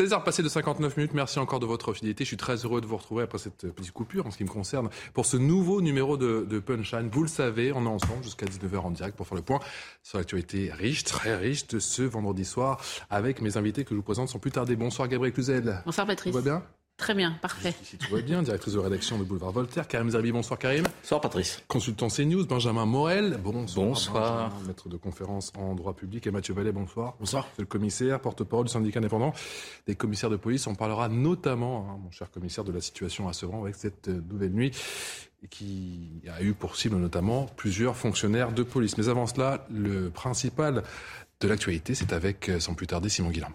16h passées de 59 minutes. Merci encore de votre fidélité. Je suis très heureux de vous retrouver après cette petite coupure en ce qui me concerne pour ce nouveau numéro de, de Punchline. Vous le savez, on est ensemble jusqu'à 19h en direct pour faire le point sur l'actualité riche, très riche de ce vendredi soir avec mes invités que je vous présente sans plus tarder. Bonsoir Gabriel Cluzel. Bonsoir Patrice. Tout va bien? Très bien, parfait. Si tout va bien, directrice de rédaction de Boulevard Voltaire. Karim Zerbi, bonsoir Karim. Bonsoir Patrice. Consultant CNews, Benjamin Morel. Bonsoir. Bonsoir. maître de conférence en droit public. Et Mathieu Vallet, bonsoir. Bonsoir. C'est le commissaire, porte-parole du syndicat indépendant des commissaires de police. On parlera notamment, hein, mon cher commissaire, de la situation à Sevran avec cette nouvelle nuit qui a eu pour cible notamment plusieurs fonctionnaires de police. Mais avant cela, le principal de l'actualité, c'est avec, sans plus tarder, Simon Guillain.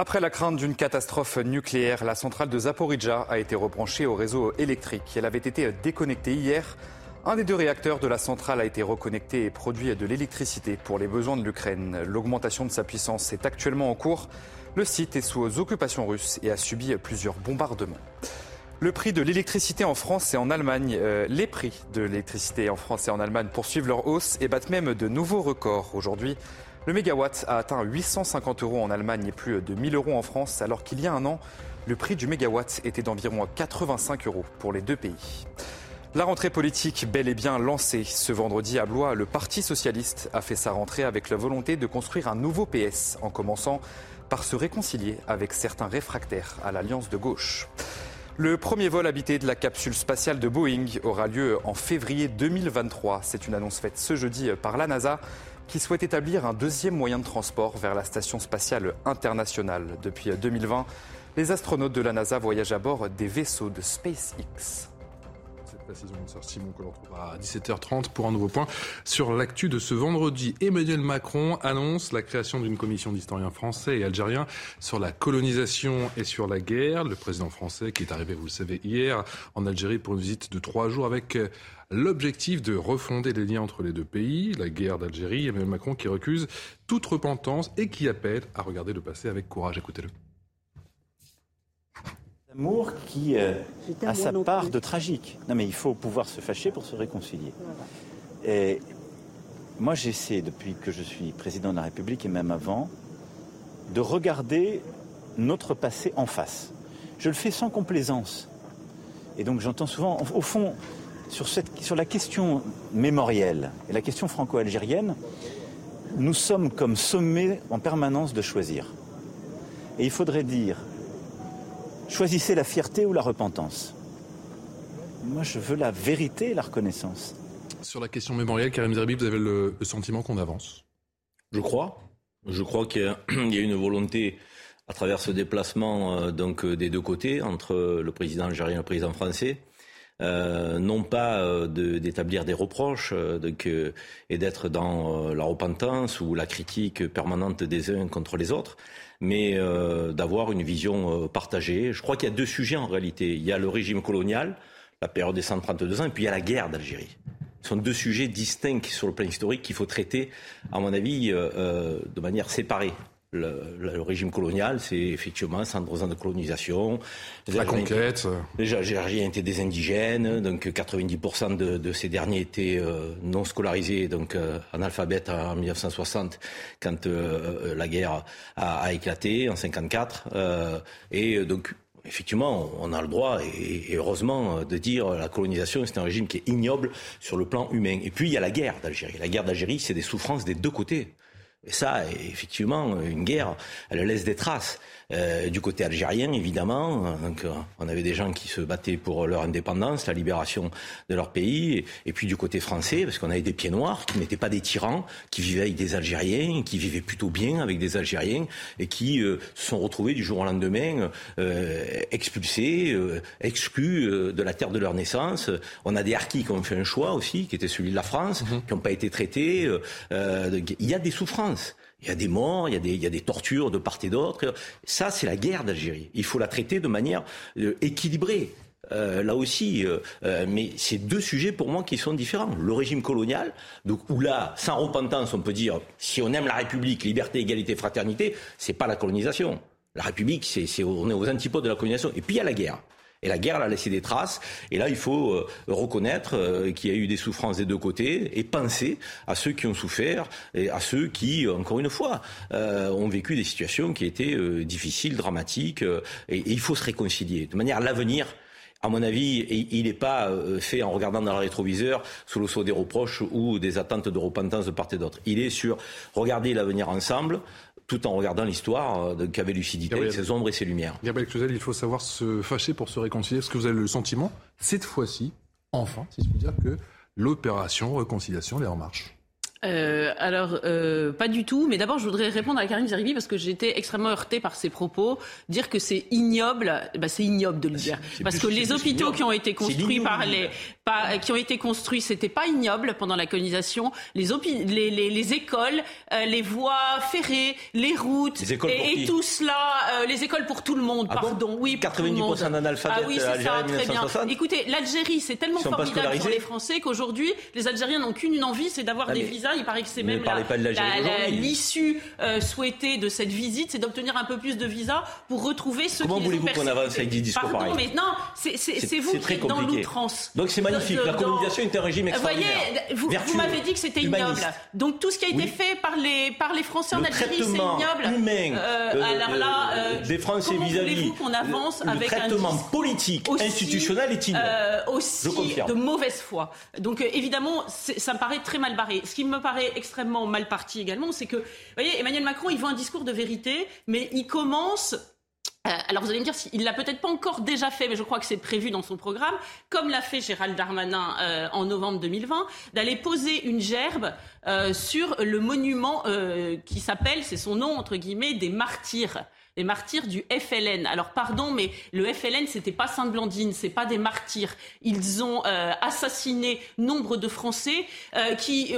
Après la crainte d'une catastrophe nucléaire, la centrale de Zaporizhzhia a été rebranchée au réseau électrique. Elle avait été déconnectée hier. Un des deux réacteurs de la centrale a été reconnecté et produit de l'électricité pour les besoins de l'Ukraine. L'augmentation de sa puissance est actuellement en cours. Le site est sous occupation russe et a subi plusieurs bombardements. Le prix de l'électricité en France et en Allemagne, euh, les prix de l'électricité en France et en Allemagne poursuivent leur hausse et battent même de nouveaux records. Aujourd'hui, le mégawatt a atteint 850 euros en Allemagne et plus de 1000 euros en France, alors qu'il y a un an, le prix du mégawatt était d'environ 85 euros pour les deux pays. La rentrée politique bel et bien lancée. Ce vendredi à Blois, le Parti socialiste a fait sa rentrée avec la volonté de construire un nouveau PS, en commençant par se réconcilier avec certains réfractaires à l'alliance de gauche. Le premier vol habité de la capsule spatiale de Boeing aura lieu en février 2023. C'est une annonce faite ce jeudi par la NASA qui souhaite établir un deuxième moyen de transport vers la station spatiale internationale. Depuis 2020, les astronautes de la NASA voyagent à bord des vaisseaux de SpaceX précision de Simon que retrouvera à 17h30 pour un nouveau point sur l'actu de ce vendredi. Emmanuel Macron annonce la création d'une commission d'historiens français et algériens sur la colonisation et sur la guerre. Le président français qui est arrivé, vous le savez, hier en Algérie pour une visite de trois jours avec l'objectif de refonder les liens entre les deux pays, la guerre d'Algérie, Emmanuel Macron qui recuse toute repentance et qui appelle à regarder le passé avec courage. Écoutez-le amour qui euh, a sa part de tragique. Non mais il faut pouvoir se fâcher pour se réconcilier. Et moi j'essaie depuis que je suis président de la République et même avant de regarder notre passé en face. Je le fais sans complaisance. Et donc j'entends souvent, au fond, sur, cette, sur la question mémorielle et la question franco-algérienne, nous sommes comme sommés en permanence de choisir. Et il faudrait dire Choisissez la fierté ou la repentance. Moi, je veux la vérité et la reconnaissance. Sur la question mémorielle, Karim Zerbi, vous avez le, sentiment qu'on avance? Je crois. Je crois qu'il y a une volonté à travers ce déplacement euh, donc euh, des deux côtés, entre le président algérien et le président français, euh, non pas d'établir des reproches et d'être dans la repentance ou la critique permanente des uns contre les autres, mais euh, d'avoir une vision euh, partagée. Je crois qu'il y a deux sujets en réalité. Il y a le régime colonial, la période des 132 ans, et puis il y a la guerre d'Algérie. Ce sont deux sujets distincts sur le plan historique qu'il faut traiter, à mon avis, euh, de manière séparée. Le, régime colonial, c'est effectivement 100 ans de colonisation. La conquête. les Algériens étaient des indigènes, donc 90% de, ces derniers étaient euh, non scolarisés, donc euh, analphabètes en 1960, quand euh, la guerre a, éclaté en 54. et donc effectivement, on a le droit, et, heureusement, de dire la colonisation, c'est un régime qui est ignoble sur le plan humain. Et puis, il y a la guerre d'Algérie. La guerre d'Algérie, c'est des souffrances des deux côtés. Et ça, effectivement, une guerre, elle laisse des traces. Euh, du côté algérien, évidemment, donc, euh, on avait des gens qui se battaient pour leur indépendance, la libération de leur pays. Et, puis du côté français, parce qu'on avait des pieds noirs qui n'étaient pas des tyrans, qui vivaient avec des Algériens, qui vivaient plutôt bien avec des Algériens, et qui euh, se sont retrouvés du jour au lendemain expulsés, exclus de la terre de leur naissance. On a des harkis qui ont fait un choix aussi, qui était celui de la France, mhm. qui n'ont pas été traités. il y a des souffrances. Il y a des morts, il y a des, il y a des tortures de part et d'autre. Ça, c'est la guerre d'Algérie. Il faut la traiter de manière euh, équilibrée. euh, là aussi, mais c'est deux sujets pour moi qui sont différents. Le régime colonial, donc où là, sans repentance, on peut dire si on aime la République, liberté, égalité, fraternité, c'est pas la colonisation. La République, c'est, on est aux antipodes de la colonisation. Et puis il y a la guerre. Et la guerre, elle a laissé des traces. Et là, il faut euh, reconnaître euh, qu'il y a eu des souffrances des deux côtés et penser à ceux qui ont souffert et à ceux qui, encore une fois, euh, ont vécu des situations qui étaient difficiles, dramatiques. Et, il faut se réconcilier. De manière, l'avenir, à mon avis, il n'est pas fait en regardant dans le rétroviseur sous le saut des reproches ou des attentes de repentance de part et d'autre. Il est sur regarder l'avenir ensemble, tout en regardant l'histoire euh, qu'avait lucidité avec ses ombres et ses lumières. Gabriel Cluzel, il faut savoir se fâcher pour se réconcilier. Est-ce que vous avez le sentiment, cette fois-ci, enfin, si je puis dire, que l'opération réconciliation est en marche euh, alors, euh, pas du tout. Mais d'abord, je voudrais répondre à Karim Zeribi parce que j'étais extrêmement heurtée par ses propos. Dire que c'est ignoble, bah, c'est ignoble de le dire. Parce que les hôpitaux qui ont été construits par les, pas, qui ont été construits, c'était pas ignoble pendant la colonisation. Les, les, les, les écoles, euh, les voies ferrées, les routes, et, tout cela, euh, les écoles pour tout le monde. Ah pardon, oui, 90% d'analphabètes. Ah oui, c'est ça, très bien. Écoutez, l'Algérie, c'est tellement formidable pour les Français qu'aujourd'hui, les Algériens n'ont qu'une envie, c'est d'avoir ah, des visas il paraît que c'est même l'issue euh, souhaitée de cette visite, c'est d'obtenir un peu plus de visas pour retrouver ceux Comment voulez-vous qu'on avance avec des discours Pardon, mais non, c'est vous qui êtes dans l'outrance. Donc c'est magnifique. La colonisation est un régime extraordinaire. Vous voyez, vous, m'avez dit que c'était ignoble. Donc tout ce qui a été fait par les, par les Français en Algérie, c'est ignoble. humain euh, euh, alors là, des Français vis-à-vis qu'on avance avec un traitement politique, institutionnel est ignoble. aussi de mauvaise foi. Donc évidemment, ça me paraît très mal barré. Ce qui me paraît extrêmement mal parti également, c'est que, vous voyez, Emmanuel Macron, il veut un discours de vérité, mais il commence euh, alors vous allez me dire, il l'a peut-être pas encore déjà fait, mais je crois que c'est prévu dans son programme, comme l'a fait Gérald Darmanin euh, en novembre 2020, d'aller poser une gerbe euh, sur le monument qui s'appelle, c'est son nom entre guillemets, des martyrs les martyrs du FLN. Alors pardon, mais le FLN, c'était pas Sainte-Blandine, c'est pas des martyrs. Ils ont assassiné nombre de Français qui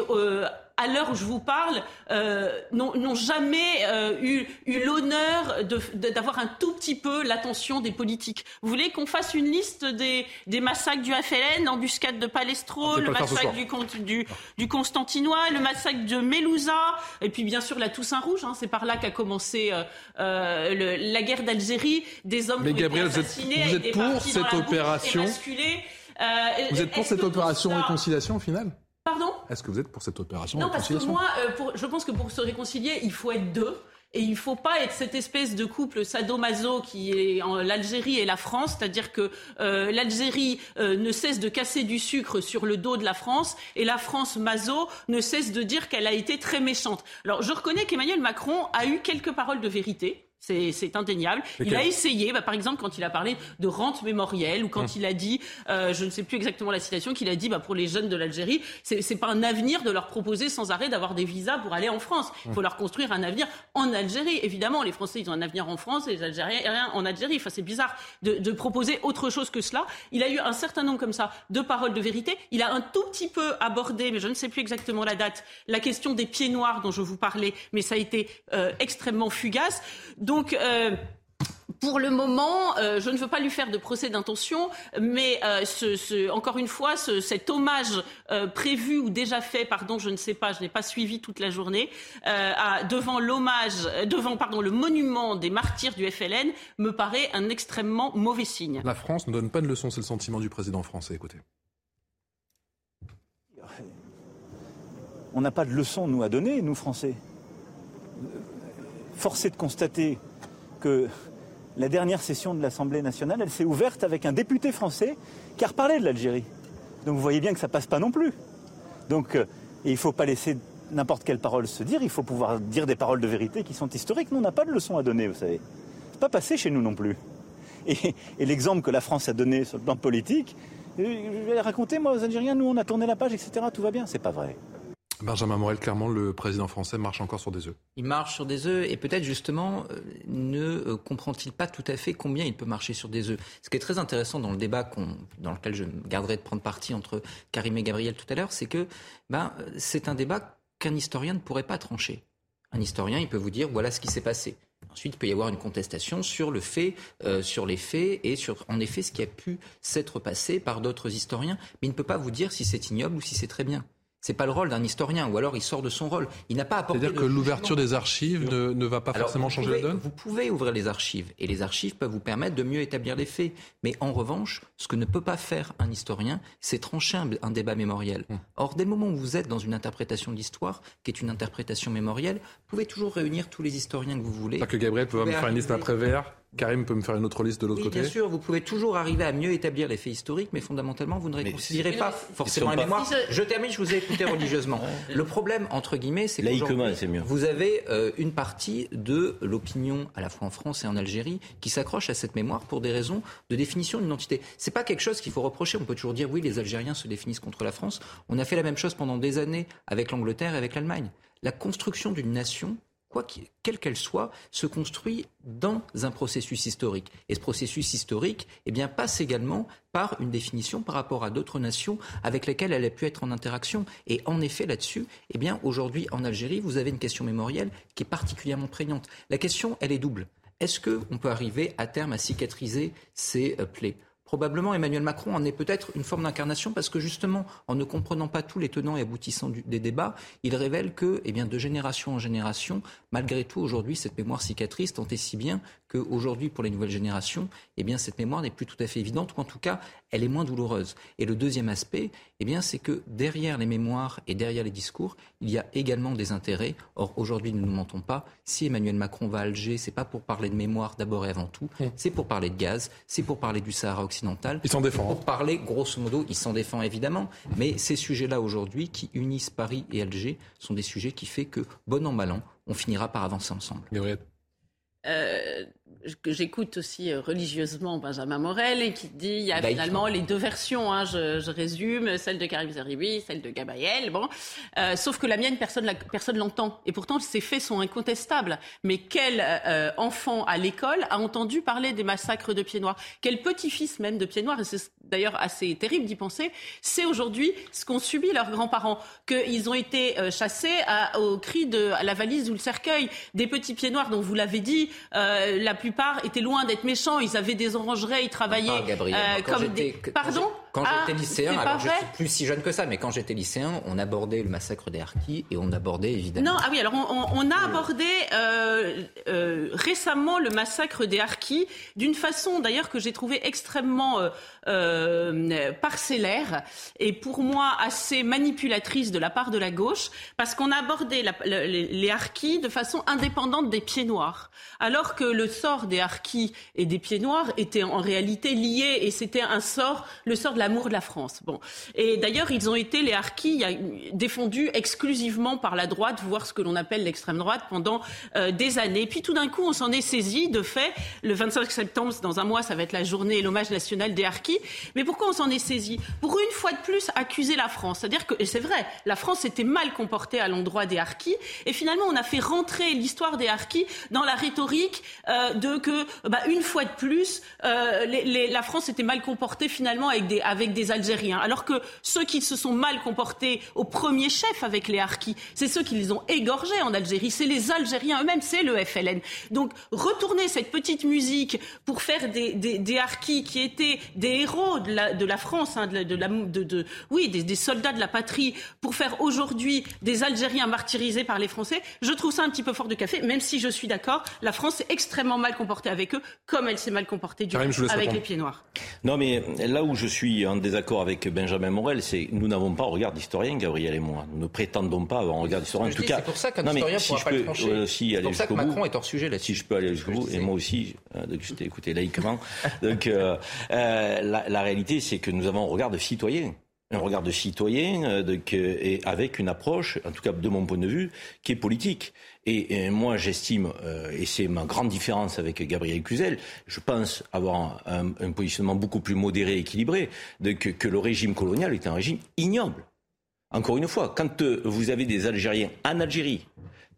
à l'heure où je vous parle, euh, n'ont jamais euh, eu, eu l'honneur d'avoir un tout petit peu l'attention des politiques. Vous voulez qu'on fasse une liste des, des massacres du FLN, l'embuscade de Palestro, le massacre du, du, du, Constantinois, le massacre de Melouza, et puis bien sûr la Toussaint Rouge, hein, c'est par là qu'a commencé euh, euh le, la guerre d'Algérie, des hommes Mais Gabriel, vous êtes, vous êtes pour cette opération euh, Vous êtes pour cette opération réconciliation au final Pardon? Est-ce que vous êtes pour cette opération Non, parce que moi, euh, pour, je pense que pour se réconcilier, il faut être deux. Et il ne faut pas être cette espèce de couple sadomaso qui est en l'Algérie et la France, c'est-à-dire que euh, l'Algérie euh, ne cesse de casser du sucre sur le dos de la France et la France maso ne cesse de dire qu'elle a été très méchante. Alors je reconnais qu'Emmanuel Macron a eu quelques paroles de vérité. C'est indéniable. il a essayé, bah, par exemple, quand il a parlé de rente mémorielle ou quand hum. il a dit, euh, je ne sais plus exactement la citation, qu'il a dit bah, pour les jeunes de l'Algérie, c'est pas un avenir de leur proposer sans arrêt d'avoir des visas pour aller en France. Il faut hum. leur construire un avenir en Algérie. Évidemment, les Français, ils ont un avenir en France et les Algériens en Algérie. Enfin, c'est bizarre de, de, proposer autre chose que cela. Il a eu un certain nombre comme ça de paroles de vérité. Il a un tout petit peu abordé, mais je ne sais plus exactement la date, la question des pieds noirs dont je vous parlais, mais ça a été euh, extrêmement fugace. Donc, euh, pour le moment, euh, je ne veux pas lui faire de procès d'intention, mais euh, ce, encore une fois, cet hommage prévu ou déjà fait, pardon, je ne sais pas, je n'ai pas suivi toute la journée, devant l'hommage, devant pardon, le monument des martyrs du FLN, me paraît un extrêmement mauvais signe. La France ne donne pas de leçon, c'est le sentiment du président français. Écoutez. On n'a pas de leçon, nous, à donner, nous, Français. Forcé de constater que la dernière session de l'Assemblée nationale, elle s'est ouverte avec un député français qui a reparlé de l'Algérie. Donc vous voyez bien que ça passe pas non plus. Donc euh, il ne faut pas laisser n'importe quelle parole se dire, il faut pouvoir dire des paroles de vérité qui sont historiques. Nous, on n'a pas de leçon à donner, vous savez. C'est pas passé chez nous non plus. Et, l'exemple que la France a donné sur le plan politique, je vais raconter, moi, aux Algériens, nous, on a tourné la page, etc., tout va bien. C'est pas vrai. Benjamin Morel, clairement, le président français marche encore sur des œufs. Il marche sur des œufs et peut-être justement euh, ne euh, comprend-il pas tout à fait combien il peut marcher sur des œufs? Ce qui est très intéressant dans le débat dans lequel je me garderai de prendre parti entre Karim et Gabriel tout à l'heure, c'est que ben, c'est un débat qu'un historien ne pourrait pas trancher. Un historien, il peut vous dire voilà ce qui s'est passé. Ensuite, il peut y avoir une contestation sur le fait, euh, sur les faits et sur, en effet, ce qui a pu s'être passé par d'autres historiens. Mais il ne peut pas vous dire si c'est ignoble ou si c'est très bien. C'est pas le rôle d'un historien, ou alors il sort de son rôle. Il n'a pas apporté. C'est-à-dire que l'ouverture des archives ne, ne, va pas forcément changer la donne. Vous pouvez ouvrir les archives, et les archives peuvent vous permettre de mieux établir les faits. Mais en revanche, ce que ne peut pas faire un historien, c'est trancher un, un, débat mémoriel. Hum. Or, dès le moment où vous êtes dans une interprétation de l'histoire, qui est une interprétation mémorielle, vous pouvez toujours réunir tous les historiens que vous voulez. Pas que Gabriel peut me faire une liste après-vert Karim peut me faire une autre liste de l'autre oui, côté Bien sûr, vous pouvez toujours arriver à mieux établir les faits historiques, mais fondamentalement, vous ne réconcilierez pas forcément la mémoire. Je termine, je vous ai écouté religieusement. Le problème, entre guillemets, c'est que vous avez euh, une partie de l'opinion, à la fois en France et en Algérie, qui s'accroche à cette mémoire pour des raisons de définition d'identité. C'est pas quelque chose qu'il faut reprocher. On peut toujours dire, oui, les Algériens se définissent contre la France. On a fait la même chose pendant des années avec l'Angleterre et avec l'Allemagne. La construction d'une nation, quelle qu'elle soit, se construit dans un processus historique. Et ce processus historique eh passe également par une définition par rapport à d'autres nations avec lesquelles elle a pu être en interaction. Et en effet, là-dessus, eh aujourd'hui, en Algérie, vous avez une question mémorielle qui est particulièrement prégnante. La question, elle est double. Est-ce qu'on peut arriver à terme à cicatriser ces euh, plaies? Probablement Emmanuel Macron en est peut-être une forme d'incarnation parce que justement, en ne comprenant pas tous les tenants et aboutissants des débats, il révèle que, eh bien, de génération en génération, malgré tout, aujourd'hui, cette mémoire cicatrice, tant si bien qu'aujourd'hui, pour les nouvelles générations, eh bien, cette mémoire n'est plus tout à fait évidente, ou en tout cas, elle est moins douloureuse. Et le deuxième aspect, eh bien, c'est que derrière les mémoires et derrière les discours, il y a également des intérêts. Or, aujourd'hui, nous ne mentons pas. Si Emmanuel Macron va à Alger, c'est pas pour parler de mémoire d'abord et avant tout, c'est pour parler de gaz, c'est pour parler du Sahara occidental. Il s'en défend. Pour parler, grosso modo, il s'en défend évidemment. Mais ces sujets-là aujourd'hui, qui unissent Paris et Alger, sont des sujets qui font que, bon an, mal an, on finira par avancer ensemble. Euh, que j'écoute aussi euh, religieusement Benjamin Morel et qui dit il y a finalement les deux versions. Hein, je, je, résume celle de Karim Zeribi, celle de Gabriel. Bon, euh, sauf que la mienne personne la, personne l'entend et pourtant ces faits sont incontestables. Mais quel euh, enfant à l'école a entendu parler des massacres de Pieds Noirs Quel petit-fils même de Pieds Noirs Et c'est d'ailleurs assez terrible d'y penser. C'est aujourd'hui ce qu'ont subi leurs grands-parents, qu'ils ont été euh, chassés à, au cri de à la valise ou le cercueil des petits Pieds Noirs dont vous l'avez dit. la plupart étaient loin d'être méchants. Ils avaient des orangeries, ils travaillaient euh, comme des. Pardon Quand j'étais ah, lycéen, alors je suis plus si jeune que ça, mais quand j'étais lycéen, on abordait le massacre des Harkis et on abordait évidemment. Non, ah oui, alors on, on, a abordé euh, euh, récemment le massacre des Harkis d'une façon d'ailleurs que j'ai trouvé extrêmement euh, euh, parcellaire et pour moi assez manipulatrice de la part de la gauche, parce qu'on a abordé la, les Harkis de façon indépendante des pieds noirs, alors que le sort des Harkis et des pieds noirs était en réalité lié et c'était un sort, le sort de l'amour de la France. Bon, et d'ailleurs ils ont été les Harkis défendus exclusivement par la droite, voire ce que l'on appelle l'extrême droite pendant euh, des années. Puis tout d'un coup on s'en est saisi. De fait, le 25 septembre, dans un mois, ça va être la journée et l'hommage national des Harkis. Mais pourquoi on s'en est saisi? Pour une fois de plus accuser la France. C'est-à-dire que, et c'est vrai, la France était mal comportée à l'endroit des Harkis, et finalement on a fait rentrer l'histoire des Harkis dans la rhétorique euh, de que, bah, une fois de plus, euh, la France était mal comportée finalement avec des, avec des Algériens, alors que ceux qui se sont mal comportés au premier chef avec les Harkis, c'est ceux qui les ont égorgés en Algérie, c'est les Algériens eux-mêmes, c'est le FLN. Donc retourner cette petite musique pour faire des, des, des Harkis qui étaient des héros de la, de la France, hein, de, de, la, de, de, oui, des, des, soldats de la patrie, pour faire aujourd'hui des Algériens martyrisés par les Français, je trouve ça un petit peu fort de café, même si je suis d'accord, la France est extrêmement mal comportée avec eux, comme elle s'est mal comportée du Karim, avec répondre. les pieds noirs. Non, mais là où je suis en désaccord avec Benjamin Morel, c'est nous n'avons pas un regard d'historien, Gabriel et moi. Nous ne prétendons pas avoir un regard d'historien. En tout dis, cas, c'est pour ça qu'un historien si pourra pas peux, le trancher. euh, si c'est pour ça que bout, Macron est hors sujet là-dessus. Si je peux aller jusqu'au bout, et moi aussi, euh, donc je t'ai écouté laïquement. donc euh, euh, la, la réalité, c'est que nous avons un regard de citoyen un regard de citoyen euh, de, que, et avec une approche, en tout cas de mon point de vue, qui est politique. Et, moi, j'estime, euh, et c'est ma grande différence avec Gabriel Cluzel, je pense avoir un, positionnement beaucoup plus modéré et équilibré, que, que le régime colonial est un régime ignoble. Encore une fois, quand euh, vous avez des Algériens en Algérie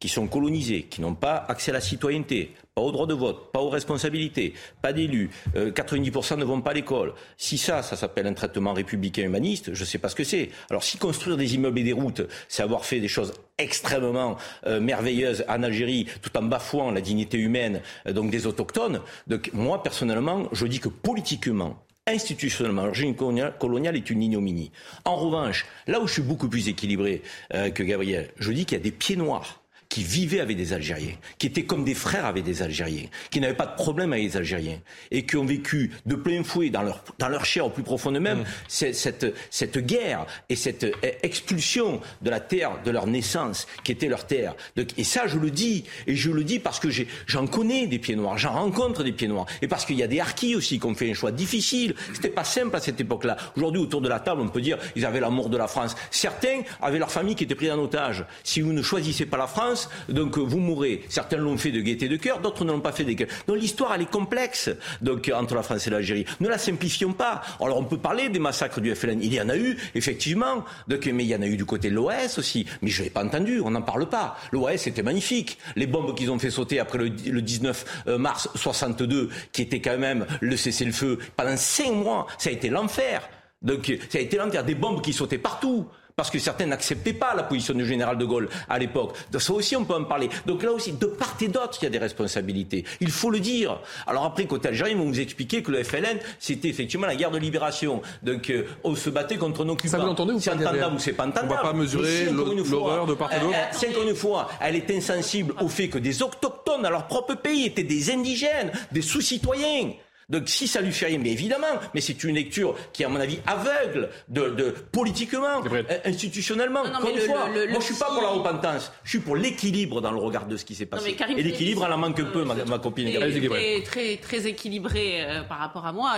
qui sont colonisés, qui n'ont pas accès à la citoyenneté, pas au droit de vote, pas aux responsabilités, pas d'élus, 90% euh, ne vont pas à l'école. Si ça, ça s'appelle un traitement républicain humaniste, je ne sais pas ce que c'est. Alors si construire des immeubles et des routes, c'est avoir fait des choses extrêmement euh, merveilleuses en Algérie, tout en bafouant la dignité humaine euh, donc des autochtones, donc moi personnellement, je dis que politiquement, institutionnellement, l'origine coloniale est une ignominie. En revanche, là où je suis beaucoup plus équilibré que Gabriel, je dis qu'il y a des pieds noirs qui vivaient avec des Algériens, qui étaient comme des frères avec des Algériens, qui n'avaient pas de problème avec les Algériens, et qui ont vécu de plein fouet dans leur, dans leur chair au plus profond d'eux-mêmes mmh. cette, cette guerre et cette euh, expulsion de la terre de leur naissance, qui était leur terre. et ça, je le dis, et je le dis parce que j'en connais des pieds noirs, j'en rencontre des pieds noirs, et parce qu'il y a des harkis aussi qui ont fait un choix difficile. C'était pas simple à cette époque-là. Aujourd'hui, autour de la table, on peut dire ils avaient l'amour de la France. Certains avaient leur famille qui était prise en otage. Si vous ne choisissez pas la France, donc vous mourrez. Certains l'ont fait de gaieté de cœur, d'autres ne l'ont pas fait de cœur. Donc l'histoire, elle est complexe donc, entre la France et l'Algérie. Ne la simplifions pas. Alors on peut parler des massacres du FLN. Il y en a eu, effectivement, donc, mais il y en a eu du côté de l'OS aussi. Mais je ne l'ai pas entendu, on n'en parle pas. L'OS était magnifique. Les bombes qu'ils ont fait sauter après le, 19 euh, mars 62, qui était quand même le cessez-le-feu, pendant cinq mois, ça a été l'enfer. Donc ça a été l'enfer. Des bombes qui sautaient partout parce que certains n'acceptaient pas la position du général de Gaulle à l'époque. Ça aussi, on peut en parler. Donc là aussi, de part et d'autre, il y a des responsabilités. Il faut le dire. Alors après, côté algérien, ils vont vous expliquer que le FLN, c'était effectivement la guerre de libération. Donc euh, on se battait contre nos occupants. Ça vous l'entendez ou C'est entendable ou c'est pas entendable. On va pas mesurer l'horreur de part et d'autre. C'est encore une fois, elle est insensible au fait que des autochtones à leur propre pays étaient des indigènes, des sous-citoyens. Donc si ça lui fait rien, mais évidemment, mais c'est une lecture qui est à mon avis aveugle de, de politiquement, euh, institutionnellement. Non, une fois, moi je suis pas pour la repentance, je suis pour l'équilibre dans le regard de ce qui s'est passé. Et l'équilibre, elle en manque un peu, ma, ma copine. est très, très équilibré euh, par rapport à moi.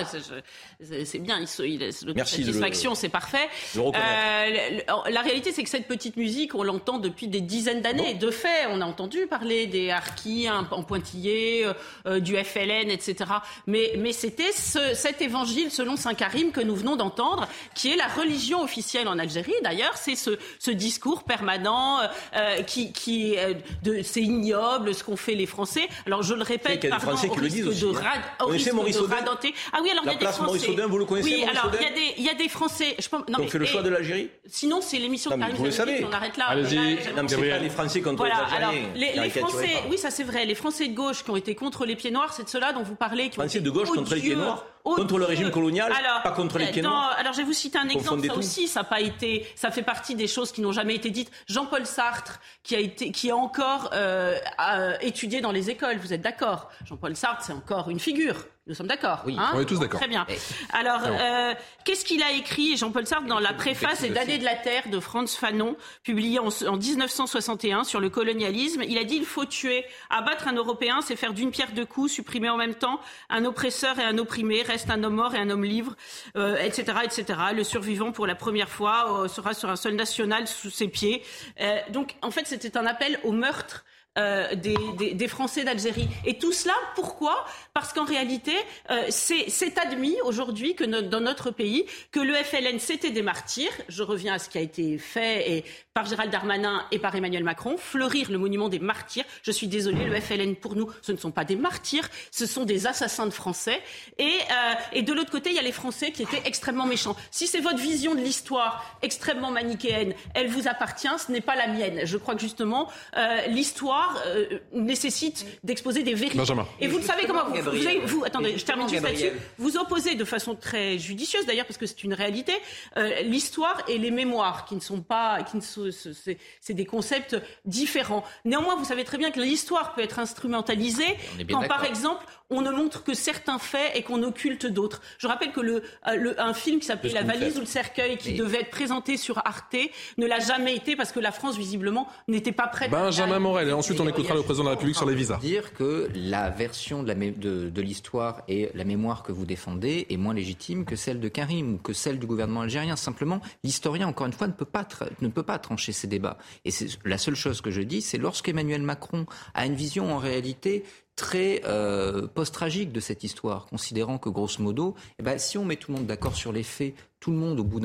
C'est bien, il, il, Merci satisfaction, c'est parfait. Euh, la réalité, c'est que cette petite musique, on l'entend depuis des dizaines d'années. De fait, on a entendu parler des harkis en pointillé, du FLN, etc. Mais mais c'était cet évangile selon Saint Karim que nous venons d'entendre, qui est la religion officielle en Algérie. D'ailleurs, c'est ce, discours permanent euh, euh, qui, qui euh, de, c'est ignoble ce qu'ont fait les Français. Alors je le répète, il y a des Français qui le disent aussi. De hein. au risque de Ah oui, alors la il y a des Français. Maurice Audin, vous le connaissez Oui, alors il y a des il y a des Français. Je pense, non, mais, fait le choix de l'Algérie. Sinon, c'est l'émission de Karim. Vous le savez. On arrête là. Allez-y. c'est pas les Français contre les Algériens. les, Français, oui, ça c'est vrai. Les Français de gauche qui ont été contre les pieds noirs, c'est de cela dont vous parlez. Français de gauche contre les pieds noirs contre le régime colonial, pas contre les Pieds Alors je vais vous citer un exemple. Ça aussi, ça pas été, ça fait partie des choses qui n'ont jamais été dites. Jean-Paul Sartre, qui a été, qui est encore euh, étudié dans les écoles. Vous êtes d'accord? Jean-Paul Sartre, c'est encore une figure. Nous sommes d'accord. Oui, hein? on est tous d'accord. Très bien. Alors, euh, qu'est-ce qu'il a écrit, Jean-Paul Sartre, dans la préface des Années de la Terre de Franz Fanon, publiée en, en, 1961 sur le colonialisme? Il a dit il faut tuer. Abattre un Européen, c'est faire d'une pierre deux coups, supprimer en même temps un oppresseur et un opprimé, reste un homme mort et un homme libre, euh, etc., etc. Le survivant, pour la première fois, euh, sera sur un sol national sous ses pieds. Euh, donc, en fait, c'était un appel au meurtre euh, des, Français d'Algérie. Et tout cela, pourquoi? Parce qu'en réalité, euh, c'est admis aujourd'hui que dans notre pays que le FLN c'était des martyrs. Je reviens à ce qui a été fait et par Gérald Darmanin et par Emmanuel Macron, fleurir le monument des martyrs. Je suis désolée, le FLN pour nous, ce ne sont pas des martyrs, ce sont des assassins de Français. Et, euh, et de l'autre côté, il y a les Français qui étaient extrêmement méchants. Si c'est votre vision de l'histoire extrêmement manichéenne, elle vous appartient, ce n'est pas la mienne. Je crois que justement, euh, euh, nécessite d'exposer des vérités. Et vous le savez comment vous, vous, attendez, je termine juste là-dessus. Vous opposez de façon très judicieuse d'ailleurs parce que c'est une réalité euh, l'histoire et les mémoires qui ne sont pas, qui ne sont, c'est des concepts différents. Néanmoins, vous savez très bien que l'histoire peut être instrumentalisée quand, par exemple, on ne montre que certains faits et qu'on occulte d'autres. Je rappelle que le, euh, le un film qui s'appelait La valise ou le cercueil, qui devait être présenté sur Arte, ne l'a jamais été parce que la France, visiblement, n'était pas prête. Benjamin Morel, et ensuite on écoutera le président de la République sur les visas. Dire que la version de, la, de, de l'histoire et la mémoire que vous défendez est moins légitime que celle de Karim ou que celle du gouvernement algérien. Simplement, l'historien, encore une fois, ne peut pas, ne peut pas trancher ces débats. Et c'est la seule chose que je dis, c'est lorsqu'Emmanuel Macron a une vision en réalité très euh, post-tragique de cette histoire, considérant que grosso modo, eh ben, si on met tout le monde d'accord sur les faits, tout le monde au bout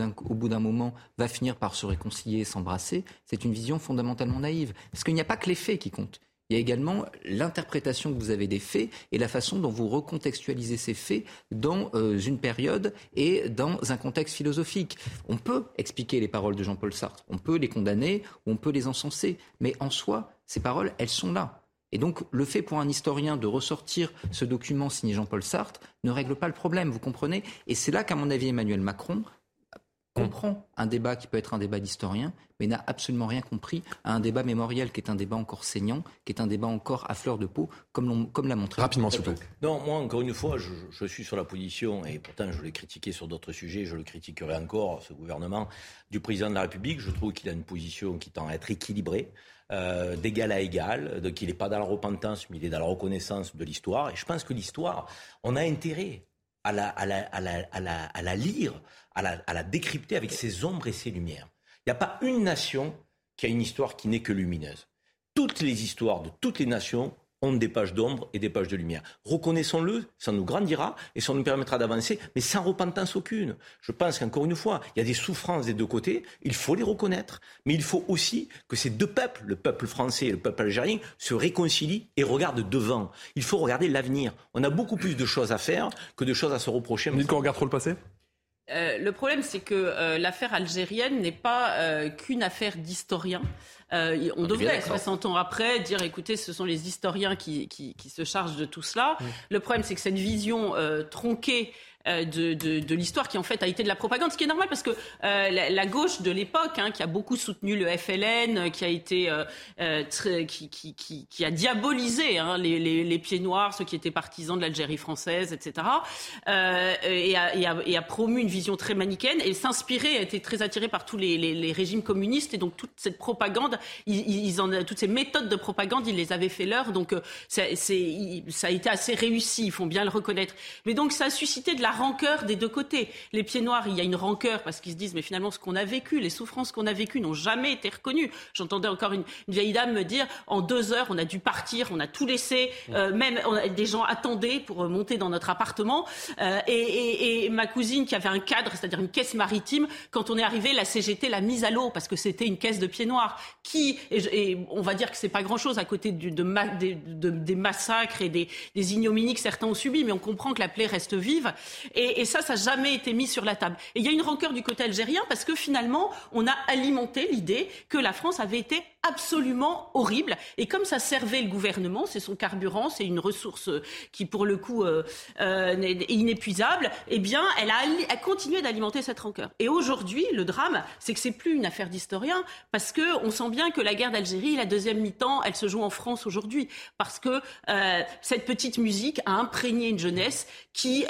d'un moment va finir par se réconcilier et s'embrasser, c'est une vision fondamentalement naïve. Parce qu'il n'y a pas que les faits qui comptent. Il y a également l'interprétation que vous avez des faits et la façon dont vous recontextualisez ces faits dans euh, une période et dans un contexte philosophique. On peut expliquer les paroles de Jean-Paul Sartre, on peut les condamner on peut les encenser, mais en soi, ces paroles, elles sont là. Et donc, le fait pour un historien de ressortir ce document signé Jean-Paul Sartre ne règle pas le problème, vous comprenez? Et c'est là qu'à mon avis, Emmanuel Macron comprend un débat qui peut être un débat d'historien, mais n'a absolument rien compris à un débat mémoriel qui est un débat encore saignant, qui est un débat encore à fleur de peau, comme, l'a montré. Rapidement, s'il vous plaît. Non, moi, encore une fois, je, je suis sur la position, et pourtant je l'ai critiqué sur d'autres sujets, je le critiquerai encore, ce gouvernement, du président de la République. Je trouve qu'il a une position qui tend à être équilibrée. Euh, d'égal à égal, donc il n'est pas dans la repentance, mais il est dans la reconnaissance de l'histoire. Et je pense que l'histoire, on a intérêt à la, à la, à la, à à la lire, à la, à la décrypter avec ses ombres et ses lumières. Il n'y a pas une nation qui a une histoire qui n'est que lumineuse. Toutes les histoires de toutes les nations ont des pages d'ombre et des pages de lumière. Reconnaissons-le, ça nous grandira et ça nous permettra d'avancer, mais sans repentance aucune. Je pense qu'encore une fois, il y a des souffrances des deux côtés, il faut les reconnaître, mais il faut aussi que ces deux peuples, le peuple français et le peuple algérien, se réconcilient et regardent devant. Il faut regarder l'avenir. On a beaucoup plus de choses à faire que de choses à se reprocher. Vous dites qu'on regarde trop le passé? Euh, le problème, c'est que euh, l'affaire algérienne n'est pas euh, qu'une affaire d'historiens. on, devrait, 60 ans après, dire écoutez, ce sont les historiens qui, qui, qui se chargent de tout cela. Le problème, c'est que cette vision tronquée euh, de, de, l'histoire qui en fait a été de la propagande, ce qui est normal parce que euh, la, gauche de l'époque, hein, qui a beaucoup soutenu le FLN, qui a été euh, euh, très, qui, qui, qui, qui, a diabolisé hein, les, les, les, pieds noirs, ceux qui étaient partisans de l'Algérie française, etc. Euh, et, a, et, a, et, a, promu une vision très manichéenne et s'inspirait, a été très attiré par tous les, les, régimes communistes et donc toute cette propagande, ils, en, toutes ces méthodes de propagande, ils les avaient fait leur. Donc c'est, ça a été assez réussi, il faut bien le reconnaître. Mais donc ça a suscité de la la rancœur des deux côtés. Les pieds noirs, il y a une rancœur parce qu'ils se disent, mais finalement, ce qu'on a vécu, les souffrances qu'on a vécues n'ont jamais été reconnues. J'entendais encore une, vieille dame me dire, en deux heures, on a dû partir, on a tout laissé, euh, même on a, des gens attendaient pour monter dans notre appartement. Euh, et, et, et, ma cousine qui avait un cadre, c'est-à-dire une caisse maritime, quand on est arrivé, la CGT l'a mise à l'eau parce que c'était une caisse de pieds noirs. Qui, et, on va dire que c'est pas grand-chose à côté du, de, de, de, des massacres et des, des ignominies que certains ont subies, mais on comprend que la plaie reste vive. Et, et ça, ça n'a jamais été mis sur la table. Et il y a une rancœur du côté algérien parce que finalement, on a alimenté l'idée que la France avait été absolument horrible. Et comme ça servait le gouvernement, c'est son carburant, c'est une ressource qui, pour le coup, euh, euh, est inépuisable, eh bien, elle a, a continué d'alimenter cette rancœur. Et aujourd'hui, le drame, c'est que c'est plus une affaire d'historien, parce que on sent bien que la guerre d'Algérie, la deuxième mi-temps, elle se joue en France aujourd'hui, parce que euh, cette petite musique a imprégné une jeunesse qui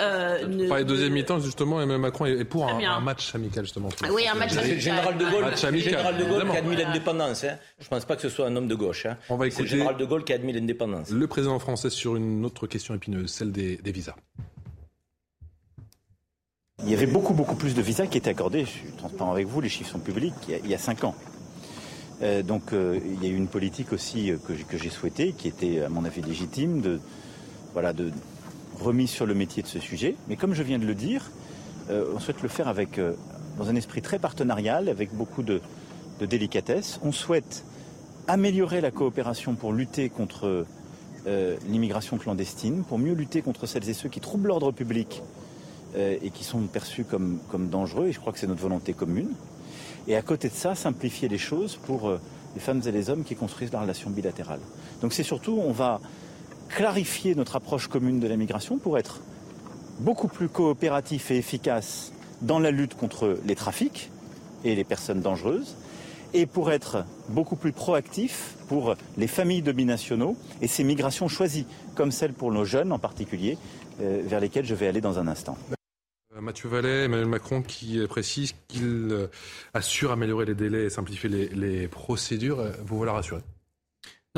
ne. Par deuxième mi-temps, justement, Emmanuel Macron est pour un, match amical, justement. oui, un match amical. Général de Gaulle, Général de Gaulle qui a admis l'indépendance. Hein. Je ne pense pas que ce soit un homme de gauche. Hein. On va écouter le général de Gaulle qui a admis l'indépendance. Le président français sur une autre question épineuse, celle des, des visas. Il y avait beaucoup, beaucoup plus de visas qui étaient accordés, je suis transparent avec vous, les chiffres sont publics, il y a, cinq ans. Euh, donc euh, il y a eu une politique aussi euh, que, que j'ai souhaitée, qui était à mon avis légitime, de, voilà, de remise sur le métier de ce sujet. Mais comme je viens de le dire, euh, on souhaite le faire avec, euh, dans un esprit très partenarial, avec beaucoup de, délicatesse. On souhaite améliorer la coopération pour lutter contre euh, l'immigration clandestine, pour mieux lutter contre celles et ceux qui troublent l'ordre public et qui sont perçus comme, comme dangereux, et je crois que c'est notre volonté commune. Et à côté de ça, simplifier les choses pour les femmes et les hommes qui construisent la relation bilatérale. Donc c'est surtout, on va clarifier notre approche commune de la migration pour être beaucoup plus coopératif et efficace dans la lutte contre les trafics et les personnes dangereuses, et pour être beaucoup plus proactif pour les familles de binationaux et ces migrations choisies, comme celle pour nos jeunes en particulier, euh, vers lesquelles je vais aller dans un instant. Euh, Mathieu Vallet, Emmanuel Macron qui précise qu'il euh, assure améliorer les délais et simplifier les procédures. Vous voilà rassuré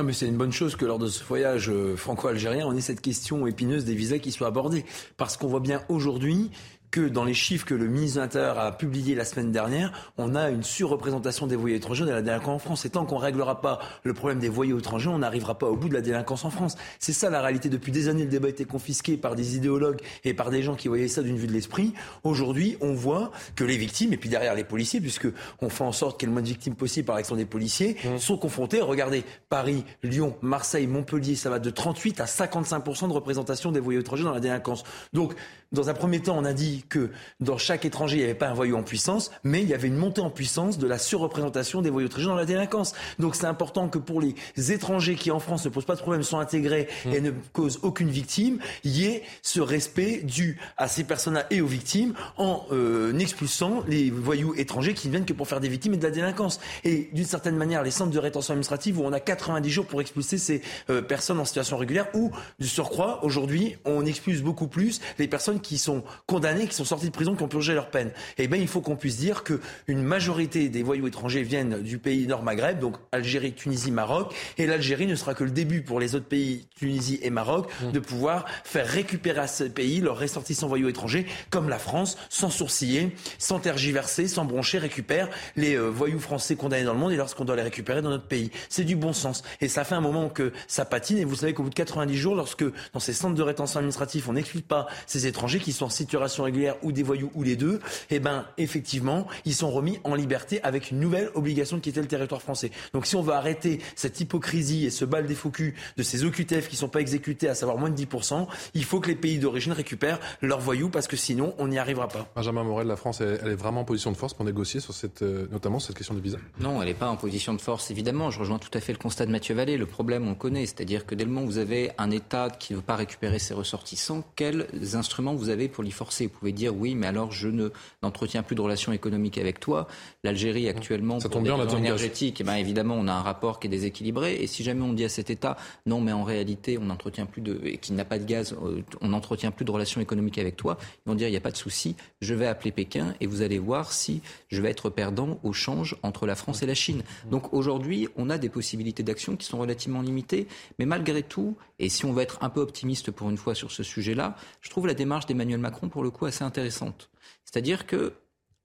mais c'est une bonne chose que lors de ce voyage franco-algérien, on ait cette question épineuse des visas qui soit abordée. Parce qu'on voit bien aujourd'hui que dans les chiffres que le ministre de l'Intérieur a publiés la semaine dernière, on a une surreprésentation des voyous étrangers de la délinquance en France. Et tant qu'on ne réglera pas le problème des voyous étrangers, on n'arrivera pas au bout de la délinquance en France. C'est ça la réalité. Depuis des années, le débat a été confisqué par des idéologues et par des gens qui voyaient ça d'une vue de l'esprit. Aujourd'hui, on voit que les victimes, et puis derrière les policiers, puisque on fait en sorte qu'il y ait le moins de victimes possible par l'action des policiers, mmh. sont confrontés. Regardez, Paris, Lyon, Marseille, Montpellier, ça va de 38 à 55% de représentation des voyous étrangers dans la délinquance. Donc, dans un premier temps, on a dit que dans chaque étranger, il n'y avait pas un voyou en puissance, mais il y avait une montée en puissance de la surreprésentation des voyous étrangers dans la délinquance. Donc c'est important que pour les étrangers qui en France ne posent pas de problème, sont intégrés et ne causent aucune victime, il y ait ce respect dû à ces personnes-là et aux victimes en euh, expulsant les voyous étrangers qui ne viennent que pour faire des victimes et de la délinquance. Et d'une certaine manière, les centres de rétention administrative où on a 90 jours pour expulser ces euh, personnes en situation régulière, ou du surcroît, aujourd'hui, on expulse beaucoup plus les personnes qui sont condamnés, qui sont sortis de prison, qui ont purgé leur peine. Eh bien, il faut qu'on puisse dire qu'une majorité des voyous étrangers viennent du pays nord-Maghreb, donc Algérie, Tunisie, Maroc, et l'Algérie ne sera que le début pour les autres pays, Tunisie et Maroc, mmh. de pouvoir faire récupérer à ce pays leurs ressortissants voyous étrangers, comme la France, sans sourciller, sans tergiverser, sans broncher, récupère les euh, voyous français condamnés dans le monde et lorsqu'on doit les récupérer dans notre pays. C'est du bon sens. Et ça fait un moment que ça patine, et vous savez qu'au bout de 90 jours, lorsque dans ces centres de rétention administrative, on n'explique pas ces étrangers, qui sont en situation régulière ou des voyous ou les deux, eh ben effectivement, ils sont remis en liberté avec une nouvelle obligation de quitter le territoire français. Donc si on veut arrêter cette hypocrisie et ce bal des faux de ces OQTF qui ne sont pas exécutés, à savoir moins de 10%, il faut que les pays d'origine récupèrent leurs voyous parce que sinon on n'y arrivera pas. Benjamin Morel, la France, elle, est vraiment en position de force pour négocier sur cette, euh, notamment cette question de visa? Non, elle n'est pas en position de force, évidemment. Je rejoins tout à fait le constat de Mathieu Vallée. Le problème, on le connaît, c'est-à-dire que dès le moment où vous avez un État qui ne veut pas récupérer ses ressortissants, quels instruments vous avez pour l'y forcer. Vous pouvez dire oui, mais alors je ne n'entretiens plus de relations économiques avec toi. L'Algérie actuellement, ça tombe bien, on énergétique, eh ben, évidemment, on a un rapport qui est déséquilibré. Et si jamais on dit à cet État non, mais en réalité, on n'entretient plus de, et qu'il n'a pas de gaz, euh, on n'entretient plus de relations économiques avec toi, ils vont dire il n'y a pas de souci, je vais appeler Pékin et vous allez voir si je vais être perdant au change entre la France et la Chine. Donc aujourd'hui, on a des possibilités d'action qui sont relativement limitées, mais malgré tout, et si on veut être un peu optimiste pour une fois sur ce sujet-là, je trouve la démarche d'Emmanuel Macron pour le coup assez intéressante. C'est-à-dire que,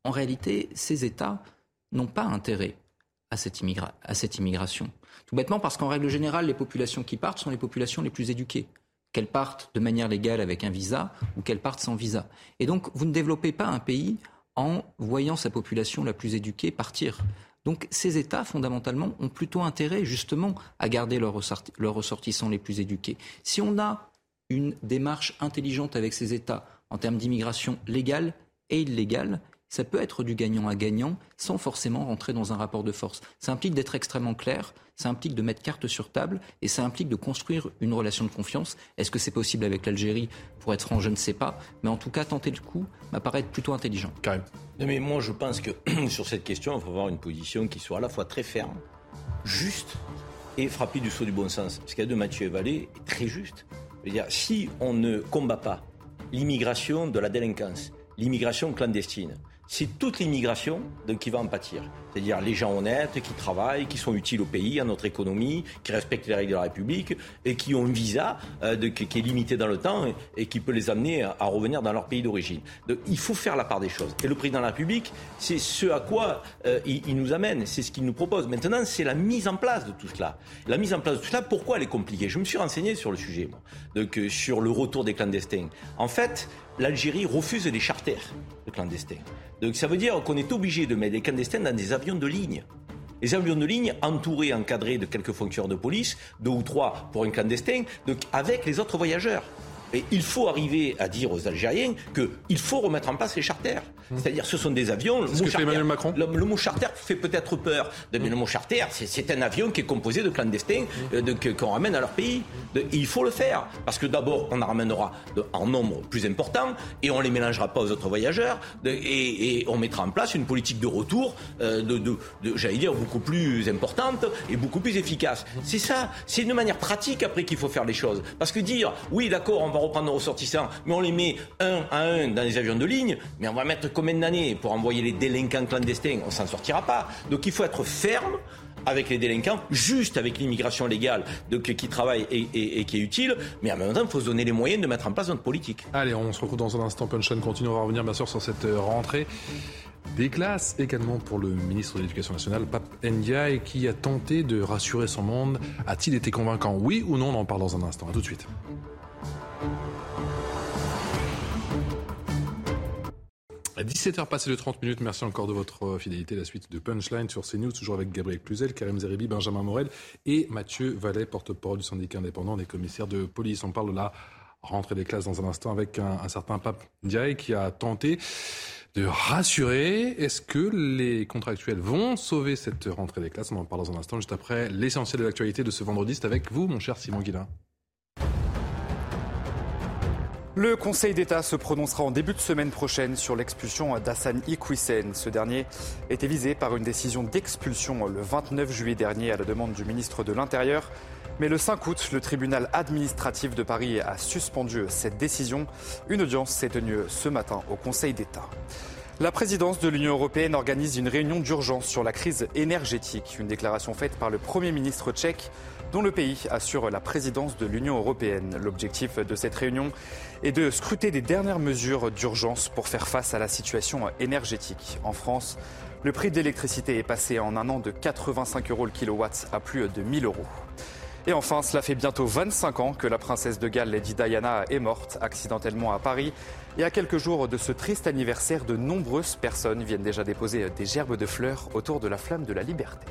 en réalité, ces États n'ont pas intérêt à cette, à cette immigration. Tout bêtement parce qu'en règle générale, les populations qui partent sont les populations les plus éduquées. Qu'elles partent de manière légale avec un visa ou qu'elles partent sans visa. Et donc, vous ne développez pas un pays en voyant sa population la plus éduquée partir. Donc ces États, fondamentalement, ont plutôt intérêt justement à garder leurs ressortissants les plus éduqués. Si on a une démarche intelligente avec ces États en termes d'immigration légale et illégale, ça peut être du gagnant à gagnant sans forcément rentrer dans un rapport de force. Ça implique d'être extrêmement clair, ça implique de mettre carte sur table et ça implique de construire une relation de confiance. Est-ce que c'est possible avec l'Algérie Pour être franc, je ne sais pas. Mais en tout cas, tenter le coup m'apparaît être plutôt intelligent. Karim. mais moi, je pense que sur cette question, il faut avoir une position qui soit à la fois très ferme, juste et frappée du saut du bon sens. Ce qu'il y a de Mathieu Vallée est très juste. Si on ne combat pas l'immigration de la délinquance, l'immigration clandestine, c'est toute l'immigration qui va en pâtir. C'est-à-dire les gens honnêtes, qui travaillent, qui sont utiles au pays, à notre économie, qui respectent les règles de la République et qui ont un visa euh, qui, est limité dans le temps et, qui peut les amener à, revenir dans leur pays d'origine. il faut faire la part des choses. Et le président de la République, c'est ce à quoi euh, il, nous amène, c'est ce qu'il nous propose. Maintenant, c'est la mise en place de tout cela. La mise en place de tout cela, pourquoi elle est compliquée? Je me suis renseigné sur le sujet, donc, euh, sur le retour des clandestins. En fait, l'Algérie refuse des charters de clandestins. Donc ça veut dire qu'on est obligé de mettre des clandestins dans des avions de ligne. Les avions de ligne entourés, encadrés de quelques fonctionnaires de police, deux ou trois pour un clandestin, donc avec les autres voyageurs. Et il faut arriver à dire aux Algériens qu'il faut remettre en place les charters. Mmh. C'est-à-dire, ce sont des avions. Le mot, charter, Macron le, mot charter fait peut-être peur. Mais mmh. le mot charter, c'est un avion qui est composé de clandestins mmh. euh, qu'on ramène à leur pays. il faut le faire. Parce que d'abord, on en ramènera en nombre plus important et on ne les mélangera pas aux autres voyageurs. et, on mettra en place une politique de retour, euh, de, j'allais dire, beaucoup plus importante et beaucoup plus efficace. C'est ça. C'est une manière pratique après qu'il faut faire les choses. Parce que dire, oui, d'accord, on va reprendre nos ressortissants, mais on les met un à un dans les avions de ligne, mais on va mettre combien d'années pour envoyer les délinquants clandestins? On s'en sortira pas. Donc il faut être ferme avec les délinquants, juste avec l'immigration légale donc, qui travaille et, qui est utile, mais en même temps, il faut se donner les moyens de mettre en place notre politique. Allez, on se retrouve dans un instant. Punchline continue. On va revenir bien sûr sur cette euh, rentrée des classes également pour le ministre de l'Éducation nationale, Pape Ndiaye, qui a tenté de rassurer son monde. A-t-il été convaincant? Oui ou non? On en parle dans un instant. A tout de suite. 17h passé de 30 minutes, merci encore de votre fidélité. La suite de Punchline sur CNews, toujours avec Gabriel Cluzel, Karim Zeribi, Benjamin Morel et Mathieu Vallet, porte-parole du syndicat indépendant des commissaires de police. On parle de la rentrée des classes dans un instant avec un, certain Pape Ndiaye qui a tenté de rassurer. Est-ce que les contractuels vont sauver cette rentrée des classes? On en parle dans un instant, juste après l'essentiel de l'actualité de ce vendredi. C'est avec vous, mon cher Simon Guillain. Le Conseil d'État se prononcera en début de semaine prochaine sur l'expulsion d'Hassan Iqwisen. Ce dernier était visé par une décision d'expulsion le 29 juillet dernier à la demande du ministre de l'Intérieur. Mais le 5 août, le tribunal administratif de Paris a suspendu cette décision. Une audience s'est tenue ce matin au Conseil d'État. La présidence de l'Union européenne organise une réunion d'urgence sur la crise énergétique. Une déclaration faite par le Premier ministre tchèque dont le pays assure la présidence de l'Union européenne. L'objectif de cette réunion est de scruter des dernières mesures d'urgence pour faire face à la situation énergétique. En France, le prix de l'électricité est passé en un an de 85 euros le kilowatt à plus de 1000 euros. Et enfin, cela fait bientôt 25 ans que la princesse de Galles, Lady Diana, est morte accidentellement à Paris. Et à quelques jours de ce triste anniversaire, de nombreuses personnes viennent déjà déposer des gerbes de fleurs autour de la flamme de la liberté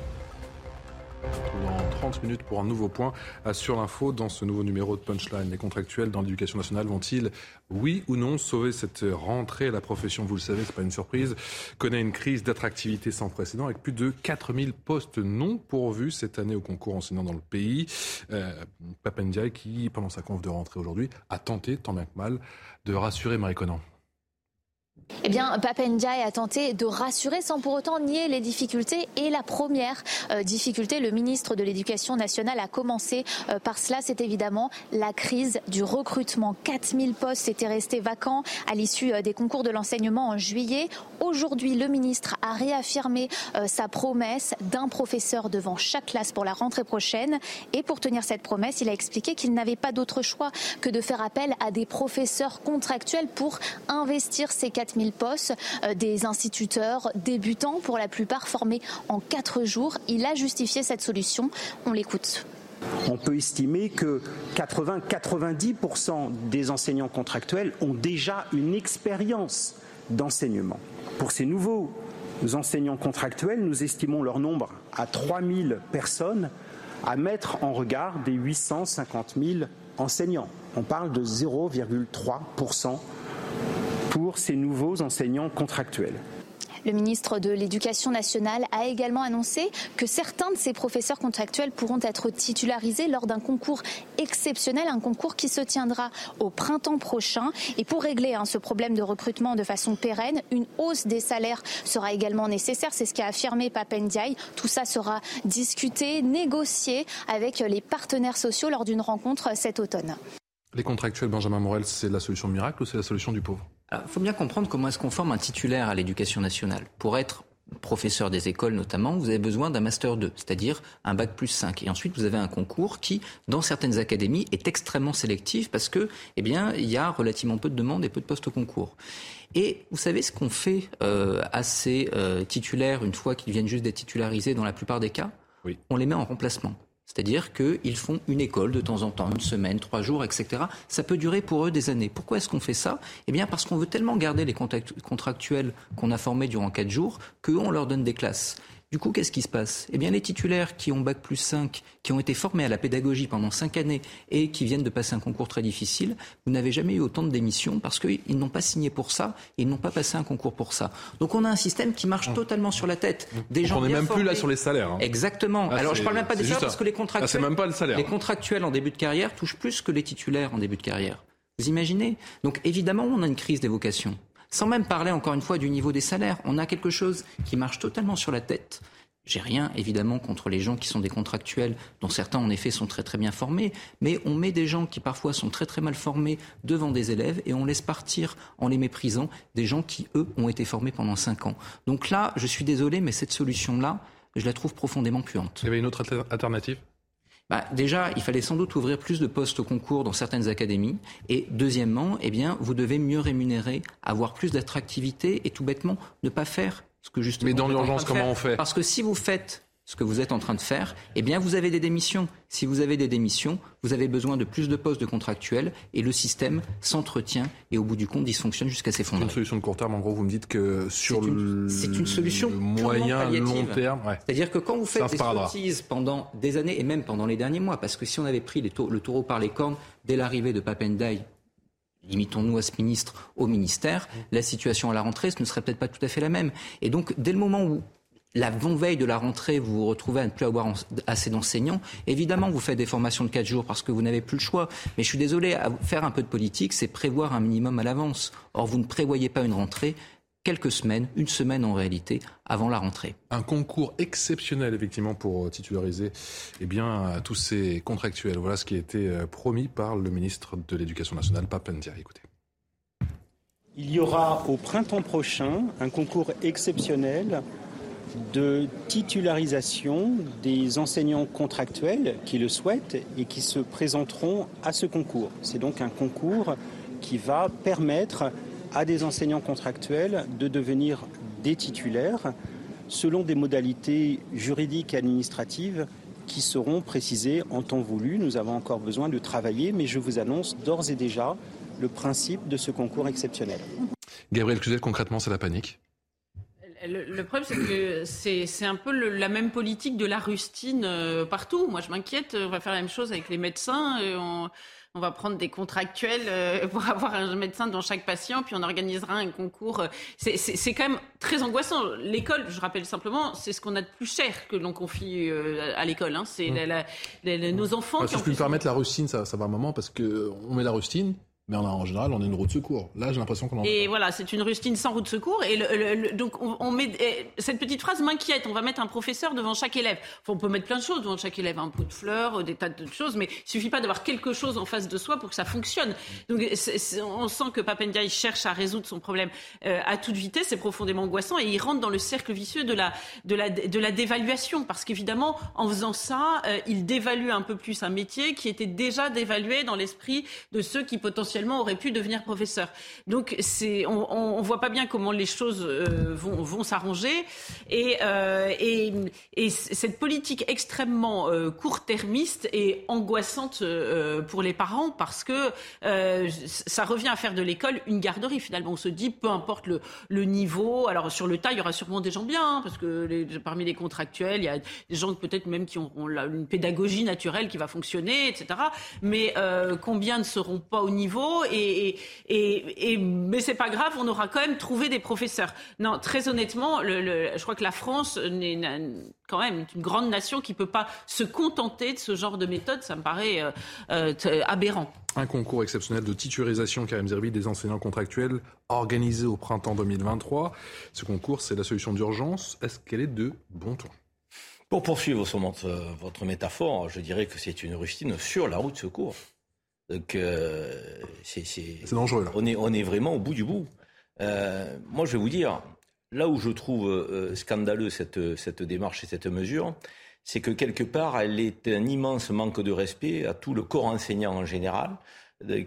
dans 30 minutes pour un nouveau point sur l'info dans ce nouveau numéro de Punchline. Les contractuels dans l'éducation nationale vont-ils, oui ou non, sauver cette rentrée La profession, vous le savez, c'est pas une surprise, connaît une crise d'attractivité sans précédent avec plus de 4000 postes non pourvus cette année au concours enseignant dans le pays. Euh, Papendia qui, pendant sa conf de rentrée aujourd'hui, a tenté, tant bien que mal, de rassurer Marie Conan. Eh bien, Papendiaï a tenté de rassurer sans pour autant nier les difficultés. Et la première euh, difficulté, le ministre de l'Éducation nationale a commencé euh, par cela, c'est évidemment la crise du recrutement. 4000 postes étaient restés vacants à l'issue euh, des concours de l'enseignement en juillet. Aujourd'hui, le ministre a réaffirmé sa promesse d'un professeur devant chaque classe pour la rentrée prochaine. Et pour tenir cette promesse, il a expliqué qu'il n'avait pas d'autre choix que de faire appel à des professeurs contractuels pour investir ces 4000 000 postes, euh, des instituteurs débutants, pour la plupart formés en quatre jours. Il a justifié cette solution. On l'écoute. On peut estimer que 80-90% des enseignants contractuels ont déjà une expérience d'enseignement. Pour ces nouveaux enseignants contractuels, nous estimons leur nombre à 3000 personnes à mettre en regard des 850 000 enseignants. On parle de 0,3% pour ces nouveaux enseignants contractuels. Le ministre de l'Éducation nationale a également annoncé que certains de ces professeurs contractuels pourront être titularisés lors d'un concours exceptionnel, un concours qui se tiendra au printemps prochain. Et pour régler hein, ce problème de recrutement de façon pérenne, une hausse des salaires sera également nécessaire. C'est ce qu'a affirmé Papendiaï. Tout ça sera discuté, négocié avec les partenaires sociaux lors d'une rencontre cet automne. Les contractuels, Benjamin Morel, c'est la solution miracle ou c'est la solution du pauvre? Il faut bien comprendre comment est-ce qu'on forme un titulaire à l'éducation nationale. Pour être professeur des écoles notamment, vous avez besoin d'un master 2, c'est-à-dire un bac plus 5. Et ensuite, vous avez un concours qui, dans certaines académies, est extrêmement sélectif parce que, eh bien, il y a relativement peu de demandes et peu de postes au concours. Et vous savez ce qu'on fait euh, à ces euh, titulaires une fois qu'ils viennent juste d'être titularisés dans la plupart des cas? Oui. On les met en remplacement. C'est-à-dire qu'ils font une école de temps en temps, une semaine, trois jours, etc. Ça peut durer pour eux des années. Pourquoi est-ce qu'on fait ça? Eh bien parce qu'on veut tellement garder les contractuels qu'on a formés durant quatre jours qu'on leur donne des classes. Du coup, qu'est-ce qui se passe? Eh bien, les titulaires qui ont Bac plus 5, qui ont été formés à la pédagogie pendant 5 années et qui viennent de passer un concours très difficile, vous n'avez jamais eu autant de démissions parce qu'ils n'ont pas signé pour ça et ils n'ont pas passé un concours pour ça. Donc, on a un système qui marche totalement sur la tête. Des gens on n'est même plus là sur les salaires. Hein. Exactement. Ah, Alors, je parle même pas des salaires parce que les ah, contractuels, même pas le salaire. les contractuels en début de carrière touchent plus que les titulaires en début de carrière. Vous imaginez? Donc, évidemment, on a une crise des vocations. Sans même parler encore une fois du niveau des salaires, on a quelque chose qui marche totalement sur la tête. J'ai rien, évidemment, contre les gens qui sont des contractuels, dont certains, en effet, sont très très bien formés, mais on met des gens qui parfois sont très très mal formés devant des élèves et on laisse partir, en les méprisant, des gens qui, eux, ont été formés pendant cinq ans. Donc là, je suis désolé, mais cette solution-là, je la trouve profondément puante. Il y avait une autre alternative? Bah, déjà, il fallait sans doute ouvrir plus de postes au concours dans certaines académies. Et deuxièmement, eh bien, vous devez mieux rémunérer, avoir plus d'attractivité et tout bêtement ne pas faire ce que justement. Mais dans l'urgence, comment on fait? Parce que si vous faites ce que vous êtes en train de faire, eh bien, vous avez des démissions. Si vous avez des démissions, vous avez besoin de plus de postes de contractuels et le système s'entretient et au bout du compte dysfonctionne jusqu'à s'effondrer. Une solution de court terme, en gros, vous me dites que sur le, c'est une solution moyen, long terme. C'est-à-dire que quand vous faites des sottises pendant des années et même pendant les derniers mois, parce que si on avait pris le taureau par les cornes dès l'arrivée de Papendai limitons-nous à ce ministre au ministère, la situation à la rentrée, ce ne serait peut-être pas tout à fait la même. Et donc, dès le moment où la veille de la rentrée, vous vous retrouvez à ne plus avoir assez d'enseignants. Évidemment, vous faites des formations de 4 jours parce que vous n'avez plus le choix. Mais je suis désolé, faire un peu de politique, c'est prévoir un minimum à l'avance. Or, vous ne prévoyez pas une rentrée quelques semaines, une semaine en réalité, avant la rentrée. Un concours exceptionnel, effectivement, pour titulariser eh bien, tous ces contractuels. Voilà ce qui a été euh, promis par le ministre de l'Éducation nationale, Papendia. Écoutez. Il y aura au printemps prochain un concours exceptionnel de titularisation des enseignants contractuels qui le souhaitent et qui se présenteront à ce concours. C'est donc un concours qui va permettre à des enseignants contractuels de devenir des titulaires selon des modalités juridiques et administratives qui seront précisées en temps voulu. Nous avons encore besoin de travailler, mais je vous annonce d'ores et déjà le principe de ce concours exceptionnel. Gabriel Cluzel, concrètement, c'est la panique le, problème, c'est que c'est un peu la même politique de la rustine euh, partout. Moi, je m'inquiète. On va faire la même chose avec les médecins. Euh, on, va prendre des contractuels euh, pour avoir un médecin dans chaque patient, puis on organisera un concours. C'est quand même très angoissant. L'école, je rappelle simplement, c'est ce qu'on a de plus cher que l'on confie à l'école. Hein. C'est mmh. nos enfants. Ah, si je puis me permettre, la rustine, ça, ça va un moment parce qu'on met la rustine mais en général, on a une roue de secours. Là, j'ai l'impression qu'on en. Et voilà, c'est une rustine sans roue de secours. Et le, donc, on, met cette petite phrase m'inquiète. On va mettre un professeur devant chaque élève. Enfin, on peut mettre plein de choses devant chaque élève, un pot de fleurs, des tas de choses, mais il suffit pas d'avoir quelque chose en face de soi pour que ça fonctionne. Donc, on sent que Papendiaï cherche à résoudre son problème euh, à toute vitesse. C'est profondément angoissant et il rentre dans le cercle vicieux de la de la de la dévaluation parce qu'évidemment, en faisant ça, euh, il dévalue un peu plus un métier qui était déjà dévalué dans l'esprit de ceux qui potentiellement aurait pu devenir professeur. Donc c'est, on, ne voit pas bien comment les choses euh, vont, s'arranger et, euh, et, et, cette politique extrêmement euh, court-termiste est angoissante pour les parents parce que ça revient à faire de l'école une garderie finalement. On se dit peu importe le, niveau. Alors sur le tas, il y aura sûrement des gens bien hein, parce que parmi les contractuels, il y a des gens peut-être même qui auront une pédagogie naturelle qui va fonctionner, etc. Mais combien ne seront pas au niveau et, et, et, mais c'est pas grave, on aura quand même trouvé des professeurs. Non, très honnêtement, le, je crois que la France n'est quand même une grande nation qui peut pas se contenter de ce genre de méthode. Ça me paraît euh, euh, aberrant. Un concours exceptionnel de titularisation, Karim Zerbi, des enseignants contractuels organisé au printemps 2023. Ce concours, c'est la solution d'urgence. Est-ce qu'elle est de bon ton? Pour poursuivre votre, votre métaphore, je dirais que c'est une rustine sur la route de secours. Donc, euh, c'est dangereux. Là. On, est, on est vraiment au bout du bout. Euh, moi, je vais vous dire, là où je trouve euh, scandaleux cette, cette démarche et cette mesure, c'est que quelque part, elle est un immense manque de respect à tout le corps enseignant en général,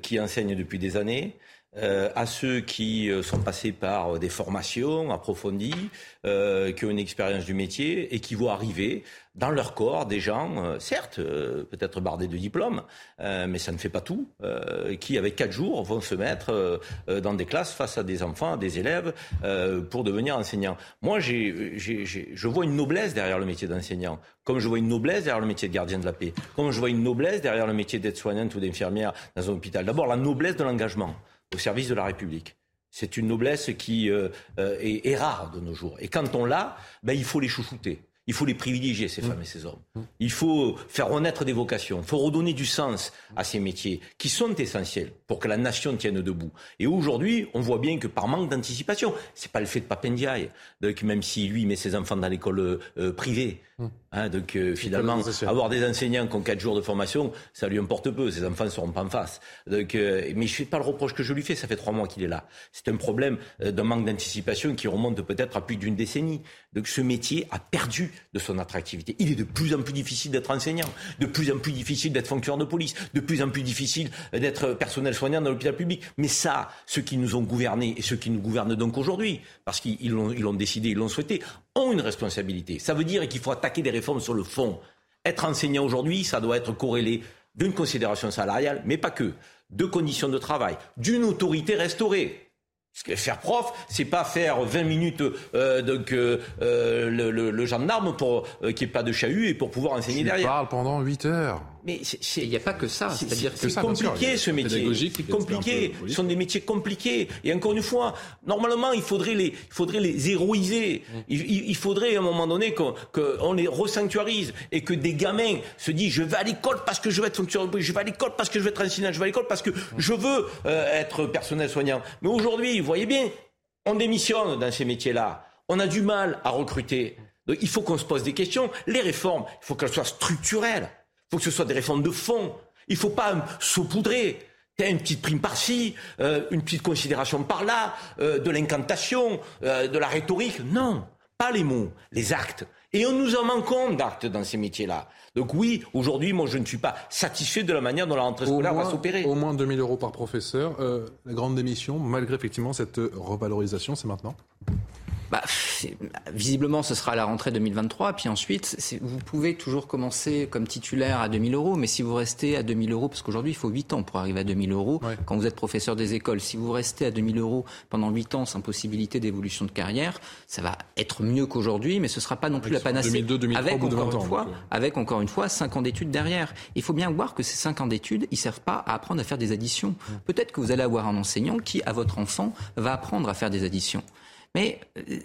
qui enseigne depuis des années, euh, à ceux qui euh, sont passés par euh, des formations approfondies, qui ont une expérience du métier et qui vont arriver dans leur corps des gens, certes, peut-être bardés de diplômes, mais ça ne fait pas tout, qui avec quatre jours vont se mettre dans des classes face à des enfants, à des élèves, pour devenir enseignants. Moi, je vois une noblesse derrière le métier d'enseignant, comme je vois une noblesse derrière le métier de gardien de la paix, comme je vois une noblesse derrière le métier d'aide-soignante ou d'infirmière dans un hôpital. D'abord, la noblesse de l'engagement au service de la République. C'est une noblesse qui euh, euh, est, rare de nos jours. Et quand on l'a, ben, il faut les chouchouter. Il faut les privilégier, ces mmh. femmes et ces hommes. Mmh. Il faut faire renaître des vocations. Il faut redonner du sens à ces métiers qui sont essentiels pour que la nation tienne debout. Et aujourd'hui, on voit bien que par manque d'anticipation, c'est pas le fait de Papendiaï, donc même si lui met ses enfants dans l'école euh, privée, Hum. Hein, donc euh, finalement, avoir des enseignants qui ont 4 jours de formation, ça lui importe peu. Ses enfants ne seront pas en face. Donc, euh, mais je ne fais pas le reproche que je lui fais. Ça fait trois mois qu'il est là. C'est un problème euh, d'un manque d'anticipation qui remonte peut-être à plus d'une décennie. Donc ce métier a perdu de son attractivité. Il est de plus en plus difficile d'être enseignant, de plus en plus difficile d'être fonctionnaire de police, de plus en plus difficile d'être personnel soignant dans l'hôpital public. Mais ça, ceux qui nous ont gouvernés et ceux qui nous gouvernent donc aujourd'hui, parce qu'ils l'ont décidé, ils l'ont souhaité, ont une responsabilité. Ça veut dire qu'il faut attaquer des réformes sur le fond. Être enseignant aujourd'hui, ça doit être corrélé d'une considération salariale, mais pas que, de conditions de travail, d'une autorité restaurée. Parce que faire prof, c'est pas faire 20 minutes euh, donc euh, euh, le, le, gendarme pour qu'il n'y ait pas de chahut et pour pouvoir enseigner derrière. parle pendant 8 heures. Mais il n'y a pas que ça. C'est-à-dire que c'est compliqué ce métier. C'est compliqué. Ce sont des métiers compliqués. Et encore une fois, normalement, il faudrait les, il faudrait les héroïser. Mm. Il, faudrait à un moment donné qu'on les resanctuarise et que des gamins se disent je vais à l'école parce que je veux être fonctionnaire, je vais à l'école parce que je veux être enseignant, je vais à l'école parce que je veux euh, être personnel soignant. Mais aujourd'hui, vous voyez bien, on démissionne dans ces métiers-là. On a du mal à recruter. Donc, il faut qu'on se pose des questions. Les réformes, il faut qu'elles soient structurelles. Il faut que ce soit des réformes de fond. Il ne faut pas saupoudrer. Une petite prime par-ci, euh, une petite considération par-là, euh, de l'incantation, euh, de la rhétorique. Non, pas les mots, les actes. Et on nous en manque d'actes dans ces métiers-là. Donc oui, aujourd'hui, moi, je ne suis pas satisfait de la manière dont la rentrée scolaire va s'opérer. Au moins 2000 euros par professeur. la grande démission, malgré effectivement cette revalorisation, c'est maintenant? Bah, visiblement, ce sera à la rentrée 2023. Puis ensuite, vous pouvez toujours commencer comme titulaire à 2000 euros, mais si vous restez à 2000 euros, parce qu'aujourd'hui, il faut 8 ans pour arriver à 2000 euros, quand vous êtes professeur des écoles, si vous restez à 2000 euros pendant 8 ans sans possibilité d'évolution de carrière, ça va être mieux qu'aujourd'hui, mais ce ne sera pas non plus la panacée. 2002, 2003, avec, encore une fois, euh. avec encore une fois 5 ans d'études derrière. Il faut bien voir que ces 5 ans d'études, ils servent pas à apprendre à faire des additions. Peut-être que vous allez avoir un enseignant qui, à votre enfant, va apprendre à faire des additions. Mais euh,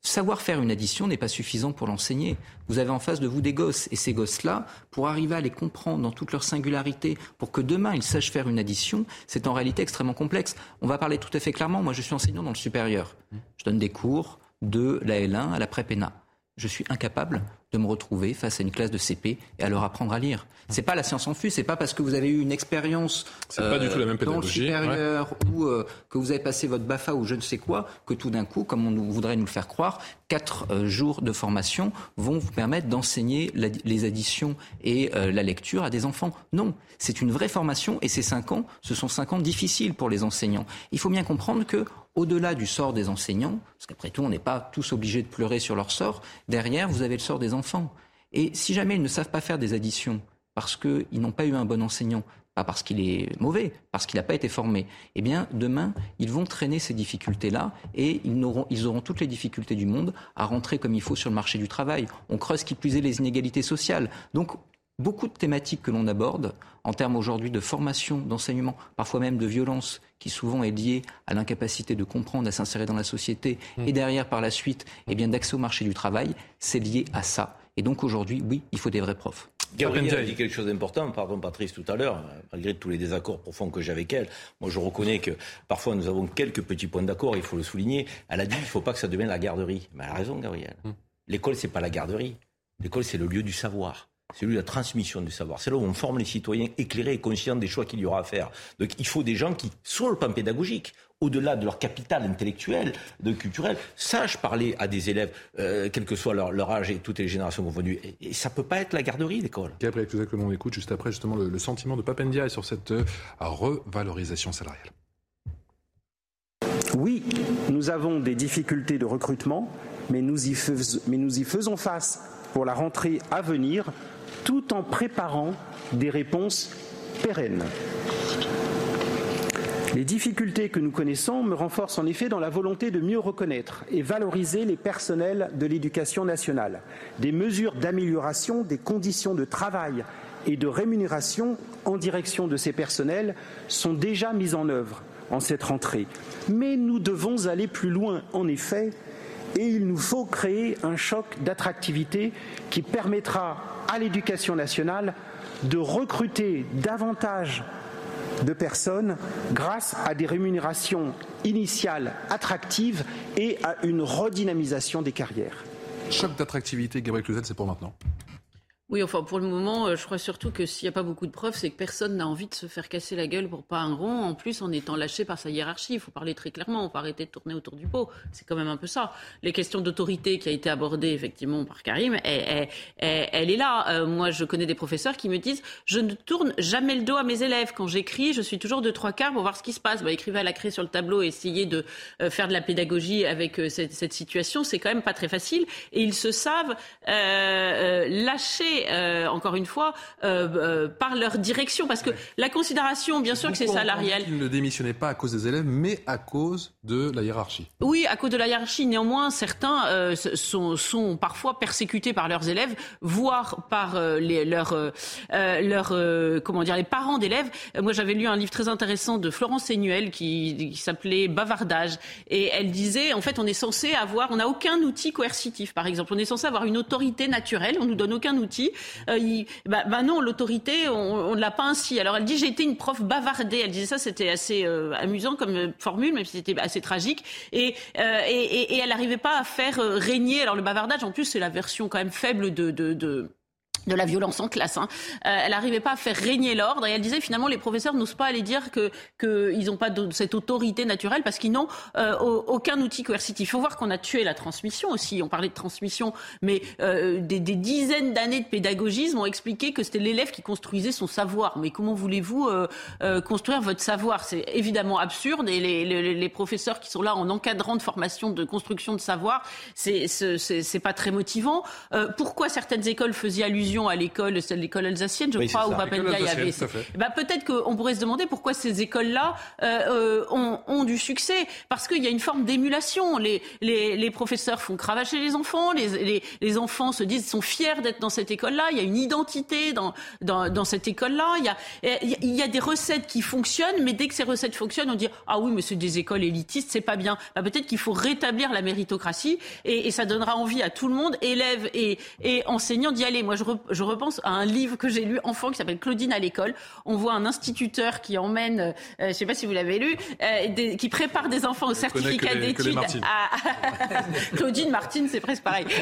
savoir faire une addition n'est pas suffisant pour l'enseigner. Vous avez en face de vous des gosses, et ces gosses-là, pour arriver à les comprendre dans toute leur singularité, pour que demain ils sachent faire une addition, c'est en réalité extrêmement complexe. On va parler tout à fait clairement. Moi, je suis enseignant dans le supérieur. Je donne des cours de la L1 à la prépéna. Je suis incapable de me retrouver face à une classe de CP et à leur apprendre à lire. C'est pas la science en fût, c'est pas parce que vous avez eu une expérience pas du tout la même dans le supérieur ou euh, que vous avez passé votre BAFA ou je ne sais quoi que tout d'un coup, comme on voudrait nous le faire croire, quatre euh, jours de formation vont vous permettre d'enseigner les additions et euh, la lecture à des enfants. Non, c'est une vraie formation et ces cinq ans, ce sont cinq ans difficiles pour les enseignants. Il faut bien comprendre que au-delà du sort des enseignants, parce qu'après tout, on n'est pas tous obligés de pleurer sur leur sort, derrière, vous avez le sort des enfants. Et si jamais ils ne savent pas faire des additions parce qu'ils n'ont pas eu un bon enseignant, pas parce qu'il est mauvais, parce qu'il n'a pas été formé, eh bien, demain, ils vont traîner ces difficultés-là et ils auront, toutes les difficultés du monde à rentrer comme il faut sur le marché du travail. On creuse qui plus est les inégalités sociales. Donc, beaucoup de thématiques que l'on aborde en termes aujourd'hui de formation, d'enseignement, parfois même de violence, qui souvent est liée à l'incapacité de comprendre, à s'insérer dans la société, mmh. et derrière, par la suite, eh bien, d'accès au marché du travail, c'est lié à ça. Et donc aujourd'hui, oui, il faut des vrais profs. Gabriel a dit quelque chose d'important, pardon Patrice tout à l'heure, malgré tous les désaccords profonds que j'ai avec elle. Moi je reconnais que parfois nous avons quelques petits points d'accord, il faut le souligner. Elle a dit qu'il ne faut pas que ça devienne la garderie. Mais elle a raison Gabriel. Mmh. L'école c'est pas la garderie. L'école c'est le lieu du savoir. C'est lui la transmission du savoir. C'est là où on forme les citoyens éclairés et conscients des choix qu'il y aura à faire. Donc il faut des gens qui, sur le plan pédagogique, au-delà de leur capital intellectuel, de culturel, sachent parler à des élèves, euh, quel que soit leur, âge et toutes les générations confondues. Et, et ça peut pas être la garderie, l'école. Gabriel que l'on écoute juste après justement le, sentiment de Papendia sur cette euh, revalorisation salariale. Oui, nous avons des difficultés de recrutement, mais nous y, mais nous y faisons face pour la rentrée à venir tout en préparant des réponses pérennes. Les difficultés que nous connaissons me renforcent en effet dans la volonté de mieux reconnaître et valoriser les personnels de l'éducation nationale. Des mesures d'amélioration des conditions de travail et de rémunération en direction de ces personnels sont déjà mises en œuvre en cette rentrée. Mais nous devons aller plus loin, en effet, et il nous faut créer un choc d'attractivité qui permettra à l'éducation nationale de recruter davantage de personnes grâce à des rémunérations initiales attractives et à une redynamisation des carrières. Choc d'attractivité, Gabriel Cluzel, c'est pour maintenant Oui, enfin pour le moment, euh, je crois surtout que s'il n'y a pas beaucoup de preuves, c'est que personne n'a envie de se faire casser la gueule pour pas un rond, en plus en étant lâché par sa hiérarchie. Il faut parler très clairement, on faut arrêter de tourner autour du pot. C'est quand même un peu ça. Les questions d'autorité qui a été abordée effectivement par Karim, elle, elle, est là. Euh, moi, je connais des professeurs qui me disent, je ne tourne jamais le dos à mes élèves. Quand j'écris, je suis toujours de trois quarts pour voir ce qui se passe. Bah, écrivez à la craie sur le tableau, essayez de euh, faire de la pédagogie avec cette, cette, situation, c'est quand même pas très facile. Et ils se savent euh, encore une fois, euh, euh, par leur direction. Parce que la considération, bien sûr que c'est salarial. Ils ne démissionnaient pas à cause des élèves, mais à cause de la hiérarchie? Oui, à cause de la hiérarchie. Néanmoins, certains sont, sont, parfois persécutés par leurs élèves, voire par les, leurs, leurs comment dire, les parents d'élèves. Moi, j'avais lu un livre très intéressant de Florence Seignuel qui, qui s'appelait Bavardage. Et elle disait, en fait, on est censé avoir, on n'a aucun outil coercitif, par exemple. On est censé avoir une autorité naturelle, on nous donne aucun outil. Euh, bah, bah, non, l'autorité, on ne l'a pas ainsi. Alors elle dit, j'ai été une prof bavardée. Elle disait ça, c'était assez euh, amusant comme euh, formule, même si c'était assez tragique. Et, et, et, elle n'arrivait pas à faire régner. Alors le bavardage, en plus, c'est la version quand même faible de, de, de de la violence en classe. Hein. Euh, elle n'arrivait pas à faire régner l'ordre et elle disait finalement les professeurs n'osent pas aller dire que qu'ils n'ont pas cette autorité naturelle parce qu'ils n'ont euh, aucun outil coercitif. Il faut voir qu'on a tué la transmission aussi. On parlait de transmission, mais euh, des, dizaines d'années de pédagogisme ont expliqué que c'était l'élève qui construisait son savoir. Mais comment voulez-vous construire votre savoir? C'est évidemment absurde et les, les, les, professeurs qui sont là en encadrant de formation de construction de savoir, c'est c'est pas très motivant. pourquoi certaines écoles faisaient allusion à l'école, c'est l'école alsacienne, je crois, où Papendia y avait. Bah, peut-être qu'on pourrait se demander pourquoi ces écoles-là euh, euh, ont, du succès. Parce qu'il y a une forme d'émulation. Les, les, professeurs font cravacher les enfants, les, les, enfants se disent, sont fiers d'être dans cette école-là. Il y a une identité dans, dans, cette école-là. Il y, a, il y a des recettes qui fonctionnent, mais dès que ces recettes fonctionnent, on dit ah oui, mais c'est des écoles élitistes, c'est pas bien. Bah, peut-être qu'il faut rétablir la méritocratie et, ça donnera envie à tout le monde, élèves et, et enseignants, d'y aller. Moi, je, je repense à un livre que j'ai lu enfant qui s'appelle Claudine à l'école. On voit un instituteur qui emmène, euh, je ne sais pas si vous l'avez lu, euh, qui prépare des enfants au certificat d'études. Claudine Martine, c'est presque pareil.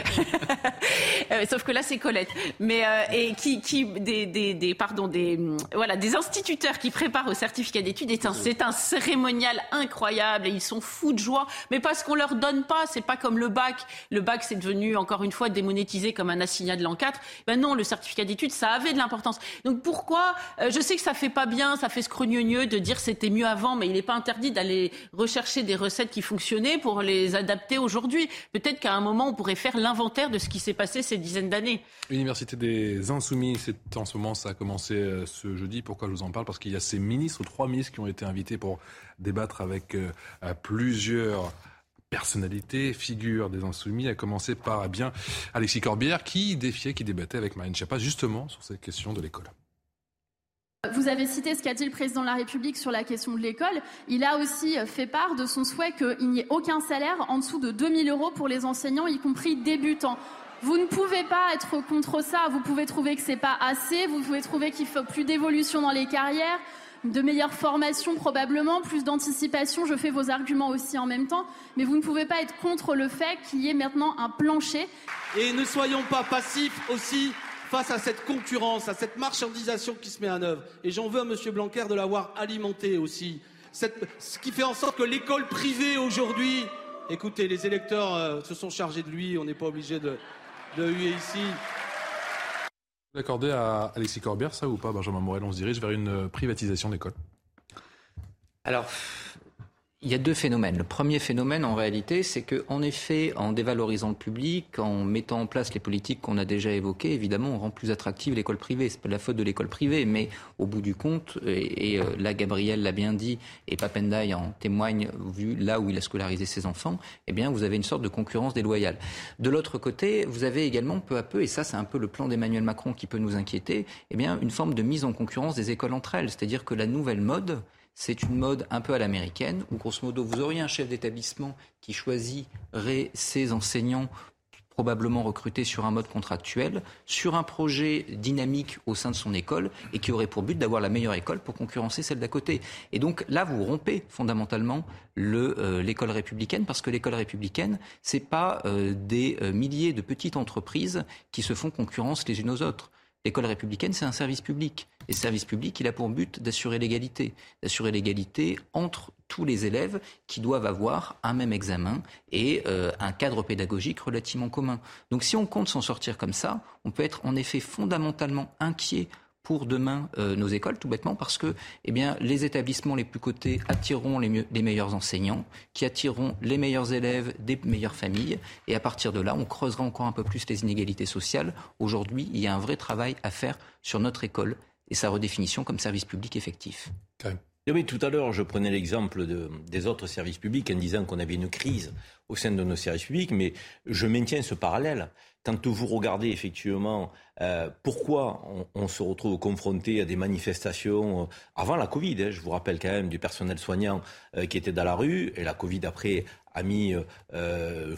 Euh, sauf que là, c'est Colette. Mais et qui, qui des, des, des, pardon, des voilà, des instituteurs qui préparent au certificat d'études. C'est un, un cérémonial incroyable et ils sont fous de joie. Mais parce qu'on leur donne pas, c'est pas comme le bac. Le bac, c'est devenu encore une fois démonétisé comme un assignat de l'an 4. Ben non, le certificat d'études, ça avait de l'importance. Donc pourquoi euh, Je sais que ça fait pas bien, ça fait scrogneux de dire c'était mieux avant, mais il n'est pas interdit d'aller rechercher des recettes qui fonctionnaient pour les adapter aujourd'hui. Peut-être qu'à un moment, on pourrait faire l'inventaire de ce qui s'est passé ces dizaines d'années. Université des Insoumis, c'est en ce moment, ça a commencé euh, ce jeudi. Pourquoi je vous en parle? Parce qu'il y a ces ministres, trois ministres qui ont été invités pour débattre avec euh, plusieurs personnalité, figure des Insoumis, à commencer par eh bien Alexis Corbière qui défiait, qui débattait avec Marine Schiappa justement sur cette question de l'école. Vous avez cité ce qu'a dit le président de la République sur la question de l'école. Il a aussi fait part de son souhait qu'il n'y ait aucun salaire en dessous de 2000 euros pour les enseignants, y compris débutants. Vous ne pouvez pas être contre ça. Vous pouvez trouver que c'est pas assez. Vous pouvez trouver qu'il faut plus d'évolution dans les carrières de meilleure formation probablement, plus d'anticipation. Je fais vos arguments aussi en même temps, mais vous ne pouvez pas être contre le fait qu'il y ait maintenant un plancher. Et ne soyons pas passifs aussi face à cette concurrence, à cette marchandisation qui se met en œuvre. Et j'en veux à M. Blanquer de l'avoir alimenté aussi. ce qui fait en sorte que l'école privée aujourd'hui, écoutez, les électeurs euh, se sont chargés de lui, on n'est pas obligé de huer ici. Accordé à Alexis Corbière, ça ou pas, Benjamin Morel On se dirige vers une privatisation d'école. Alors, il y a deux phénomènes. Le premier phénomène, en réalité, c'est qu'en effet, en dévalorisant le public, en mettant en place les politiques qu'on a déjà évoquées, évidemment, on rend plus attractive l'école privée. C'est pas la faute de l'école privée, mais au bout du compte, et, euh, là, Gabriel l'a bien dit, et Papendai en témoigne, vu là où il a scolarisé ses enfants, eh bien, vous avez une sorte de concurrence déloyale. De l'autre côté, vous avez également peu à peu, et ça, c'est un peu le plan d'Emmanuel Macron qui peut nous inquiéter, eh bien, une forme de mise en concurrence des écoles entre elles. C'est-à-dire que la nouvelle mode, c'est une mode un peu à l'américaine, où grosso modo, vous auriez un chef d'établissement qui choisirait ses enseignants probablement recrutés sur un mode contractuel, sur un projet dynamique au sein de son école et qui aurait pour but d'avoir la meilleure école pour concurrencer celle d'à côté. Et donc là, vous rompez fondamentalement euh, l'école républicaine parce que l'école républicaine, c'est pas euh, des euh, milliers de petites entreprises qui se font concurrence les unes aux autres L'école républicaine, c'est un service public. Et ce service public, il a pour but d'assurer l'égalité, d'assurer l'égalité entre tous les élèves qui doivent avoir un même examen et euh, un cadre pédagogique relativement commun. Donc si on compte s'en sortir comme ça, on peut être en effet fondamentalement inquiet pour demain euh, nos écoles, tout bêtement, parce que eh bien, les établissements les plus cotés attireront les, les, meilleurs enseignants, qui attireront les meilleurs élèves des meilleures familles, et à partir de là, on creusera encore un peu plus les inégalités sociales. Aujourd'hui, il y a un vrai travail à faire sur notre école et sa redéfinition comme service public effectif. Oui, tout à l'heure, je prenais l'exemple de, des autres services publics en disant qu'on avait une crise au sein de nos services publics, mais je maintiens ce parallèle. Quand vous regardez effectivement euh, pourquoi on, se retrouve confronté à des manifestations euh, avant la Covid, hein, je vous rappelle quand même du personnel soignant euh, qui était dans la rue, et la Covid après a mis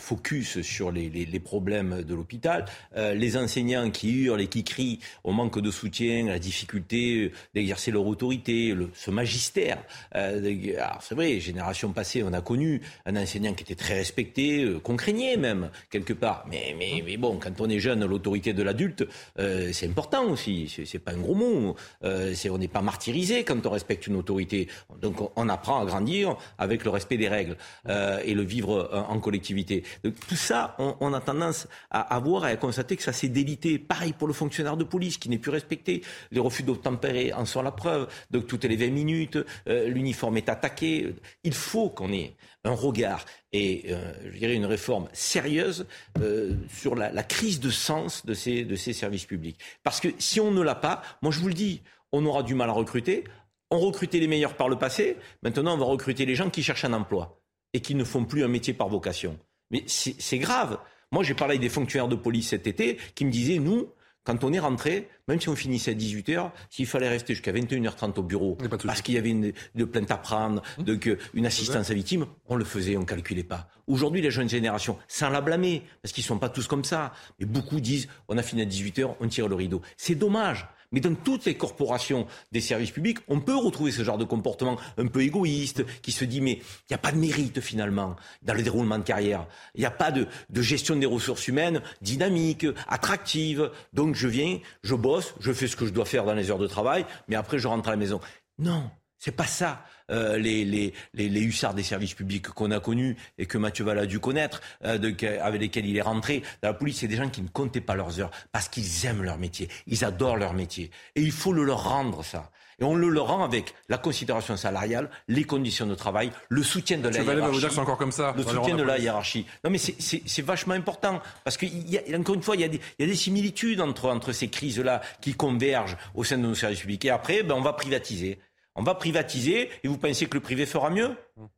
focus sur les, problèmes de l'hôpital, les enseignants qui hurlent et qui crient au manque de soutien, la difficulté d'exercer leur autorité, le, ce magistère. Alors c'est vrai, génération passée, on a connu un enseignant qui était très respecté, euh, qu'on craignait même quelque part. Mais, bon, quand on est jeune, l'autorité de l'adulte, euh, c'est important aussi. C'est pas un gros mot. on n'est pas martyrisé quand on respecte une autorité. Donc on, apprend à grandir avec le respect des règles et le vivre euh, en collectivité. Tout ça, on, a tendance à, à voir et à constater que ça s'est délité. Pareil pour le fonctionnaire de police qui n'est plus respecté. Les refus d'obtempérer en sont la preuve. Donc toutes les 20 minutes, euh, l'uniforme est attaqué. Il faut qu'on ait un regard et euh, je dirais une réforme sérieuse euh, sur la, la, crise de sens de ces, de ces services publics. Parce que si on ne l'a pas, moi je vous le dis, on aura du mal à recruter. On recrutait les meilleurs par le passé, maintenant on va recruter les gens qui cherchent un emploi et qui ne font plus un métier par vocation. Mais c'est grave. Moi, j'ai parlé avec des fonctionnaires de police cet été qui me disaient, nous, quand on est rentré, même si on finissait à 18h, s'il fallait rester jusqu'à 21h30 au bureau, parce qu'il y avait une, une plainte à prendre, mmh. donc, une assistance à victime, on le faisait, on ne calculait pas. Aujourd'hui, les jeunes générations, sans la blâmer, parce qu'ils ne sont pas tous comme ça, mais beaucoup disent, on a fini à 18h, on tire le rideau. C'est dommage. Mais dans toutes les corporations des services publics, on peut retrouver ce genre de comportement un peu égoïste, qui se dit mais il n'y a pas de mérite finalement dans le déroulement de carrière. Il n'y a pas de, gestion des ressources humaines dynamique, attractive. Donc je viens, je bosse, je fais ce que je dois faire dans les heures de travail, mais après je rentre à la maison. Non, c'est pas ça. Euh, les, les, les, les, hussards des services publics qu'on a connus et que Mathieu Valls a dû connaître, euh, de, avec lesquels il est rentré dans la police, c'est des gens qui ne comptaient pas leurs heures parce qu'ils aiment leur métier, ils adorent leur métier. Et il faut le leur rendre, ça. Et on le leur rend avec la considération salariale, les conditions de travail, le soutien de la hiérarchie. Vous dire c'est encore comme ça. Le soutien de la hiérarchie. Non, mais c'est vachement important parce que y a, encore une fois, il y, a des, il y a des similitudes entre entre ces crises-là qui convergent au sein de nos services publics. Et après, ben, on va privatiser. On va privatiser et vous pensez que le privé fera mieux?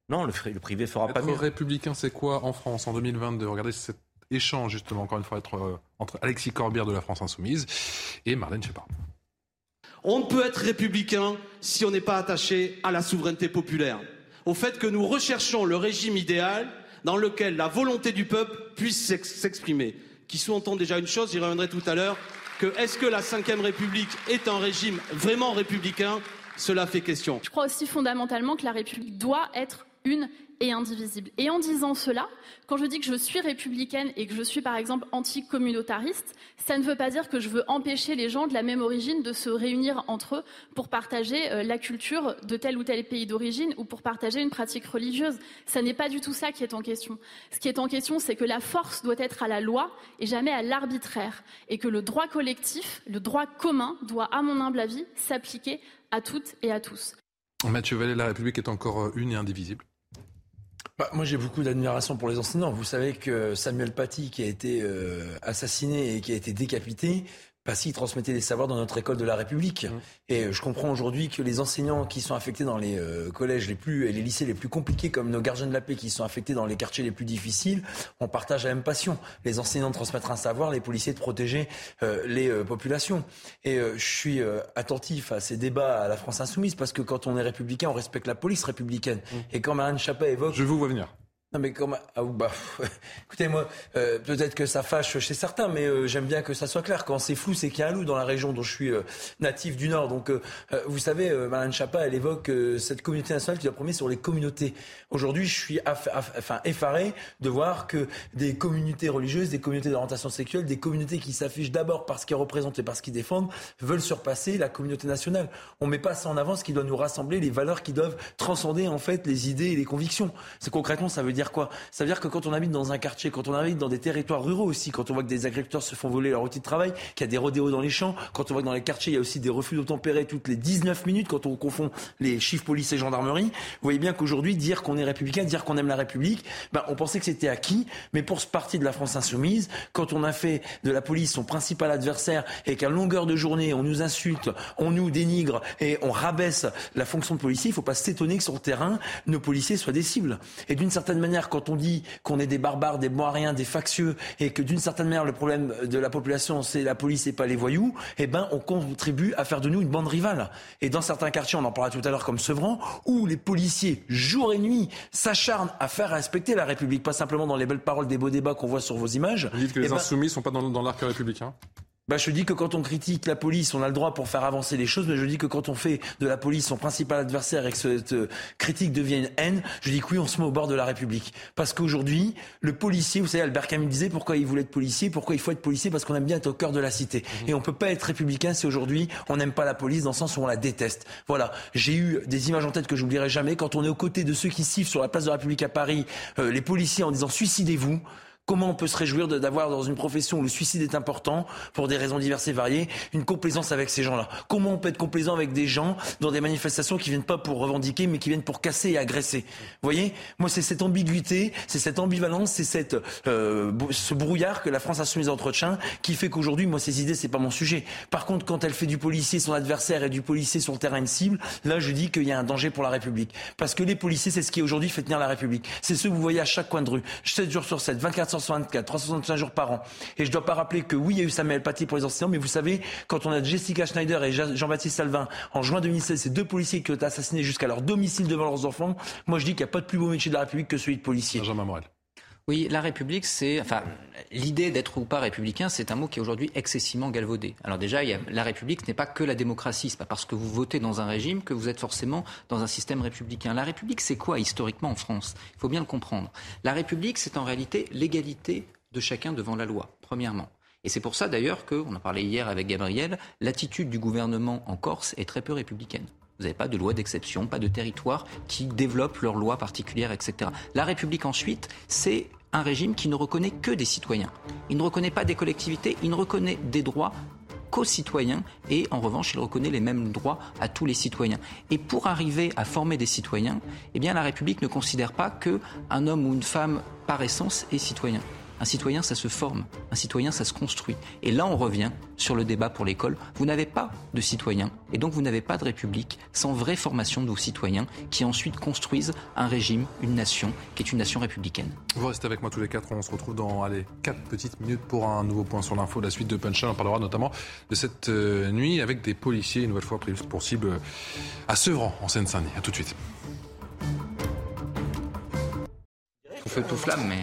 Non, le, le, privé fera être pas mieux. républicain, c'est quoi en France en 2022 Regardez cet échange justement, encore une fois, entre, euh, entre Alexis Corbière de la France Insoumise et Marlène Schiappa. On ne peut être républicain si on n'est pas attaché à la souveraineté populaire, au fait que nous recherchons le régime idéal dans lequel la volonté du peuple puisse s'exprimer. Qui sous-entend déjà une chose, j'y reviendrai tout à l'heure, que est-ce que la Ve République est un régime vraiment républicain? Cela fait question. Je crois aussi fondamentalement que la République doit être une et indivisible. Et en disant cela, quand je dis que je suis républicaine et que je suis par exemple anticommunautariste, ça ne veut pas dire que je veux empêcher les gens de la même origine de se réunir entre eux pour partager euh, la culture de tel ou tel pays d'origine ou pour partager une pratique religieuse. Ça n'est pas du tout ça qui est en question. Ce qui est en question, c'est que la force doit être à la loi et jamais à l'arbitraire et que le droit collectif, le droit commun doit, à mon humble avis, s'appliquer à toutes et à tous. Mathieu Vallée, la République est encore une et indivisible. Bah, moi, j'ai beaucoup d'admiration pour les enseignants. Vous savez que Samuel Paty, qui a été euh, assassiné et qui a été décapité, parce qu'il transmettait des savoirs dans notre école de la République. Mmh. Et je comprends aujourd'hui que les enseignants qui sont affectés dans les euh, collèges les plus et les lycées les plus compliqués, comme nos gardiens de la paix qui sont affectés dans les quartiers les plus difficiles, on partage la même passion. Les enseignants de transmettre un savoir, les policiers de protéger euh, les euh, populations. Et je suis attentif à ces débats à la France insoumise parce que quand on est républicain, on respecte la police républicaine. Mmh. Et quand Marine Chappet évoque... Je vous vois venir Non mais comme ah, bah, écoutez moi euh, peut-être que ça fâche chez certains mais euh, j'aime bien que ça soit clair. Quand c'est flou c'est qu'il y a un loup dans la région dont je suis euh, natif du Nord. Donc vous savez Marlène Chapa elle évoque cette communauté nationale qui doit promis sur les communautés. Aujourd'hui je suis enfin effaré de voir que des communautés religieuses des communautés d'orientation sexuelle des communautés qui s'affichent d'abord parce qu'elles représentent et parce qu'ils défendent veulent surpasser la communauté nationale. On met pas ça en avant ce qui doit nous rassembler les valeurs qui doivent transcender en fait les idées et les convictions. C'est concrètement ça veut dire dire quoi? Ça veut dire que quand on habite dans un quartier, quand on habite dans des territoires ruraux aussi, quand on voit que des agriculteurs se font voler leur outil de travail, qu'il y a des rodéos dans les champs, quand on voit que dans les quartiers, il y a aussi des refus d'obtempérer toutes les 19 minutes, quand on confond les chiffres police et gendarmerie, vous voyez bien qu'aujourd'hui, dire qu'on est républicain, dire qu'on aime la République, ben, on pensait que c'était acquis, mais pour ce parti de la France insoumise, quand on a fait de la police son principal adversaire et qu'à longueur de journée, on nous insulte, on nous dénigre et on rabaisse la fonction de policier, il ne faut pas s'étonner que sur le terrain, nos policiers soient des cibles. Et d'une certaine manière, quand on dit qu'on est des barbares, des moiriens, des factieux, et que d'une certaine manière, le problème de la population, c'est la police et pas les voyous, eh ben, on contribue à faire de nous une bande rivale. Et dans certains quartiers, on en parlera tout à l'heure comme Sevran, où les policiers, jour et nuit, s'acharnent à faire respecter la République, pas simplement dans les belles paroles des beaux débats qu'on voit sur vos images. Vous dites que les eh ben, insoumis ne sont pas dans, dans l'arc républicain bah, je dis que quand on critique la police, on a le droit pour faire avancer les choses, mais je dis que quand on fait de la police son principal adversaire et que cette euh, critique devient une haine, je dis que oui, on se met au bord de la République. Parce qu'aujourd'hui, le policier, vous savez, Albert Camus disait pourquoi il voulait être policier, pourquoi il faut être policier, parce qu'on aime bien être au cœur de la cité. Mhm. Et on peut pas être républicain si aujourd'hui on n'aime pas la police dans le sens où on la déteste. Voilà, j'ai eu des images en tête que j'oublierai jamais quand on est aux côtés de ceux qui sifflent sur la place de la République à Paris, euh, les policiers en disant suicidez-vous. Comment on peut se réjouir d'avoir dans une profession où le suicide est important, pour des raisons diverses et variées, une complaisance avec ces gens-là? Comment on peut être complaisant avec des gens dans des manifestations qui viennent pas pour revendiquer, mais qui viennent pour casser et agresser? Vous voyez? Moi, c'est cette ambiguïté, c'est cette ambivalence, c'est cette euh, ce brouillard que la France a soumis entretien qui fait qu'aujourd'hui, moi, ces idées, c'est pas mon sujet. Par contre, quand elle fait du policier son adversaire et du policier sur le terrain une cible, là, je dis qu'il y a un danger pour la République. Parce que les policiers, c'est ce qui aujourd'hui fait tenir la République. C'est ceux que vous voyez à chaque coin de rue, 7 jours sur 7, 24 364, 365 jours par an. Et je dois pas rappeler que oui, il y a eu Samuel Paty pour les enseignants, mais vous savez, quand on a Jessica Schneider et Jean-Baptiste Salvin en juin 2016, ces deux policiers qui ont été assassinés jusqu'à leur domicile devant leurs enfants, moi je dis qu'il n'y a pas de plus beau métier de la République que celui de policier. Jean Morel. Oui, la République, c'est. Enfin, l'idée d'être ou pas républicain, c'est un mot qui est aujourd'hui excessivement galvaudé. Alors, déjà, la République n'est pas que la démocratie. Ce pas parce que vous votez dans un régime que vous êtes forcément dans un système républicain. La République, c'est quoi historiquement en France? Il faut bien le comprendre. La République, c'est en réalité l'égalité de chacun devant la loi, premièrement. Et c'est pour ça d'ailleurs qu'on a parlé hier avec Gabriel, l'attitude du gouvernement en Corse est très peu républicaine. Vous n'avez pas de loi d'exception, pas de territoire qui développe leurs lois particulières, etc. La République ensuite, c'est un régime qui ne reconnaît que des citoyens. Il ne reconnaît pas des collectivités, il ne reconnaît des droits qu'aux citoyens et en revanche, il reconnaît les mêmes droits à tous les citoyens. Et pour arriver à former des citoyens, eh bien la République ne considère pas que un homme ou une femme par essence est citoyen. Un citoyen, ça se forme. Un citoyen, ça se construit. Et là, on revient sur le débat pour l'école. Vous n'avez pas de citoyens et donc vous n'avez pas de république sans vraie formation de vos citoyens qui ensuite construisent un régime, une nation qui est une nation républicaine. Vous restez avec moi tous les quatre. On se retrouve dans allez, quatre petites minutes pour un nouveau point sur l'info. La suite de Punch. On parlera notamment de cette euh, nuit avec des policiers, une nouvelle fois pris pour cible à Sevran, en Seine-Saint-Denis. A tout de suite.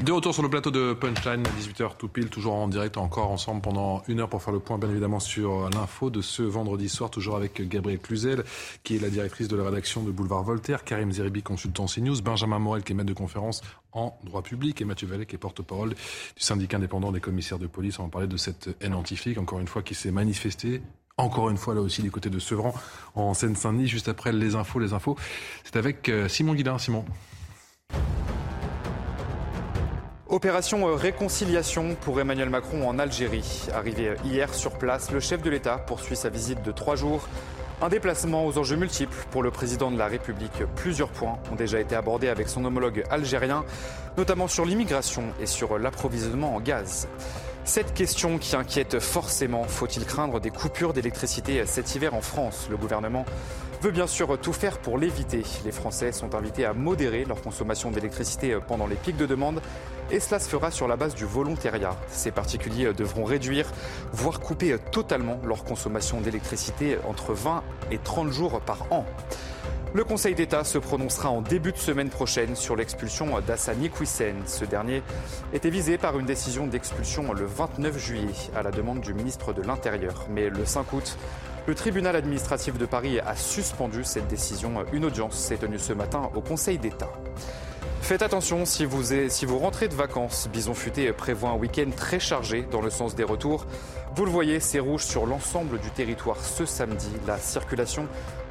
De retour sur le plateau de Punchline, à 18h tout pile, toujours en direct, encore ensemble pendant une heure pour faire le point, bien évidemment, sur l'info de ce vendredi soir, toujours avec Gabriel Cluzel, qui est la directrice de la rédaction de Boulevard Voltaire, Karim Zeribi, consultant CNews, Benjamin Morel, qui est maître de conférence en droit public, et Mathieu Vallet, qui est porte-parole du syndicat indépendant des commissaires de police. On va parler de cette haine antifique, encore une fois, qui s'est manifestée encore une fois, là aussi, du côté de Sevran, en Seine-Saint-Denis, juste après les infos, les infos. C'est avec euh, Simon Guillain. Simon. Opération euh, réconciliation pour Emmanuel Macron en Algérie. Arrivé hier sur place, le chef de l'État poursuit sa visite de trois jours. Un déplacement aux enjeux multiples pour le président de la République. Plusieurs points ont déjà été abordés avec son homologue algérien, notamment sur l'immigration et sur l'approvisionnement en gaz. Cette question qui inquiète forcément, faut-il craindre des coupures d'électricité cet hiver en France? Le gouvernement veut bien sûr tout faire pour l'éviter. Les Français sont invités à modérer leur consommation d'électricité pendant les pics de demande et cela se fera sur la base du volontariat. Ces particuliers devront réduire, voire couper totalement leur consommation d'électricité entre 20 et 30 jours par an. Le Conseil d'État se prononcera en début de semaine prochaine sur l'expulsion d'Assani Kouissen. Ce dernier était visé par une décision d'expulsion le 29 juillet à la demande du ministre de l'Intérieur. Mais le 5 août, le tribunal administratif de Paris a suspendu cette décision. Une audience s'est tenue ce matin au Conseil d'État. Faites attention si vous, si vous rentrez de vacances. Bison Futé prévoit un week-end très chargé dans le sens des retours. Vous le voyez, c'est rouge sur l'ensemble du territoire ce samedi. La circulation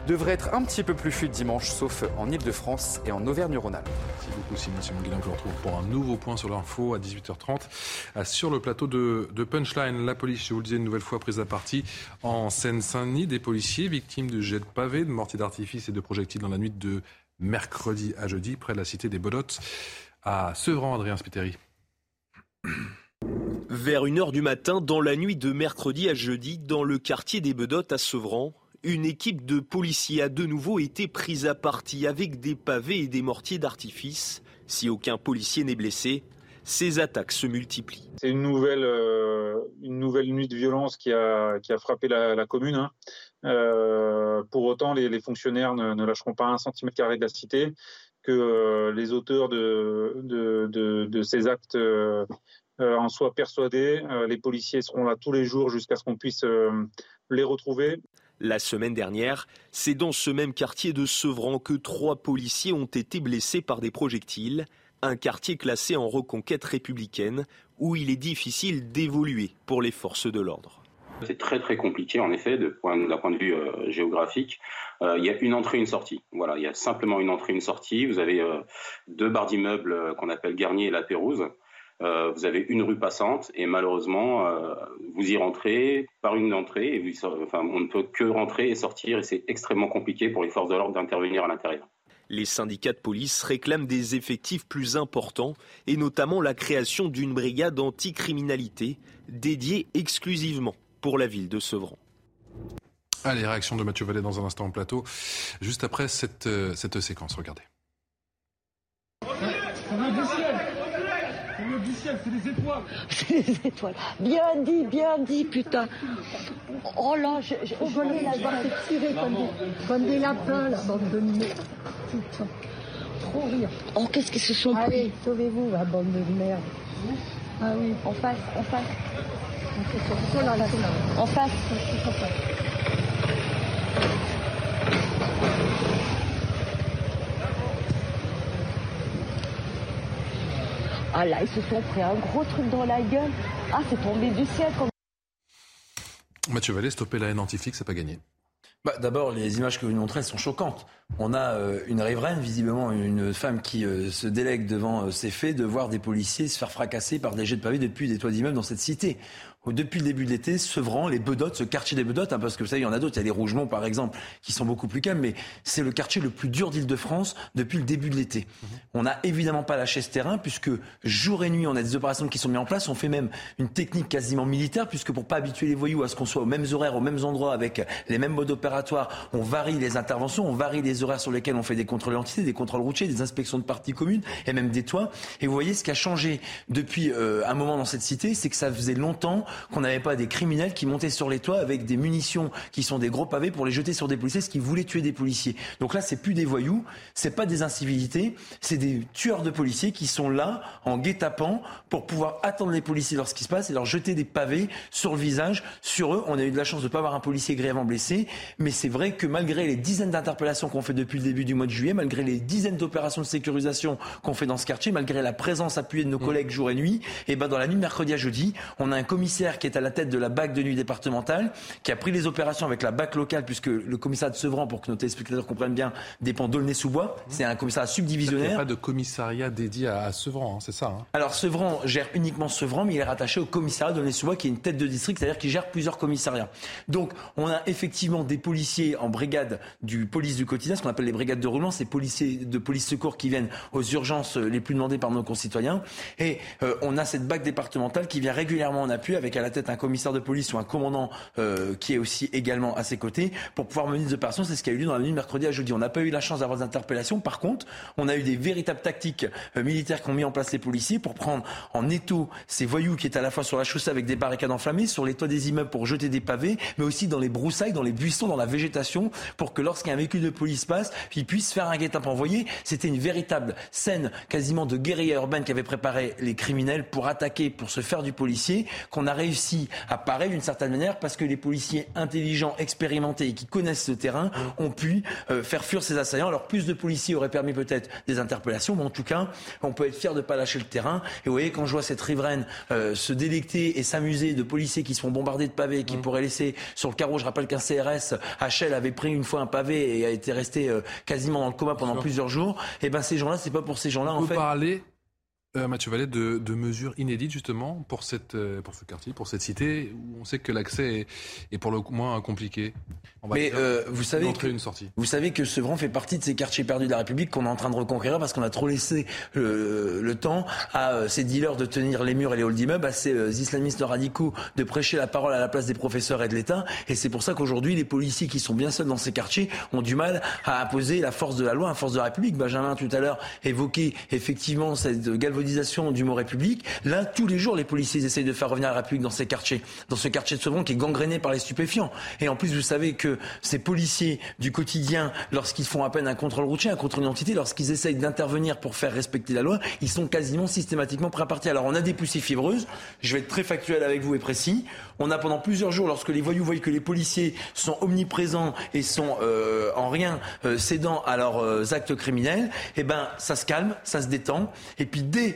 devrait être un petit peu plus fluide dimanche, sauf en Ile-de-France et en Auvergne-Rhône-Alpes. Merci beaucoup Simon Simon Guillain que l'on retrouve pour un nouveau point sur l'info à 18h30 sur le plateau de, de, Punchline. La police, je vous le disais une nouvelle fois, prise à partie en Seine-Saint-Denis. Des policiers victimes de jets de pavés, de mortiers d'artifice et de projectiles dans la nuit de mercredi à jeudi près de la cité des Bodottes à Sevran, Adrien Spiteri. Vers 1h du matin, dans la nuit de mercredi à jeudi, dans le quartier des Bedottes à Sevran, une équipe de policiers a de nouveau été prise à partie avec des pavés et des mortiers d'artifice. Si aucun policier n'est blessé, ces attaques se multiplient. C'est une nouvelle, euh, nuit de violence qui a, frappé la, commune. Hein. Euh, pour autant, les, fonctionnaires ne, lâcheront pas un centimètre carré de la cité, que euh, les auteurs de, ces actes en soient persuadés. les policiers seront là tous les jours jusqu'à ce qu'on puisse les retrouver. La semaine dernière, c'est dans ce même quartier de Sevran que trois policiers ont été blessés par des projectiles, un quartier classé en reconquête républicaine où il est difficile d'évoluer pour les forces de l'ordre. C'est très très compliqué en effet d'un point, de vue euh, géographique. Euh, il y a une entrée, une sortie. Voilà, il y a simplement une entrée, une sortie. Vous avez euh, deux barres d'immeubles qu'on appelle Garnier et La Pérouse. Euh, vous avez une rue passante et malheureusement, euh, vous y rentrez par une entrée et enfin, on ne peut que rentrer et sortir et c'est extrêmement compliqué pour les forces de l'ordre d'intervenir à l'intérieur. Les syndicats de police réclament des effectifs plus importants et notamment la création d'une brigade anticriminalité dédiée exclusivement pour la ville de Sevran. Allez, réaction de Mathieu Vallée dans un instant en plateau, juste après cette, euh, cette séquence. Regardez du ciel, c'est des étoiles. C'est des étoiles. Bien dit, bien dit, putain. Oh là, je, je, je voulais la voir se tirer comme des, comme des lapins, la bande de merde. Putain. Trop rire. Oh, qu'est-ce qu'ils se sont pris Allez, sauvez-vous, la bande de merde. Ah oui, en face, en face. En face. En face. Ah là, ils se sont pris un gros truc dans la gueule. Ah, c'est tombé du ciel. Comme... Mathieu Vallée, stopper la haine anti c'est pas gagné. Bah, D'abord, les images que vous montrez sont choquantes. On a euh, une riveraine, visiblement une femme qui euh, se délègue devant euh, ces faits de voir des policiers se faire fracasser par des jets de pavés depuis des toits d'immeubles dans cette cité depuis le début de l'été, Sevran, les Bedottes, ce quartier des Bedottes, hein, parce que vous savez, il y en a d'autres, il y a les Rougemont par exemple, qui sont beaucoup plus calmes, mais c'est le quartier le plus dur d'Île-de-France depuis le début de l'été. Mhm. On n'a évidemment pas lâché ce terrain, puisque jour et nuit, on a des opérations qui sont mises en place. On fait même une technique quasiment militaire, puisque pour pas habituer les voyous à ce qu'on soit aux mêmes horaires, aux mêmes endroits, avec les mêmes modes opératoires, on varie les interventions, on varie les horaires sur lesquels on fait des contrôles d'identité, des contrôles routiers, des inspections de parties communes, et même des toits. Et vous voyez, ce qui a changé depuis euh, un moment dans cette cité, c'est que ça faisait longtemps qu'on n'avait pas des criminels qui montaient sur les toits avec des munitions qui sont des gros pavés pour les jeter sur des policiers, ce qui voulaient tuer des policiers. Donc là, c'est plus des voyous, c'est pas des incivilités, c'est des tueurs de policiers qui sont là en guet-apens pour pouvoir attendre les policiers lorsqu'il se passe et leur jeter des pavés sur le visage, sur eux. On a eu de la chance de ne pas avoir un policier grièvement blessé, mais c'est vrai que malgré les dizaines d'interpellations qu'on fait depuis le début du mois de juillet, malgré les dizaines d'opérations de sécurisation qu'on fait dans ce quartier, malgré la présence appuyée de nos mmh. collègues jour et nuit, et ben dans la nuit de mercredi à jeudi, on a un commissaire qui est à la tête de la BAC de nuit départementale, qui a pris les opérations avec la BAC locale, puisque le commissariat de Sevran, pour que nos téléspectateurs comprennent bien, dépend d'Aulnay-sous-Bois. C'est un commissariat subdivisionnaire. Il n'y a pas de commissariat dédié à, Sevran, hein, c'est ça hein? Alors Sevran gère uniquement Sevran, mais il est rattaché au commissariat d'Aulnay-sous-Bois, qui est une tête de district, c'est-à-dire qui gère plusieurs commissariats. Donc on a effectivement des policiers en brigade du police du quotidien, ce qu'on appelle les brigades de roulement, ces policiers de police secours qui viennent aux urgences les plus demandées par nos concitoyens. Et euh, on a cette BAC départementale qui vient régulièrement en appui avec à la tête un commissaire de police ou un commandant qui est aussi également à ses côtés pour pouvoir mener des opérations. C'est ce qui a eu lieu dans la nuit de mercredi à jeudi. On n'a pas eu la chance d'avoir des interpellations. Par contre, on a eu des véritables tactiques militaires qu'ont mis en place les policiers pour prendre en étau ces voyous qui étaient à la fois sur la chaussée avec des barricades enflammées, sur les toits des immeubles pour jeter des pavés, mais aussi dans les broussailles, dans les buissons, dans la végétation, pour que lorsqu'un véhicule de police passe, il puisse faire un guet-apens. Vous voyez, c'était une véritable scène quasiment de guérilla urbaine qu'avaient préparé les criminels pour attaquer, pour se faire du policier, qu'on a réussi à parer d'une certaine manière parce que les policiers intelligents, expérimentés et qui connaissent ce terrain ont pu euh, faire fuir ces assaillants. Alors plus de policiers auraient permis peut-être des interpellations, mais en tout cas, on peut être fier de ne pas lâcher le terrain. Et vous voyez, quand je vois cette riveraine euh, se délecter et s'amuser de policiers qui se font bombarder de pavés, qui pourraient laisser sur le carreau, je rappelle qu'un CRS, HL avait pris une fois un pavé et a été resté euh, quasiment dans le coma pendant plusieurs jours. Et eh ben ces gens-là, c'est pas pour ces gens-là en fait. parler euh, Mathieu Vallet, de, mesures inédites justement pour, cette, euh, pour ce quartier, pour cette cité où on sait que l'accès est, pour le moins compliqué. Mais euh, vous savez, que, une sortie. vous savez que Sevran fait partie de ces quartiers perdus de la République qu'on est en train de reconquérir parce qu'on a trop laissé le, temps à ces dealers de tenir les murs et les halls d'immeubles, à ces islamistes radicaux de prêcher la parole à la place des professeurs et de l'État. Et c'est pour ça qu'aujourd'hui, les policiers qui sont bien seuls dans ces quartiers ont du mal à imposer la force de la loi, la force de la République. Benjamin tout à l'heure évoquait effectivement cette du mot République. Là, tous les jours, les policiers essayent de faire revenir la République dans ces quartiers, dans ce quartier de Sevron qui est gangréné par les stupéfiants. Et en plus, vous savez que ces policiers du quotidien, lorsqu'ils font à peine un contrôle routier, un contrôle d'identité, lorsqu'ils essayent d'intervenir pour faire respecter la loi, ils sont quasiment systématiquement prêts à partir. Alors, on a des poussées fibreuses. Je vais être très factuel avec vous et précis. On a pendant plusieurs jours, lorsque les voyous voient que les policiers sont omniprésents et sont euh, en rien euh, cédant à leurs euh, actes criminels, eh ben ça se calme, ça se détend. Et puis dès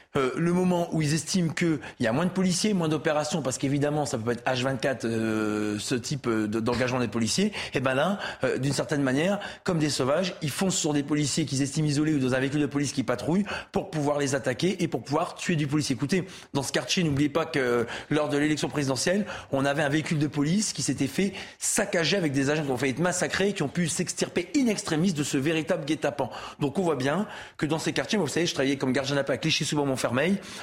euh, le moment où ils estiment qu'il y a moins de policiers, moins d'opérations, parce qu'évidemment, ça peut pas être H24 euh, ce type euh, d'engagement des policiers, et eh ben là, d'une certaine manière, comme des sauvages, ils foncent sur des policiers qu'ils estiment isolés ou dans un véhicule de police qui patrouille pour pouvoir les attaquer et pour pouvoir tuer du policier. Écoutez, dans ce quartier, n'oubliez pas que lors de l'élection présidentielle, on avait un véhicule de police qui s'était fait saccager avec des agents qui ont failli être massacrés et qui ont pu s'extirper in extremis de ce véritable guet-apens. Donc on voit bien que dans ces quartiers, vous savez, je travaillais comme gardien à clichy sous mon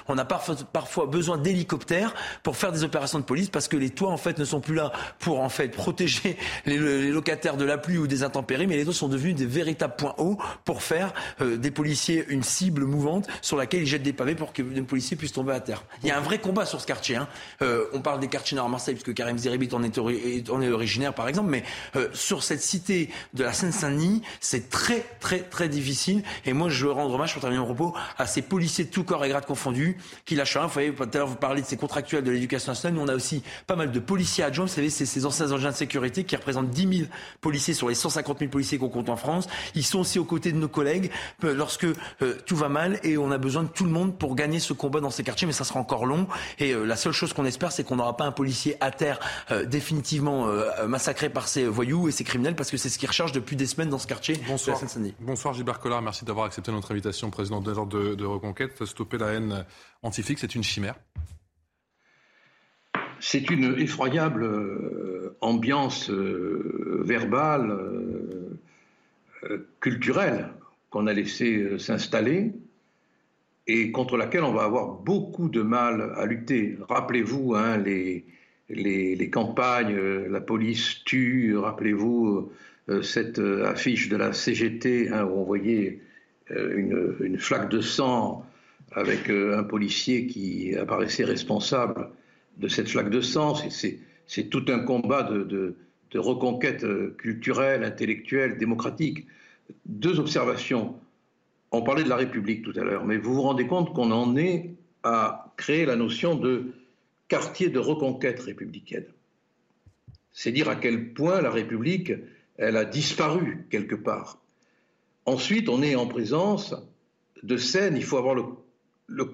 on a parfois, besoin d'hélicoptères pour faire des opérations de police parce que les toits en fait ne sont plus là pour en fait protéger les, locataires de la pluie ou des intempéries, mais les toits sont devenus des véritables points hauts pour faire euh, des policiers une cible mouvante sur laquelle ils jettent des pavés pour que les policiers puissent tomber à terre. Il y a un vrai combat sur ce quartier. Hein. Euh, on parle des quartiers nord à Marseille puisque Karim Zeribit en est, originaire par exemple, mais euh, sur cette cité de la Seine-Saint-Denis, c'est très très très difficile. Et moi je veux rendre hommage pour terminer mon propos à ces policiers tout corps grade confondu, qui lâchent rien. Vous voyez, tout à l'heure, vous parlez de ces contractuels de l'éducation nationale. Nous, on a aussi pas mal de policiers adjoints. Vous savez, c'est ces anciens agents de sécurité qui représentent 10 000 policiers sur les 150 000 policiers qu'on compte en France. Ils sont aussi aux côtés de nos collègues euh, lorsque euh, tout va mal et on a besoin de tout le monde pour gagner ce combat dans ces quartiers, mais ça sera encore long. Et euh, la seule chose qu'on espère, c'est qu'on n'aura pas un policier à terre définitivement massacré par ces voyous et ces criminels, parce que c'est ce qu'ils recherchent depuis des semaines dans ce quartier. Bonsoir, Bonsoir Gilbert Collard, merci d'avoir accepté notre invitation, président de l'ordre de, de Reconquête. Stopper la haine antifique, c'est une chimère C'est une effroyable euh, ambiance euh, verbale, euh, culturelle qu'on a laissé s'installer et contre laquelle on va avoir beaucoup de mal à lutter. Rappelez-vous hein, les, les, campagnes, la police tue, rappelez-vous cette affiche de la CGT hein, où on voyait une, flaque de sang avec euh, un policier qui apparaissait responsable de cette flaque de sang. C'est tout un combat de, reconquête euh, culturelle, intellectuelle, démocratique. Deux observations. On parlait de la République tout à l'heure, mais vous vous rendez compte qu'on en est à créer la notion de quartier de reconquête républicaine. C'est dire à quel point la République, elle a disparu quelque part. Ensuite, on est en présence de scènes, il faut avoir le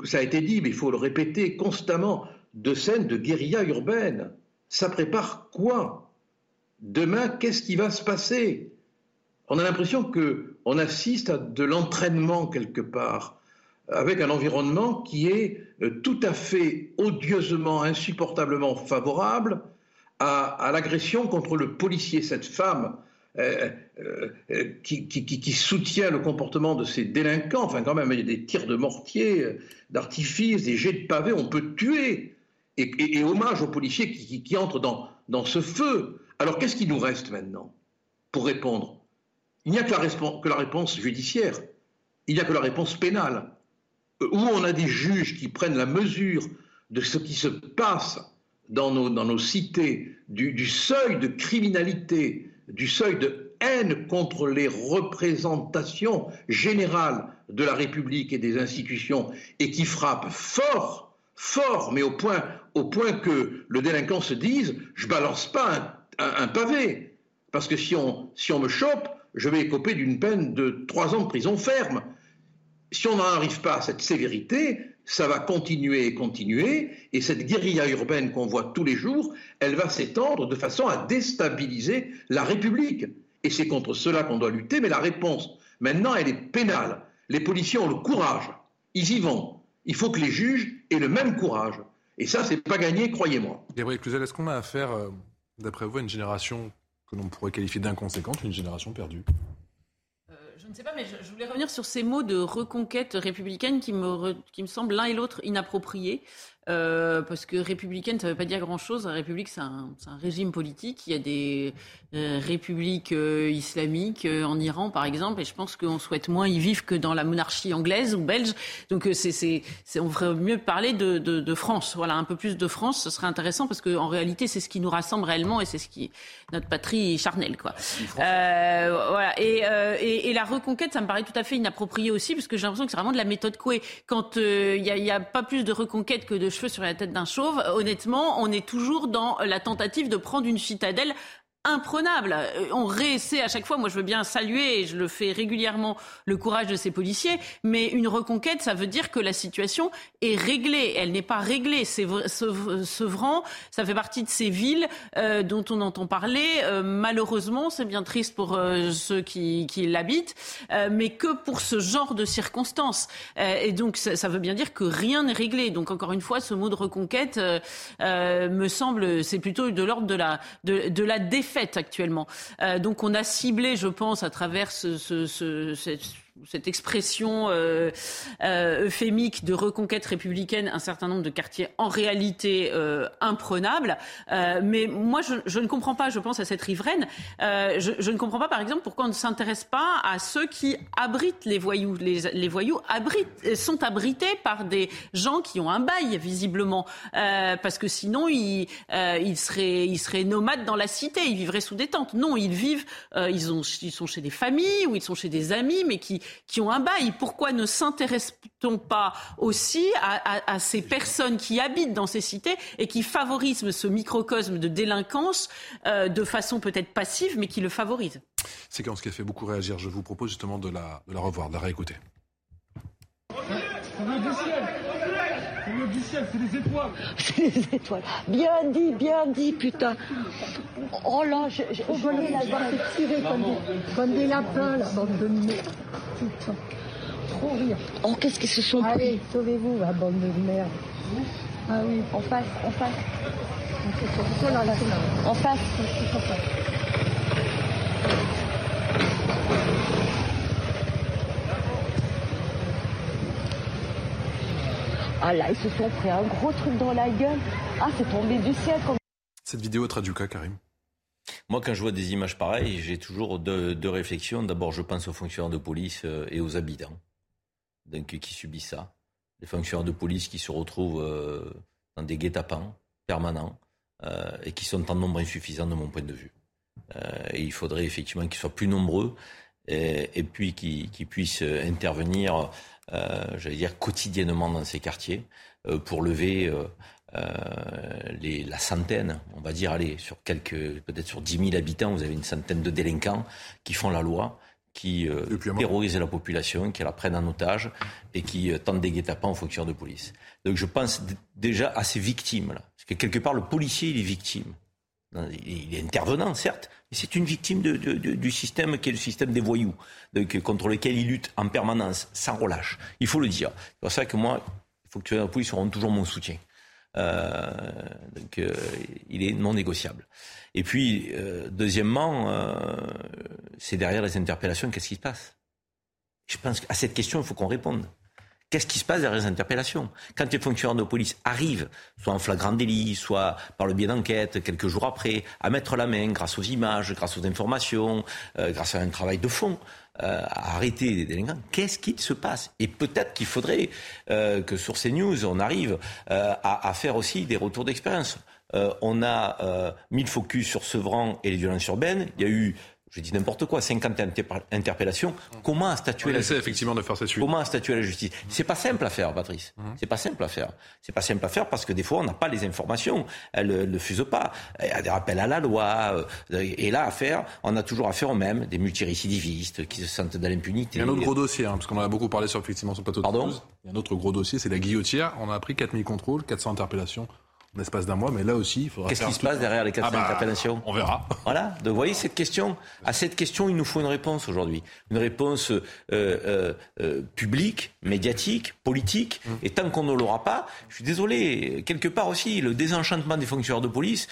ça a été dit, mais il faut le répéter constamment, de scènes de guérilla urbaine. Ça prépare quoi? Demain, qu'est-ce qui va se passer? On a l'impression qu'on assiste à de l'entraînement quelque part, avec un environnement qui est euh, tout à fait odieusement, insupportablement favorable à l'agression contre le policier. Cette femme euh, euh, euh, qui, soutient le comportement de ces délinquants. Enfin, quand même, il y a des tirs de mortier, d'artifice, des jets de pavés, on peut tuer. et, hommage aux policiers qui, entrent dans, ce feu. Alors qu'est-ce qui nous reste maintenant pour répondre? Il n'y a que la, réponse judiciaire, il n'y a que la réponse pénale, euh, où on a des juges qui prennent la mesure de ce qui se passe dans nos, dans cités, du seuil de criminalité, du seuil de haine contre les représentations générales de la République et des institutions, et qui frappe fort, fort, mais au point, au point que le délinquant se dise, je balance pas un, pavé, parce que si on, si on me chope, je vais écoper d'une peine de trois ans de prison ferme. Si on n'en arrive pas à cette sévérité, ça va continuer et continuer, et cette guérilla urbaine qu'on voit tous les jours, elle va s'étendre de façon à déstabiliser la République. Et c'est contre cela qu'on doit lutter, mais la réponse, maintenant, elle est pénale. Les policiers ont le courage, ils y vont. Il faut que les juges aient le même courage. Et ça, c'est pas gagné, croyez-moi. Gabriel Cluzel, est-ce qu'on a affaire, euh, d'après vous, à une génération que l'on pourrait qualifier d'inconséquente, une génération perdue? Euh, je ne sais pas, mais je, voulais revenir sur ces mots de reconquête républicaine qui me, qui me semblent l'un et l'autre inappropriés. Euh, parce que républicaine, ça ne veut pas dire grand-chose. La République, c'est un, un, régime politique. Il y a des euh, républiques euh, islamiques en Iran, par exemple, et je pense qu'on souhaite moins y vivre que dans la monarchie anglaise ou belge. Donc, c'est, on ferait mieux parler de, de, de, France. Voilà, un peu plus de France, ce serait intéressant parce qu'en réalité, c'est ce qui nous rassemble réellement et c'est ce qui notre patrie charnelle, quoi. voilà. Et, et, et, la reconquête, ça me paraît tout à fait inapproprié aussi parce que j'ai l'impression que c'est vraiment de la méthode Coué. Quand il n'y a, a pas plus de reconquête que de cheveux sur la tête d'un chauve, honnêtement, on est toujours dans la tentative de prendre une citadelle imprenable. Euh, on réessaie à chaque fois, moi je veux bien saluer, et je le fais régulièrement, le courage de ces policiers, mais une reconquête, ça veut dire que la situation est réglée. Elle n'est pas réglée. C'est Sevran, ça fait partie de ces villes euh, dont on entend parler. Euh, malheureusement, c'est bien triste pour ceux qui, qui l'habitent, mais que pour ce genre de circonstances. et donc ça, ça, veut bien dire que rien n'est réglé. Donc encore une fois, ce mot de reconquête me semble, c'est plutôt de l'ordre de la, de, de la défense fait actuellement. Euh, donc on a ciblé, je pense, à travers ce, ce, ce, cette cette expression euh, euh, euphémique de reconquête républicaine un certain nombre de quartiers en réalité euh, imprenables. Euh, mais moi, je, je, ne comprends pas, je pense à cette riveraine, euh, je, je, ne comprends pas, par exemple, pourquoi on ne s'intéresse pas à ceux qui abritent les voyous. Les, les voyous abritent, sont abrités par des gens qui ont un bail, visiblement, euh, parce que sinon, ils, ils, seraient, ils seraient nomades dans la cité, ils vivraient sous des tentes. Non, ils vivent, ils, ont, ils sont chez des familles ou ils sont chez des amis, mais qui qui ont un bail. Pourquoi ne s'intéresse-t-on pas aussi à, ces personnes qui habitent dans ces cités et qui favorisent ce microcosme de délinquance euh, de façon peut-être passive, mais qui le favorise? Séquence qui a fait beaucoup réagir. Je vous propose justement de la, de la revoir, de la réécouter. Le du ciel, c'est des étoiles. C'est des étoiles. Bien dit, bien dit, putain. Oh là, je, je, oh, je la voir se tirer comme des, comme des lapins, la bande de merde. Putain. Trop rire. Oh, qu'est-ce qu'ils se sont pris Allez, sauvez-vous, la bande de merde. Ah oui, en face, en face. En face. En face. Ah là, ils se sont pris un gros truc dans la gueule. Ah, c'est tombé du ciel. Cette vidéo traduit quoi, Karim moi, quand je vois des images pareilles, j'ai toujours deux, réflexions. D'abord, je pense aux fonctionnaires de police euh, et aux habitants donc, qui subissent ça. Les fonctionnaires de police qui se retrouvent euh, dans des guet-apens permanents euh, et qui sont en nombre insuffisant de mon point de vue. et il faudrait effectivement qu'ils soient plus nombreux et, puis qu'ils puissent intervenir j'allais dire, quotidiennement dans ces quartiers euh, pour lever euh, les, la centaine, on va dire, allez, sur quelques, peut-être sur 10 000 habitants, vous avez une centaine de délinquants qui font la loi, qui terrorisent la population, qui la prennent en otage et qui tentent des guet-apens aux fonctionnaires de police. Donc je pense déjà à ces victimes-là. Parce que quelque part, le policier, il est victime. Il est intervenant, certes, c'est une victime de, de, de, du système qui est le système des voyous, donc, contre lequel il lutte en permanence, sans relâche. Il faut le dire. C'est pour ça que moi, il faut que la police auront toujours mon soutien. Euh, donc, euh, il est non négociable. Et puis, euh, deuxièmement, c'est derrière les interpellations, qu'est-ce qui se passe? Je pense qu'à cette question, il faut qu'on réponde. Qu'est-ce qui se passe derrière les interpellations? Quand les fonctionnaires de police arrivent, soit en flagrant délit, soit par le biais d'enquête, quelques jours après, à mettre la main grâce aux images, grâce aux informations, euh, grâce à un travail de fond, euh, à arrêter les délinquants, qu'est-ce qui se passe? Et peut-être qu'il faudrait euh, que sur ces news, on arrive à, à, faire aussi des retours d'expérience. on a mis le focus sur Sevran et les violences urbaines. Il y a eu je dis n'importe quoi, 50 interpellations. Comment statuer la justice effectivement de faire cette suite. Comment statuer la justice C'est pas simple à faire, Patrice. Mmh. C'est pas simple à faire. C'est pas simple à faire parce que des fois on n'a pas les informations. Elles ne fusent pas. Il y a des rappels à la loi. Euh, et là, à faire, on a toujours affaire aux mêmes, des multirécidivistes qui se sentent dans l'impunité. Il y a un autre gros dossier, hein, parce qu'on en a beaucoup parlé sur effectivement sur plateau de Pardon Il y a un autre gros dossier, c'est la guillotière. On a appris 4000 contrôles, 400 interpellations l'espace d'un mois, mais là aussi, il faudra. Qu'est-ce qui se passe derrière les 400 ah bah, interpellations On verra. Voilà. Donc, vous voyez cette question. À cette question, il nous faut une réponse aujourd'hui, une réponse euh, euh, euh, publique, médiatique, politique. Mmh. Et tant qu'on ne l'aura pas, je suis désolé. Quelque part aussi, le désenchantement des fonctionnaires de police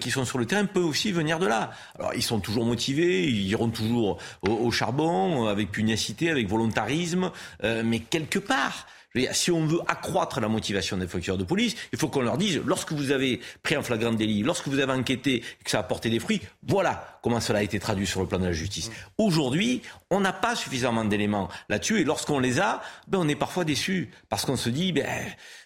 qui sont sur le terrain peut aussi venir de là. Alors, ils sont toujours motivés, ils iront toujours au, au charbon, avec pugnacité, avec volontarisme, mais quelque part si on veut accroître la motivation des fonctionnaires de police, il faut qu'on leur dise, lorsque vous avez pris un flagrant délit, lorsque vous avez enquêté et que ça a porté des fruits, voilà comment cela a été traduit sur le plan de la justice. Aujourd'hui, on n'a pas suffisamment d'éléments là-dessus et lorsqu'on les a, ben, on est parfois déçu parce qu'on se dit, ben,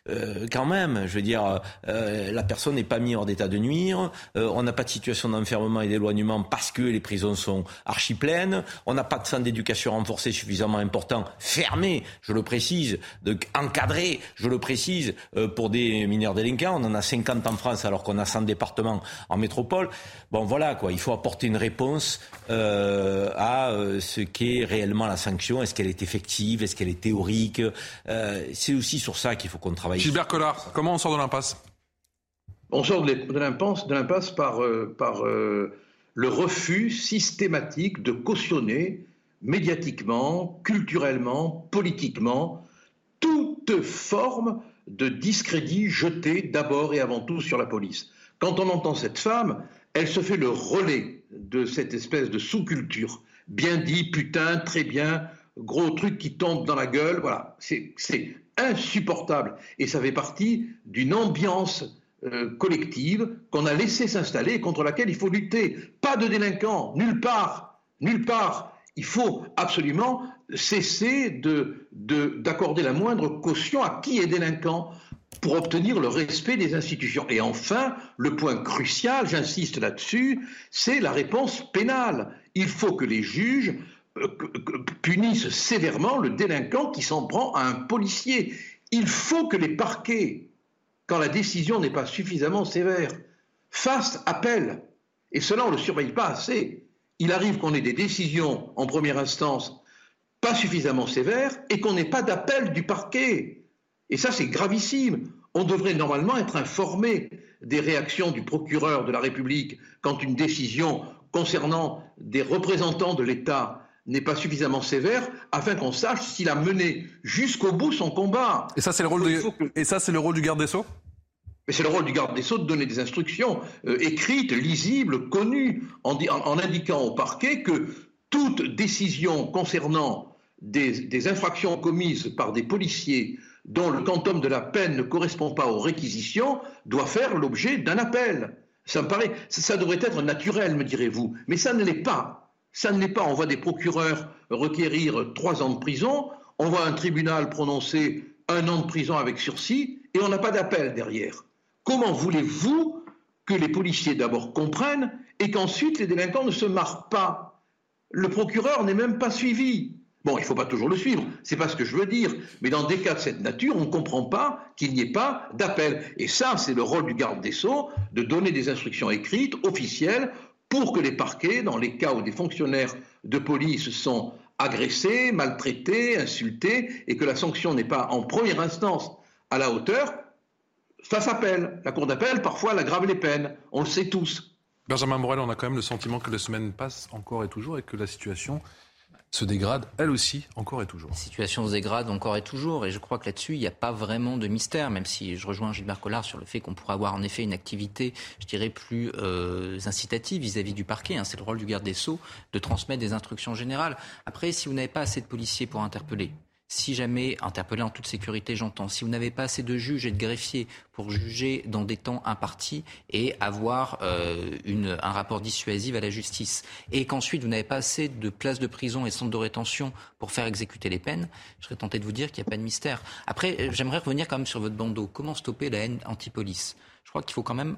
euh, quand même, je veux dire, euh, la personne n'est pas mise hors d'état de nuire, euh, on n'a pas de situation d'enfermement et d'éloignement parce que les prisons sont archi pleines, on n'a pas de centre d'éducation renforcé suffisamment important, fermé, je le précise, encadré, je le précise, pour des mineurs délinquants, on en a 50 en France alors qu'on a 100 départements en métropole. Bon voilà quoi, il faut apporter une réponse à ce qu'est réellement la sanction, est-ce qu'elle est effective, est-ce qu'elle est théorique, c'est aussi sur ça qu'il faut qu'on travaille. Gilbert Collard, comment on sort de l'impasse? On sort de l'impasse par, euh, par euh, le refus systématique de cautionner médiatiquement, culturellement, politiquement, toute forme de discrédit jeté d'abord et avant tout sur la police. Quand on entend cette femme, elle se fait le relais de cette espèce de sous-culture. Bien dit, putain, très bien, gros truc qui tombe dans la gueule, voilà. C'est insupportable. Et ça fait partie d'une ambiance euh, collective qu'on a laissé s'installer et contre laquelle il faut lutter. Pas de délinquants, nulle part, nulle part. Il faut absolument cesser d'accorder de, la moindre caution à qui est délinquant pour obtenir le respect des institutions. Et enfin, le point crucial, j'insiste là-dessus, c'est la réponse pénale. Il faut que les juges punissent sévèrement le délinquant qui s'en prend à un policier. Il faut que les parquets, quand la décision n'est pas suffisamment sévère, fassent appel. Et cela, on ne le surveille pas assez. Il arrive qu'on ait des décisions en première instance pas suffisamment sévères et qu'on n'ait pas d'appel du parquet. Et ça, c'est gravissime. On devrait normalement être informé des réactions du procureur de la République quand une décision concernant des représentants de l'État n'est pas suffisamment sévère afin qu'on sache s'il a mené jusqu'au bout son combat. Et ça, c'est le rôle, du... Et ça, c'est le rôle du garde des Sceaux? Mais c'est le rôle du garde des Sceaux de donner des instructions euh, écrites, lisibles, connues, en, en, indiquant au parquet que toute décision concernant des, des, infractions commises par des policiers dont le quantum de la peine ne correspond pas aux réquisitions doit faire l'objet d'un appel. Ça me paraît, ça devrait être naturel, me direz-vous, mais ça ne l'est pas. Ça ne l'est pas. On voit des procureurs requérir trois ans de prison, on voit un tribunal prononcer un an de prison avec sursis, et on n'a pas d'appel derrière. Comment voulez-vous que les policiers d'abord comprennent et qu'ensuite les délinquants ne se marrent pas? Le procureur n'est même pas suivi. Bon, il ne faut pas toujours le suivre, c'est pas ce que je veux dire, mais dans des cas de cette nature, on ne comprend pas qu'il n'y ait pas d'appel. Et ça, c'est le rôle du garde des Sceaux, de donner des instructions écrites, officielles, pour que les parquets, dans les cas où des fonctionnaires de police sont agressés, maltraités, insultés, et que la sanction n'est pas en première instance à la hauteur, fassent appel. La Cour d'appel, parfois, elle aggrave les peines. On le sait tous. Benjamin Morel, on a quand même le sentiment que les semaines passent encore et toujours et que la situation se dégrade, elle aussi, encore et toujours. La situation se dégrade encore et toujours, et je crois que là-dessus, il n'y a pas vraiment de mystère, même si je rejoins Gilbert Collard sur le fait qu'on pourrait avoir en effet une activité, je dirais, plus euh, incitative vis-à-vis du parquet. Hein. C'est le rôle du garde des Sceaux de transmettre des instructions générales. Après, si vous n'avez pas assez de policiers pour interpeller, si jamais, interpellé en toute sécurité, j'entends, si vous n'avez pas assez de juges et de greffiers pour juger dans des temps impartis et avoir euh, une, un rapport dissuasif à la justice, et qu'ensuite vous n'avez pas assez de places de prison et centres de rétention pour faire exécuter les peines, je serais tenté de vous dire qu'il n'y a pas de mystère. Après, j'aimerais revenir quand même sur votre bandeau. Comment stopper la haine anti-police? Je crois qu'il faut quand même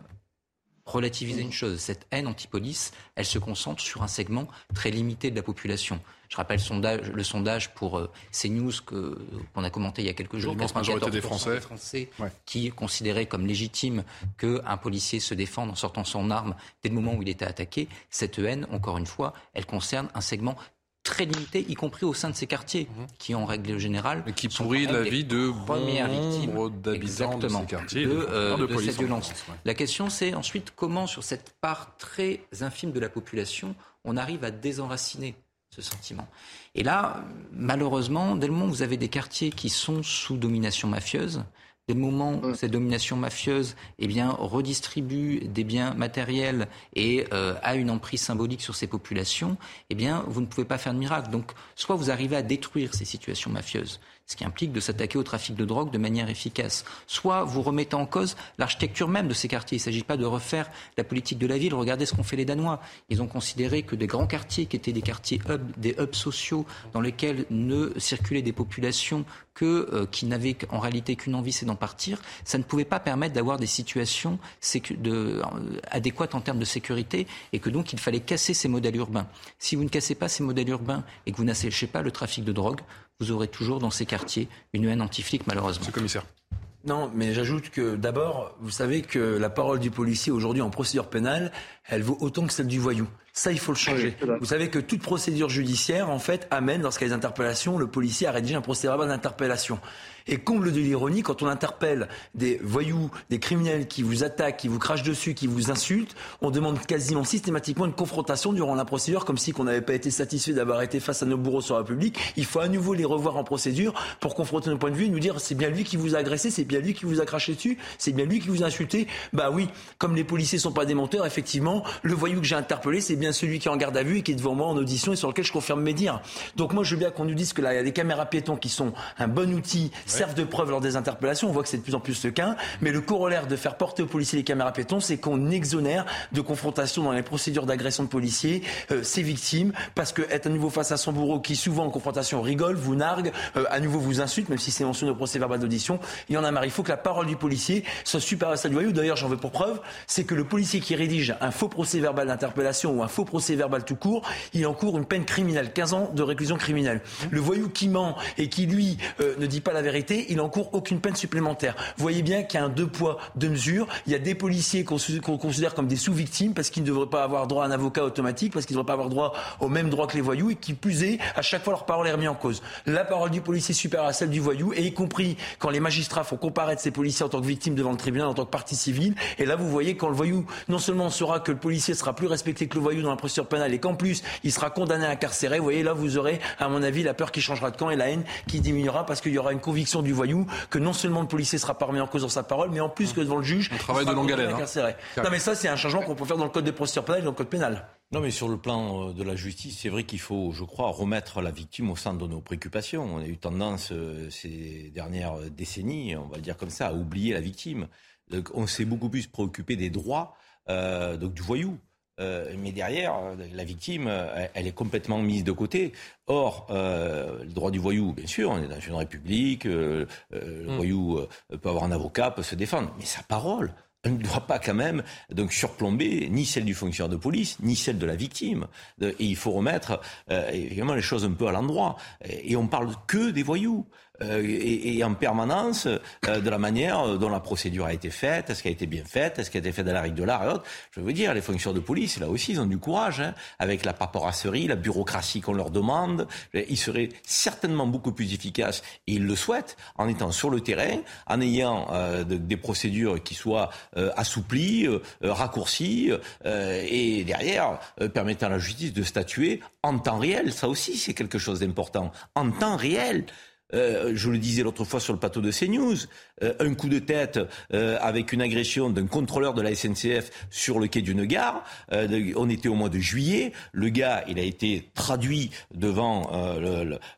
relativiser une chose. Cette haine anti-police, elle se concentre sur un segment très limité de la population. Je rappelle le sondage, le sondage pour euh, CNews qu'on a commenté il y a quelques jours. La majorité des Français, qui considéraient comme légitime qu'un policier se défende en sortant son arme dès le moment où il était attaqué. Cette haine, encore une fois, elle concerne un segment très limité, y compris au sein de ces quartiers, mhm. qui en règle générale... Mais qui pourrit la vie de victimes d'habitants de ces quartiers, de, euh, cette violence. La question, c'est ensuite comment, sur cette part très infime de la population, on arrive à désenraciner ce sentiment. Et là, malheureusement, dès le moment où vous avez des quartiers qui sont sous domination mafieuse, Dès le moment où cette domination mafieuse eh bien, redistribue des biens matériels et euh, a une emprise symbolique sur ces populations, eh bien, vous ne pouvez pas faire de miracle. Donc, soit vous arrivez à détruire ces situations mafieuses, ce qui implique de s'attaquer au trafic de drogue de manière efficace. Soit vous remettez en cause l'architecture même de ces quartiers. Il ne s'agit pas de refaire la politique de la ville. Regardez ce qu'ont fait les Danois. Ils ont considéré que des grands quartiers qui étaient des quartiers hub, des hubs sociaux dans lesquels ne circulaient des populations que, euh, qui n'avaient en réalité qu'une envie, c'est d'en partir, ça ne pouvait pas permettre d'avoir des situations euh, adéquates en termes de sécurité et que donc il fallait casser ces modèles urbains. Si vous ne cassez pas ces modèles urbains et que vous n'asséchez pas le trafic de drogue, vous aurez toujours dans ces quartiers une haine anti-flic, malheureusement. commissaire. Non, mais j'ajoute que d'abord, vous savez que la parole du policier aujourd'hui en procédure pénale, elle vaut autant que celle du voyou. Ça, il faut le changer. Vous savez que toute procédure judiciaire, en fait, amène, lorsqu'il y a des interpellations, le policier à rédiger un procès verbal d'interpellation. Et comble de l'ironie, quand on interpelle des voyous, des criminels qui vous attaquent, qui vous crachent dessus, qui vous insultent, on demande quasiment systématiquement une confrontation durant la procédure, comme si on n'avait pas été satisfait d'avoir été face à nos bourreaux sur la public. Il faut à nouveau les revoir en procédure pour confronter nos points de vue et nous dire c'est bien lui qui vous a agressé, c'est bien lui qui vous a craché dessus, c'est bien lui qui vous a insulté. Bah oui, comme les policiers sont pas des menteurs, effectivement, le voyou que j'ai interpellé, c'est bien celui qui est en garde à vue et qui est devant moi en audition et sur lequel je confirme mes dires. Donc moi, je veux bien qu'on nous dise que là, il y a des caméras piétons qui sont un bon outil servent de preuve lors des interpellations. On voit que c'est de plus en plus le cas. Mais le corollaire de faire porter aux policiers les caméras piétons, c'est qu'on exonère de confrontation dans les procédures d'agression de policiers euh, ces victimes, parce que être à nouveau face à son bourreau qui souvent en confrontation rigole, vous nargue, euh, à nouveau vous insulte, même si c'est mentionné au procès verbal d'audition, il y en a marre. Il faut que la parole du policier soit supérieure à celle du voyou. D'ailleurs, j'en veux pour preuve, c'est que le policier qui rédige un faux procès verbal d'interpellation ou un faux procès verbal tout court, il encourt une peine criminelle, 15 ans de réclusion criminelle. Le voyou qui ment et qui lui euh, ne dit pas la vérité, il encourt aucune peine supplémentaire. Vous voyez bien qu'il y a un deux poids, deux mesures. Il y a des policiers qu'on considère comme des sous-victimes parce qu'ils ne devraient pas avoir droit à un avocat automatique, parce qu'ils ne devraient pas avoir droit au même droit que les voyous et qui plus est, à chaque fois leur parole est remise en cause. La parole du policier supérieure à celle du voyou et y compris quand les magistrats font comparaître ces policiers en tant que victimes devant le tribunal, en tant que partie civile. Et là, vous voyez quand le voyou, non seulement saura que le policier sera plus respecté que le voyou dans la procédure pénale et qu'en plus, il sera condamné à incarcérer, vous voyez, là, vous aurez, à mon avis, la peur qui changera de camp et la haine qui diminuera parce qu'il y aura une conviction du voyou que non seulement le policier sera pas remis en cause dans sa parole, mais en plus que devant le juge, un travail de longue haleine. Hein. Non, mais ça, c'est un changement qu'on peut faire dans le code des procédures pénales et dans le code pénal. Non, mais sur le plan euh, de la justice, c'est vrai qu'il faut, je crois, remettre la victime au centre de nos préoccupations. On a eu tendance euh, ces dernières décennies, on va le dire comme ça, à oublier la victime. Donc, on s'est beaucoup plus préoccupé des droits euh, donc du voyou. Euh, mais derrière, euh, la victime, elle est complètement mise de côté. Or, le droit du voyou, bien sûr, on est dans une république, le mm. voyou peut avoir un avocat, peut se défendre, mais sa parole, elle ne doit pas quand même donc surplomber ni celle du fonctionnaire de police, ni celle de la victime. Et il faut remettre évidemment les choses un peu à l'endroit. Et on parle que des voyous. Euh, et, en permanence euh, de la manière dont la procédure a été faite, est-ce qu'elle a été bien faite, est-ce qu'elle a été faite à la règle de l'art et autres. Je veux dire, les fonctionnaires de police, là aussi, ils ont du courage, hein, avec la paperasserie, la bureaucratie qu'on leur demande. Ils seraient certainement beaucoup plus efficaces, et ils le souhaitent, en étant sur le terrain, en ayant euh, des procédures qui soient assouplies, raccourcies, et derrière, permettant à la justice de statuer en temps réel. Ça aussi, c'est quelque chose d'important. En temps réel. Euh, je le disais l'autre fois sur le plateau de CNews, euh, un coup de tête euh, avec une agression d'un contrôleur de la SNCF sur le quai d'une gare. on était au mois de juillet. Le gars, il a été traduit devant,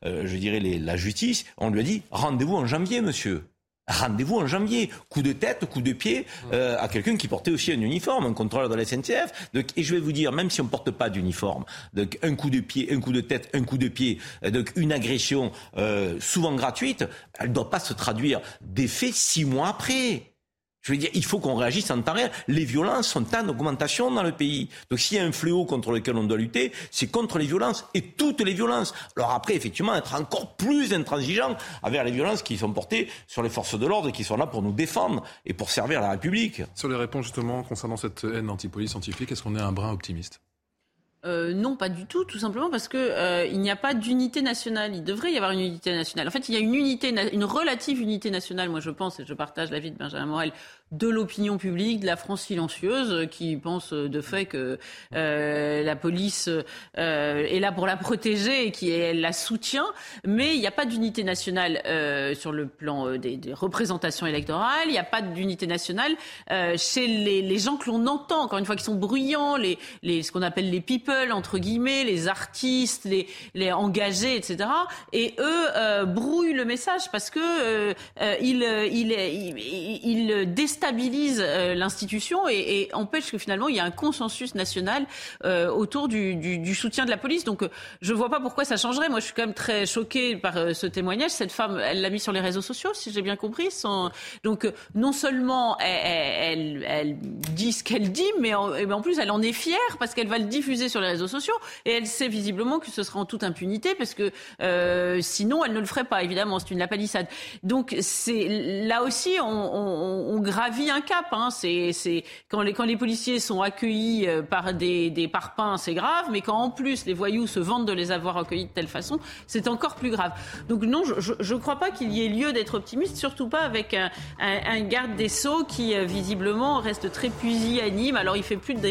je dirais, la justice. On lui a dit rendez-vous en janvier, monsieur. Rendez-vous en janvier. Coup de tête, coup de pied euh, à quelqu'un qui portait aussi un uniforme, un contrôleur de la SNCF. Donc, et je vais vous dire, même si on ne porte pas d'uniforme, donc un coup de pied, un coup de tête, un coup de pied, euh, donc une agression euh, souvent gratuite, elle ne doit pas se traduire d'effet six mois après. Je veux dire, il faut qu'on réagisse en temps réel. Les violences sont en augmentation dans le pays. Donc s'il y a un fléau contre lequel on doit lutter, c'est contre les violences et toutes les violences. Alors après, effectivement, être encore plus intransigeant avec les violences qui sont portées sur les forces de l'ordre et qui sont là pour nous défendre et pour servir la République. Sur les réponses justement concernant cette haine anti-police scientifique, est-ce qu'on est un brin optimiste? Euh, non, pas du tout, tout simplement parce que euh, il n'y a pas d'unité nationale. Il devrait y avoir une unité nationale. En fait, il y a une unité, une relative unité nationale. Moi, je pense et je partage l'avis de Benjamin Morel de l'opinion publique, de la France silencieuse, qui pense de fait que euh, la police euh, est là pour la protéger et qui elle la soutient. Mais il n'y a pas d'unité nationale euh, sur le plan euh, des, représentations électorales. Il n'y a pas d'unité nationale euh, chez les, gens que l'on entend, encore une fois, qui sont bruyants, les, ce qu'on appelle les people, entre guillemets, les artistes, les, engagés, etc. Et eux euh, brouillent le message parce que ils, ils, ils, ils déstabilise euh, l'institution et, empêche que finalement il y ait un consensus national euh, autour du, soutien de la police. Donc euh, je ne vois pas pourquoi ça changerait. Moi je suis quand même très choquée par ce témoignage. Cette femme, elle l'a mis sur les réseaux sociaux, si j'ai bien compris. Donc non seulement elle, dit ce qu'elle dit, mais en, mais en, plus elle en est fière parce qu'elle va le diffuser sur les réseaux sociaux et elle sait visiblement que ce sera en toute impunité parce que sinon elle ne le ferait pas. Évidemment, c'est une lapalissade. Donc c'est là aussi on, on, on grave vie un cap. Hein. C'est, c'est quand les quand les policiers sont accueillis euh, par des, des parpaings, c'est grave. Mais quand en plus les voyous se vantent de les avoir accueillis de telle façon, c'est encore plus grave. Donc non, je ne crois pas qu'il y ait lieu d'être optimiste, surtout pas avec un, un, un garde des sceaux qui euh, visiblement reste très pusillanime. Alors il fait plus de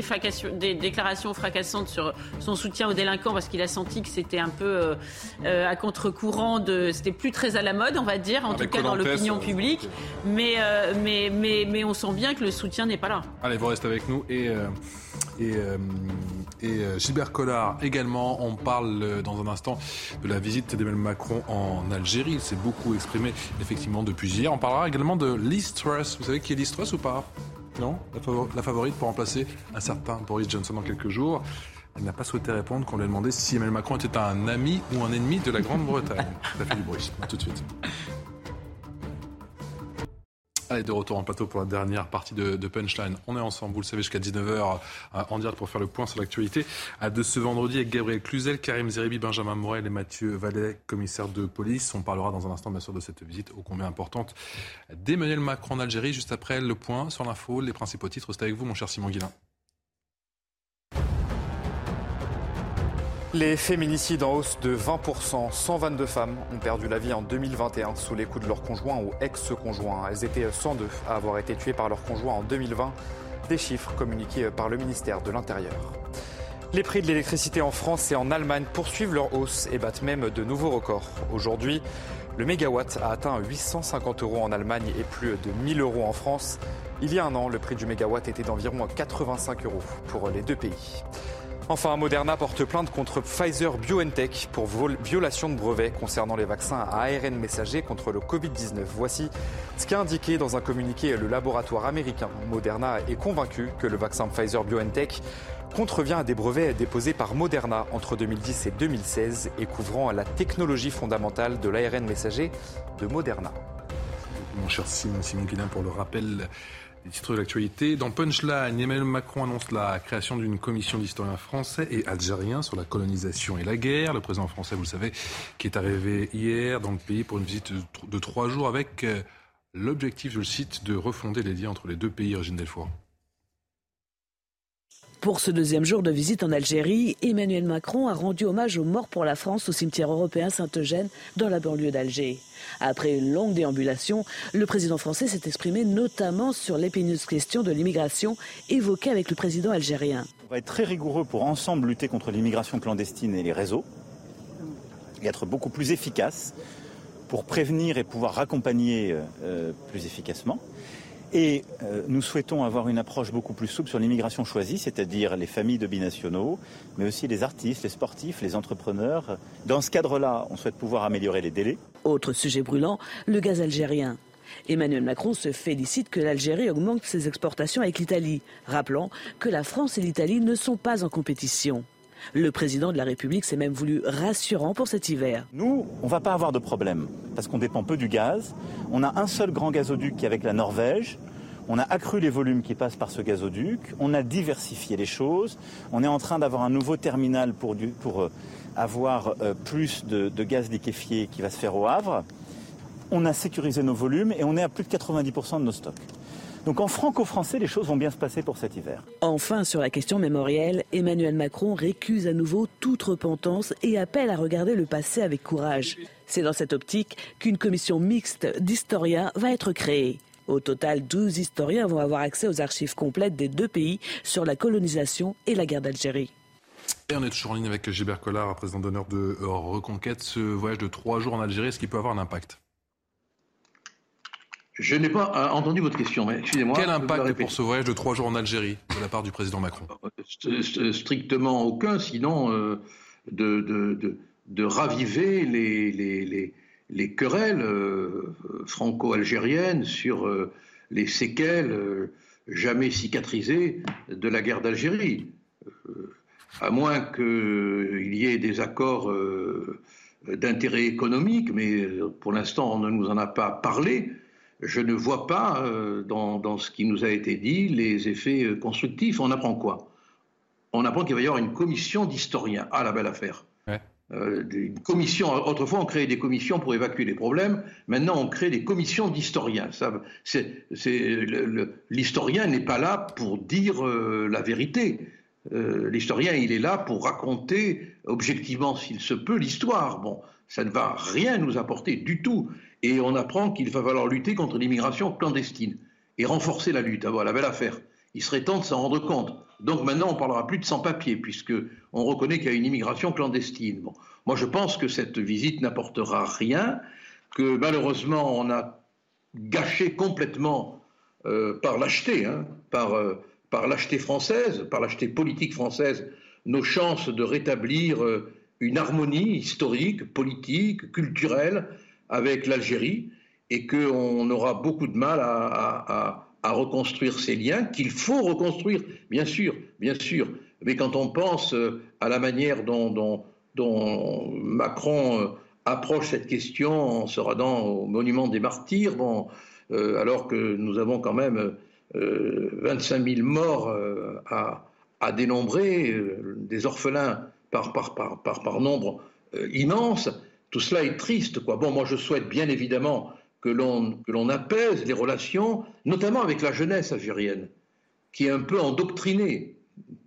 des déclarations fracassantes sur son soutien aux délinquants parce qu'il a senti que c'était un peu euh, euh, à contre-courant de, c'était plus très à la mode, on va dire, en avec tout cas dans l'opinion publique. Mais, euh, mais, mais mais, on sent bien que le soutien n'est pas là. Allez, vous restez avec nous. Et, euh, et, euh, et euh, Gilbert Collard également, on parle dans un instant de la visite d'Emmanuel Macron en Algérie. Il s'est beaucoup exprimé effectivement depuis hier. On parlera également de Liz Truss. Vous savez qui est Liz Truss ou pas? Non? La, favorite pour remplacer un certain Boris Johnson dans quelques jours. Elle n'a pas souhaité répondre quand on lui a demandé si Emmanuel Macron était un ami ou un ennemi de la Grande-Bretagne. Ça fait du bruit. A tout de suite. Allez, de retour en plateau pour la dernière partie de, Punchline. On est ensemble, vous le savez, jusqu'à 19h euh, en direct pour faire le point sur l'actualité. De ce vendredi avec Gabriel Cluzel, Karim Zeribi, Benjamin Morel et Mathieu Vallet, commissaire de police. On parlera dans un instant, bien sûr, de cette visite ô combien importante d'Emmanuel Macron en Algérie. Juste après le point sur l'info, les principaux titres. C'est avec vous, mon cher Simon Guillain. Les féminicides en hausse de 20%, 122 femmes ont perdu la vie en 2021 sous les coups de leur conjoint ou ex-conjoint. Elles étaient 102 à avoir été tuées par leur conjoint en 2020, des chiffres communiqués par le ministère de l'Intérieur. Les prix de l'électricité en France et en Allemagne poursuivent leur hausse et battent même de nouveaux records. Aujourd'hui, le mégawatt a atteint 850 euros en Allemagne et plus de 1000 euros en France. Il y a un an, le prix du mégawatt était d'environ 85 euros pour les deux pays. Enfin, Moderna porte plainte contre Pfizer BioNTech pour violation de brevets concernant les vaccins à ARN messager contre le Covid-19. Voici ce qu'a indiqué dans un communiqué le laboratoire américain. Moderna est convaincu que le vaccin Pfizer BioNTech contrevient à des brevets déposés par Moderna entre 2010 et 2016 et couvrant la technologie fondamentale de l'ARN messager de Moderna. Mon cher Simon, Simon pour le rappel les titres de l'actualité. Dans Punchline, Emmanuel Macron annonce la création d'une commission d'historiens français et algériens sur la colonisation et la guerre. Le président français, vous le savez, qui est arrivé hier dans le pays pour une visite de trois jours avec euh, l'objectif, je le cite, de refonder les liens entre les deux pays, Régine Delfour. Pour ce deuxième jour de visite en Algérie, Emmanuel Macron a rendu hommage aux morts pour la France au cimetière européen Saint-Eugène dans la banlieue d'Alger. Après une longue déambulation, le président français s'est exprimé notamment sur l'épineuse question de l'immigration évoquée avec le président algérien. On va être très rigoureux pour ensemble lutter contre l'immigration clandestine et les réseaux et être beaucoup plus efficace pour prévenir et pouvoir raccompagner plus efficacement. Et euh, nous souhaitons avoir une approche beaucoup plus souple sur l'immigration choisie, c'est-à-dire les familles de binationaux, mais aussi les artistes, les sportifs, les entrepreneurs. Dans ce cadre-là, on souhaite pouvoir améliorer les délais. Autre sujet brûlant, le gaz algérien. Emmanuel Macron se félicite que l'Algérie augmente ses exportations avec l'Italie, rappelant que la France et l'Italie ne sont pas en compétition. Le président de la République s'est même voulu rassurant pour cet hiver. Nous, on ne va pas avoir de problème parce qu'on dépend peu du gaz. On a un seul grand gazoduc qui est avec la Norvège. On a accru les volumes qui passent par ce gazoduc. On a diversifié les choses. On est en train d'avoir un nouveau terminal pour, euh, avoir euh, plus de, de gaz liquéfié qui va se faire au Havre. On a sécurisé nos volumes et on est à plus de 90% de nos stocks. Donc en franco-français, les choses vont bien se passer pour cet hiver. Enfin, sur la question mémorielle, Emmanuel Macron récuse à nouveau toute repentance et appelle à regarder le passé avec courage. C'est dans cette optique qu'une commission mixte d'historiens va être créée. Au total, 12 historiens vont avoir accès aux archives complètes des deux pays sur la colonisation et la guerre d'Algérie. Et on est toujours en ligne avec Gilbert Collard, président d'honneur de Reconquête. Ce voyage de trois jours en Algérie, est-ce qu'il peut avoir un impact? Je n'ai pas euh, entendu votre question, mais excusez-moi. Quel impact pour ce voyage de trois jours en Algérie de la part du président Macron? Euh, Strictement aucun, sinon euh, de, de, de, raviver les, les, les, querelles franco-algériennes sur les séquelles jamais cicatrisées de la guerre d'Algérie. à moins qu'il y ait des accords d'intérêt économique, mais pour l'instant on ne nous en a pas parlé je ne vois pas euh, dans, ce qui nous a été dit les effets euh, constructifs. On apprend quoi? On apprend qu'il va y avoir une commission d'historiens. Ah, la belle affaire. Euh, une commission. Autrefois, on créait des commissions pour évacuer les problèmes. Maintenant, on crée des commissions d'historiens. L'historien n'est pas là pour dire la vérité. L'historien, il est là pour raconter objectivement, s'il se peut, l'histoire. Bon, ça ne va rien nous apporter du tout et on apprend qu'il va falloir lutter contre l'immigration clandestine et renforcer la lutte. Ah, voilà, belle affaire. Il serait temps de s'en rendre compte. Donc maintenant, on parlera plus de sans-papiers, puisqu'on reconnaît qu'il y a une immigration clandestine. Moi, je pense que cette visite n'apportera rien, que malheureusement, on a gâché complètement euh, par lâcheté, hein, par, euh, française, par lâcheté politique française, nos chances de rétablir euh, une harmonie historique, politique, culturelle avec l'Algérie et qu'on aura beaucoup de mal à, reconstruire ces liens, qu'il faut reconstruire, bien sûr, bien sûr. Mais quand on pense euh, à la manière dont, Macron euh, approche cette question en se rendant au monument des martyrs, bon, euh, alors que nous avons quand même 25 000 morts à, dénombrer, des orphelins par, par, par, par nombre immense, tout cela est triste, quoi. Bon, moi, je souhaite bien évidemment que l'on apaise les relations, notamment avec la jeunesse algérienne, qui est un peu endoctrinée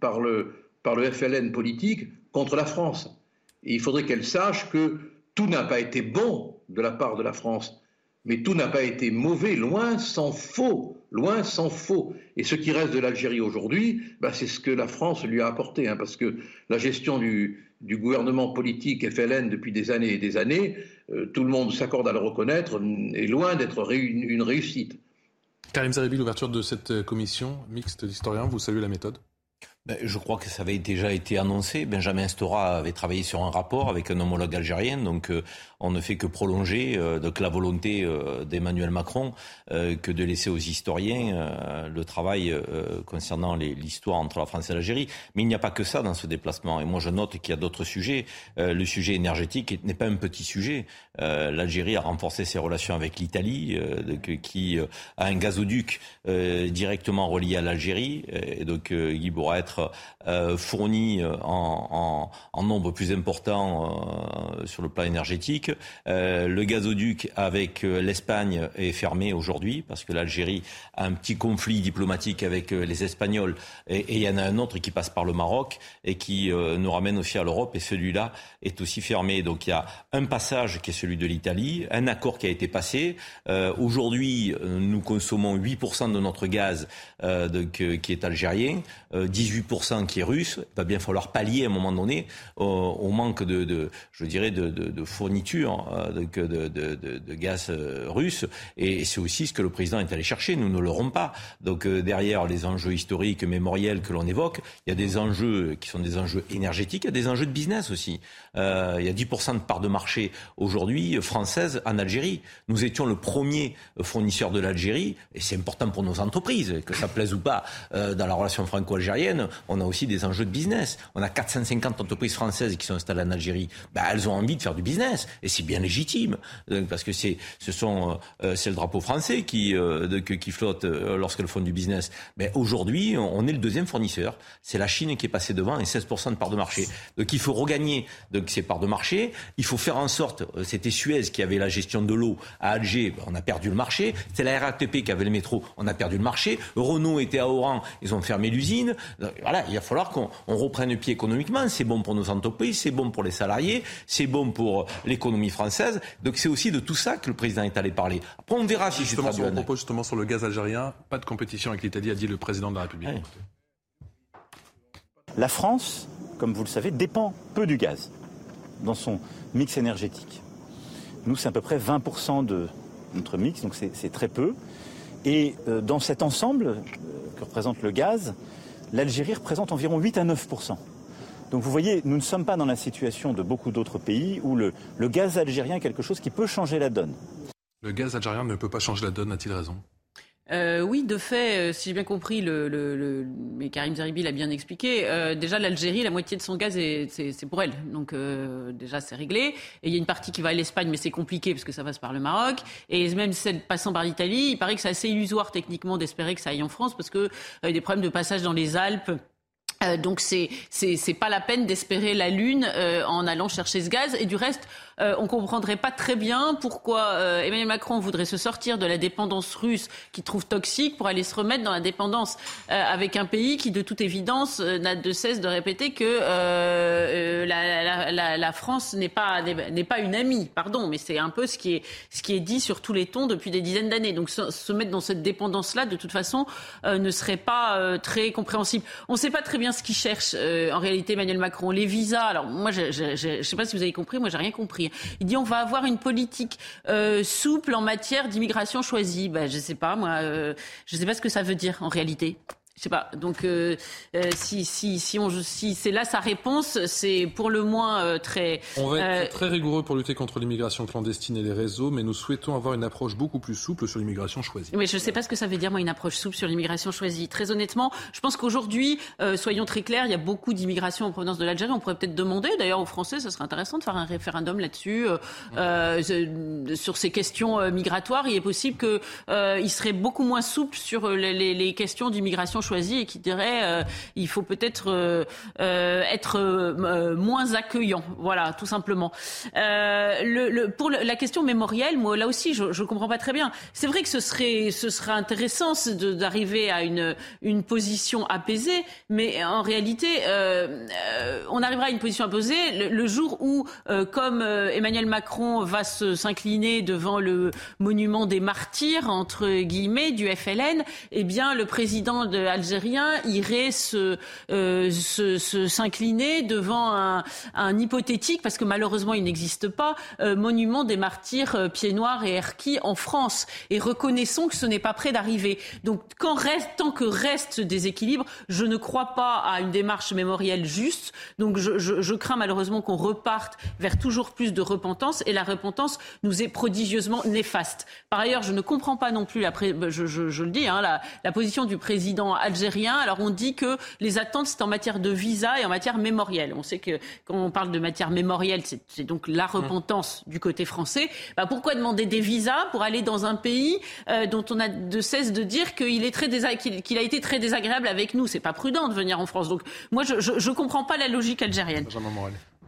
par le, par le FLN politique contre la France. Il faudrait qu'elle sache que tout n'a pas été bon de la part de la France, mais tout n'a pas été mauvais, loin sans faux, loin sans faux. Et ce qui reste de l'Algérie aujourd'hui, bah, c'est ce que la France lui a apporté, hein, parce que la gestion du, du gouvernement politique FLN depuis des années et des années, euh, tout le monde s'accorde à le reconnaître, est loin d'être une réussite. Karim Zeribi, l'ouverture de cette commission mixte d'historiens, vous saluez la méthode? Je crois que ça avait déjà été annoncé. Benjamin Stora avait travaillé sur un rapport avec un homologue algérien, donc euh, on ne fait que prolonger euh, donc la volonté euh, d'Emmanuel Macron que de laisser aux historiens le travail concernant l'histoire entre la France et l'Algérie. Mais il n'y a pas que ça dans ce déplacement. Et moi, je note qu'il y a d'autres sujets. le sujet énergétique n'est pas un petit sujet. L'Algérie a renforcé ses relations avec l'Italie, qui a un gazoduc directement relié à l'Algérie, donc pourra être euh, fournis euh, en, nombre plus important euh, sur le plan énergétique. le gazoduc avec l'Espagne est fermé aujourd'hui parce que l'Algérie a un petit conflit diplomatique avec les Espagnols et, il y en a un autre qui passe par le Maroc et qui nous ramène aussi à l'Europe et celui-là est aussi fermé. Donc il y a un passage qui est celui de l'Italie, un accord qui a été passé. aujourd'hui, nous consommons 8% de notre gaz qui est algérien, 18 18% qui est russe, il va bien falloir pallier à un moment donné au, manque de, je dirais, de, de fourniture de, de, gaz russe. Et c'est aussi ce que le président est allé chercher. Nous ne l'aurons pas. Donc derrière les enjeux historiques, mémoriels que l'on évoque, il y a des enjeux qui sont des enjeux énergétiques, il y a des enjeux de business aussi. il y a 10% de part de marché aujourd'hui française en Algérie. Nous étions le premier fournisseur de l'Algérie, et c'est important pour nos entreprises, que ça plaise ou pas, euh, dans la relation franco-algérienne, on a aussi des enjeux de business. On a 450 entreprises françaises qui sont installées en Algérie. Bah, elles ont envie de faire du business, et c'est bien légitime, euh, parce que c'est, ce sont, euh, c'est le drapeau français qui, de, qui flotte lorsqu'elles font du business. Mais aujourd'hui, on est le deuxième fournisseur. C'est la Chine qui est passée devant et 16% de part de marché. Donc il faut regagner donc, ces parts de marché. Il faut faire en sorte, c'était Suez qui avait la gestion de l'eau à Alger, on a perdu le marché. C'est la RATP qui avait le métro, on a perdu le marché. Renault était à Oran, ils ont fermé l'usine. Voilà, il va falloir qu'on reprenne pied économiquement. C'est bon pour nos entreprises, c'est bon pour les salariés, c'est bon pour l'économie française. Donc c'est aussi de tout ça que le président est allé parler. Après, on verra si justement, je propos justement sur le gaz algérien, pas de compétition avec l'Italie, a dit le président de la République. La France, comme vous le savez, dépend peu du gaz dans son mix énergétique. Nous, c'est à peu près 20% de notre mix, donc c'est très peu. Et euh, dans cet ensemble euh, que représente le gaz, l'Algérie représente environ 8 à 9%. Donc vous voyez, nous ne sommes pas dans la situation de beaucoup d'autres pays où le, le gaz algérien est quelque chose qui peut changer la donne. Le gaz algérien ne peut pas changer la donne, a-t-il raison? Euh, oui, de fait, euh, si j'ai bien compris, le, le, le, mais Karim Zeribi l'a bien expliqué, euh, déjà l'Algérie, la moitié de son gaz, c'est pour elle. Donc euh, déjà, c'est réglé. Et il y a une partie qui va à l'Espagne, mais c'est compliqué parce que ça passe par le Maroc. Et même celle passant par l'Italie, il paraît que c'est assez illusoire techniquement d'espérer que ça aille en France parce qu'il y a des problèmes de passage dans les Alpes. Euh, donc c'est pas la peine d'espérer la lune euh, en allant chercher ce gaz et du reste euh, on comprendrait pas très bien pourquoi euh, Emmanuel Macron voudrait se sortir de la dépendance russe qu'il trouve toxique pour aller se remettre dans la dépendance avec un pays qui de toute évidence n'a de cesse de répéter que la, la, la, la, France n'est pas n'est pas une amie pardon mais c'est un peu ce qui est ce qui est dit sur tous les tons depuis des dizaines d'années donc se, se, mettre dans cette dépendance là de toute façon ne serait pas très compréhensible on ne sait pas très bien ce qu'il cherche euh, en réalité Emmanuel Macron. Les visas, alors moi je ne sais pas si vous avez compris, moi j'ai rien compris. Il dit on va avoir une politique euh, souple en matière d'immigration choisie. Ben, je sais pas moi, euh, je sais pas ce que ça veut dire en réalité. Je sais pas. Donc, euh, euh, si, si, si, on, si c'est là sa réponse, c'est pour le moins euh, très. On va être très rigoureux pour lutter contre l'immigration clandestine et les réseaux, mais nous souhaitons avoir une approche beaucoup plus souple sur l'immigration choisie. Mais je ne sais pas ce que ça veut dire, moi, une approche souple sur l'immigration choisie. Très honnêtement, je pense qu'aujourd'hui, soyons très clairs, il y a beaucoup d'immigration en provenance de l'Algérie. On pourrait peut-être demander, d'ailleurs, aux Français, ce serait intéressant de faire un référendum là-dessus, sur ces questions migratoires. Il est possible qu'il serait beaucoup moins souple sur les, les, les questions d'immigration choisi et qui dirait euh, il faut peut-être euh, euh, être moins accueillant. Voilà, tout simplement. Le, le, pour la question mémorielle, moi là aussi, je ne comprends pas très bien. C'est vrai que ce serait, ce serait intéressant d'arriver à une, une position apaisée, mais en réalité, on arrivera à une position apaisée le, le jour où, comme Emmanuel Macron va s'incliner devant le monument des martyrs entre guillemets du FLN, eh bien le président de algérien irait euh, s'incliner devant un, hypothétique, parce que malheureusement il n'existe pas, euh, monument des martyrs euh, pieds noirs et erquis en France. Et reconnaissons que ce n'est pas près d'arriver. Donc tant que reste des équilibres, je ne crois pas à une démarche mémorielle juste. Donc je, crains malheureusement qu'on reparte vers toujours plus de repentance, et la repentance nous est prodigieusement néfaste. Par ailleurs, je ne comprends pas non plus, la je, je, le dis, hein, la, la position du président algérien. Alors on dit que les attentes, c'est en matière de visa et en matière mémorielle. On sait que quand on parle de matière mémorielle, c'est donc la repentance du côté français. Bah, pourquoi demander des visas pour aller dans un pays euh, dont on a de cesse de dire qu'il est très qu'il a été très désagréable avec nous? C'est pas prudent de venir en France. Donc moi, je ne comprends pas la logique algérienne.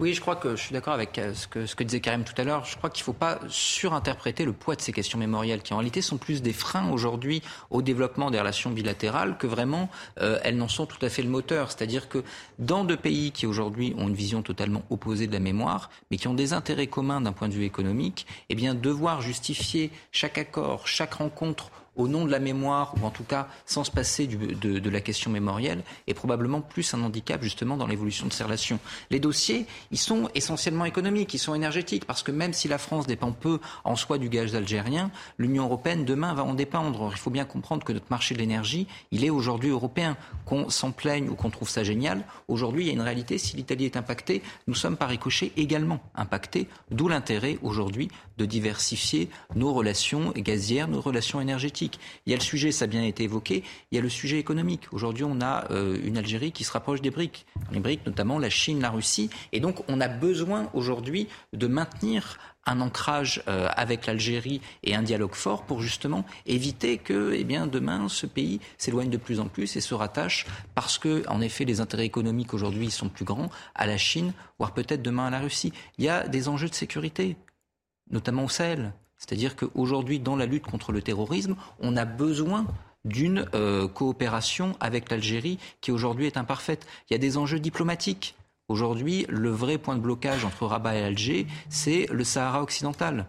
Oui, je crois que je suis d'accord avec euh, ce que, ce que disait Karim tout à l'heure. Je crois qu'il ne faut pas surinterpréter le poids de ces questions mémorielles qui en réalité sont plus des freins aujourd'hui au développement des relations bilatérales que vraiment euh, elles n'en sont tout à fait le moteur. C'est-à-dire que dans deux pays qui aujourd'hui ont une vision totalement opposée de la mémoire, mais qui ont des intérêts communs d'un point de vue économique, eh bien devoir justifier chaque accord, chaque rencontre au nom de la mémoire, ou en tout cas sans se passer de, la question mémorielle, est probablement plus un handicap justement dans l'évolution de ces relations. Les dossiers, ils sont essentiellement économiques, ils sont énergétiques, parce que même si la France dépend peu en soi du gaz algérien, l'Union européenne demain va en dépendre. Il faut bien comprendre que notre marché de l'énergie, il est aujourd'hui européen. Qu'on s'en plaigne ou qu'on trouve ça génial, aujourd'hui il y a une réalité, si l'Italie est impactée, nous sommes par ricochet également impactés, d'où l'intérêt aujourd'hui de diversifier nos relations gazières, nos relations énergétiques. Il y a le sujet, ça a bien été évoqué, il y a le sujet économique. Aujourd'hui, on a euh, une Algérie qui se rapproche des briques. Les briques, notamment la Chine, la Russie. Et donc, on a besoin aujourd'hui de maintenir un ancrage euh, avec l'Algérie et un dialogue fort pour justement éviter que eh demain ce pays s'éloigne de plus en plus et se rattache parce que en effet les intérêts économiques aujourd'hui sont plus grands à la Chine voire peut-être demain à la Russie. Il y a des enjeux de sécurité notamment au Sahel. C'est-à-dire qu'aujourd'hui, dans la lutte contre le terrorisme, on a besoin d'une euh, coopération avec l'Algérie qui aujourd'hui est imparfaite. Il y a des enjeux diplomatiques. Aujourd'hui, le vrai point de blocage entre Rabat et Alger, c'est le Sahara occidental.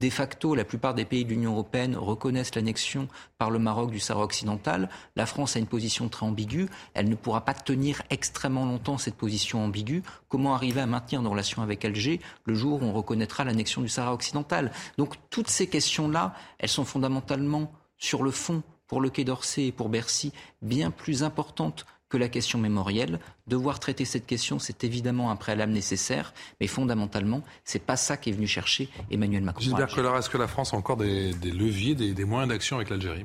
De facto, la plupart des pays de l'Union européenne reconnaissent l'annexion par le Maroc du Sahara occidental. La France a une position très ambiguë. Elle ne pourra pas tenir extrêmement longtemps cette position ambiguë. Comment arriver à maintenir nos relations avec Alger le jour où on reconnaîtra l'annexion du Sahara occidental? Donc toutes ces questions-là, elles sont fondamentalement sur le fond pour le Quai d'Orsay et pour Bercy bien plus importantes que la question mémorielle. Devoir traiter cette question, c'est évidemment un préalable nécessaire, mais fondamentalement, c'est pas ça qu'est venu chercher Emmanuel Macron. Gilbert Collard, est-ce que la France a encore des, leviers, des, moyens d'action avec l'Algérie?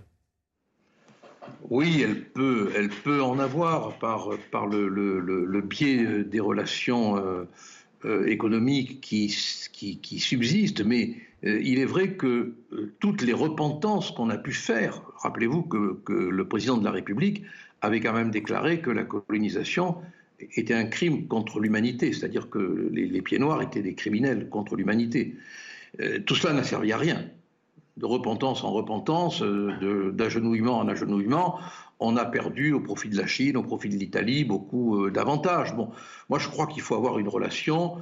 Oui, elle peut, elle peut en avoir par, par le, biais des relations euh, euh, économiques qui, qui, subsistent, mais euh, il est vrai que toutes les repentances qu'on a pu faire, rappelez-vous que, que, le président de la République avait quand même déclaré que la colonisation était un crime contre l'humanité, c'est-à-dire que les, pieds noirs étaient des criminels contre l'humanité. Euh, tout cela n'a servi à rien. De repentance en repentance, euh, d'agenouillement en agenouillement, on a perdu au profit de la Chine, au profit de l'Italie, beaucoup euh, d'avantages. Bon, moi je crois qu'il faut avoir une relation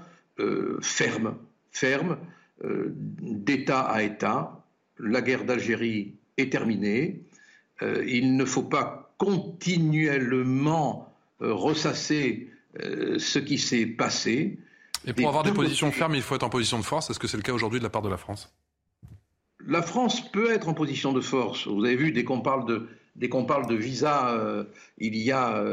ferme, ferme, d'État à État. La guerre d'Algérie est terminée. il ne faut pas continuellement euh, ressasser euh, ce qui s'est passé. Et pour avoir des positions fermes, il faut être en position de force. Est-ce que c'est le cas aujourd'hui de la part de la France? La France peut être en position de force. Vous avez vu, dès qu'on parle de, dès qu'on parle de visa, euh, il y a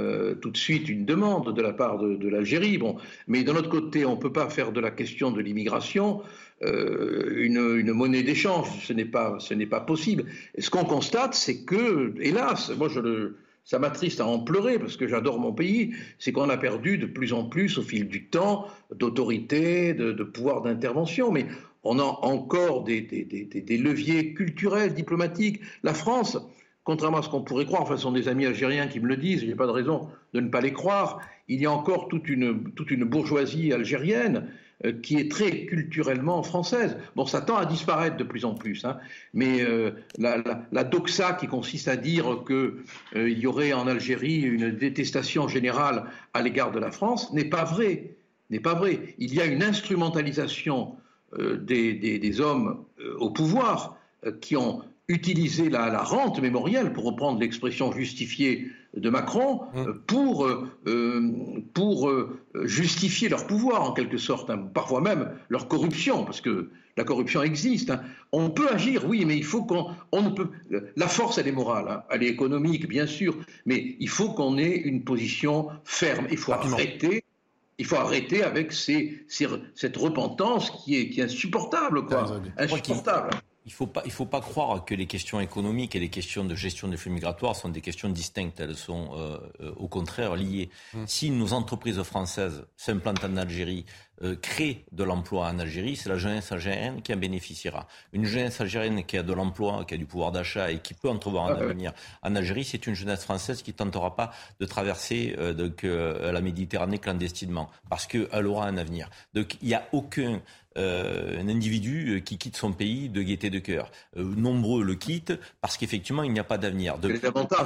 tout de suite une demande de la part de, de l'Algérie. Bon, mais d'un autre côté, on ne peut pas faire de la question de l'immigration euh, une, monnaie d'échange. Ce n'est pas, possible. Et ce qu'on constate, c'est que, hélas, moi je le, ça m'attriste à en pleurer parce que j'adore mon pays, c'est qu'on a perdu de plus en plus au fil du temps d'autorité, de, pouvoir d'intervention. Mais on a encore des, leviers culturels, diplomatiques. La France, contrairement à ce qu'on pourrait croire, enfin, ce sont des amis algériens qui me le disent, n'y a pas de raison de ne pas les croire, il y a encore toute une, bourgeoisie algérienne qui est très culturellement française. Bon, ça tend à disparaître de plus en plus, hein. mais euh, la, doxa qui consiste à dire qu'il euh, y aurait en Algérie une détestation générale à l'égard de la France n'est pas vrai. N'est pas vrai. Il y a une instrumentalisation des, hommes au pouvoir qui ont utiliser la, rente mémorielle, pour reprendre l'expression justifiée de Macron, mmh. euh, pour, euh, euh, pour justifier leur pouvoir en quelque sorte, hein, parfois même leur corruption, parce que la corruption existe. Hein. On peut agir, oui, mais il faut qu'on on ne peut. La force, elle est morale, hein. elle est économique, bien sûr, mais il faut qu'on ait une position ferme. Il faut arrêter. Il faut arrêter avec ces, cette repentance qui est, qui est insupportable, quoi. Insupportable. Il ne faut, pas, faut pas croire que les questions économiques et les questions de gestion des flux migratoires sont des questions distinctes. Elles sont euh, euh, au contraire liées. Hum. Si nos entreprises françaises s'implantent en Algérie, euh, créent de l'emploi en Algérie, c'est la jeunesse algérienne qui en bénéficiera. Une jeunesse algérienne qui a de l'emploi, qui a du pouvoir d'achat et qui peut entrevoir un ah, avenir en Algérie, c'est une jeunesse française qui ne tentera pas de traverser donc, la Méditerranée clandestinement parce qu'elle aura un avenir. Donc il n'y a aucun un individu euh, qui quitte son pays de gaieté de cœur. Euh, nombreux le quittent parce qu'effectivement, il n'y a pas d'avenir.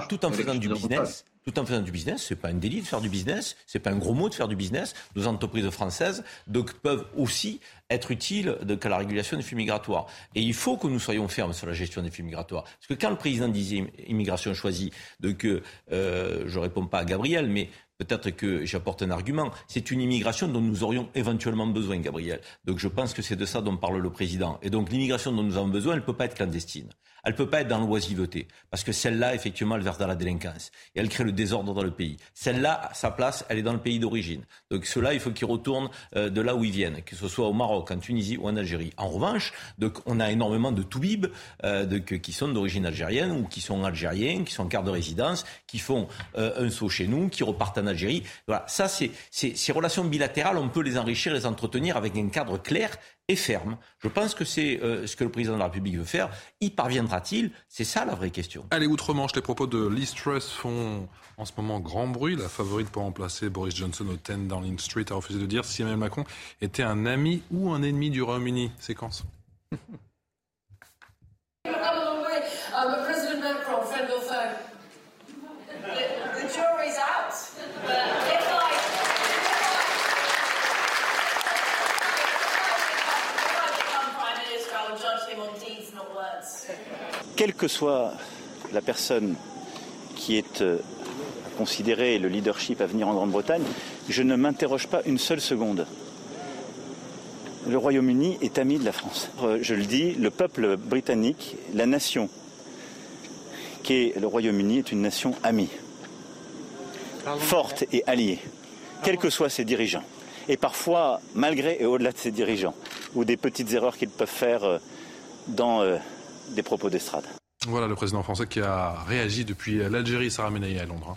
Tout en faisant du business, tout en faisant du business. C'est pas un délit de faire du business, c'est pas un gros mot de faire du business. Nos entreprises françaises donc, peuvent aussi être utiles à la régulation des flux migratoires. Et il faut que nous soyons fermes sur la gestion des flux migratoires. Parce que quand le président disait immigration choisie, donc euh, je réponds pas à Gabriel, mais Peut-être que j'apporte un argument. C'est une immigration dont nous aurions éventuellement besoin, Gabriel. Donc je pense que c'est de ça dont parle le président. Et donc l'immigration dont nous avons besoin, elle ne peut pas être clandestine elle ne peut pas être dans l'oisiveté. Parce que celle-là, effectivement, elle verse dans la délinquance. Et elle crée le désordre dans le pays. Celle-là, sa place, elle est dans le pays d'origine. Donc ceux-là, il faut qu'ils retournent euh, de là où ils viennent, que ce soit au Maroc, en Tunisie ou en Algérie. En revanche, donc, on a énormément de toubibs euh, qui sont d'origine algérienne ou qui sont algériens, qui sont en carte de résidence, qui font euh, un saut chez nous, qui repartent en Algérie. Voilà, ça, c'est ces relations bilatérales, on peut les enrichir, les entretenir avec un cadre clair et ferme. Je pense que c'est euh, ce que le président de la République veut faire. Y parviendra-t-il? C'est ça la vraie question. Allez, outre-Manche, les propos de Liz Truss font en ce moment grand bruit. La favorite pour remplacer Boris Johnson au 10 Downing Street a refusé de dire si Emmanuel Macron était un ami ou un ennemi du Royaume-Uni. Séquence. quelle que soit la personne qui est euh, considérée le leadership à venir en Grande-Bretagne, je ne m'interroge pas une seule seconde. Le Royaume-Uni est ami de la France. Euh, je le dis, le peuple britannique, la nation qui est le Royaume-Uni est une nation amie, forte et alliée, quels que soient ses dirigeants. Et parfois, malgré et au-delà de ses dirigeants, ou des petites erreurs qu'ils peuvent faire euh, dans Voilà le président français qui a réagi depuis l'Algérie, Sarah Menaïa à Londres.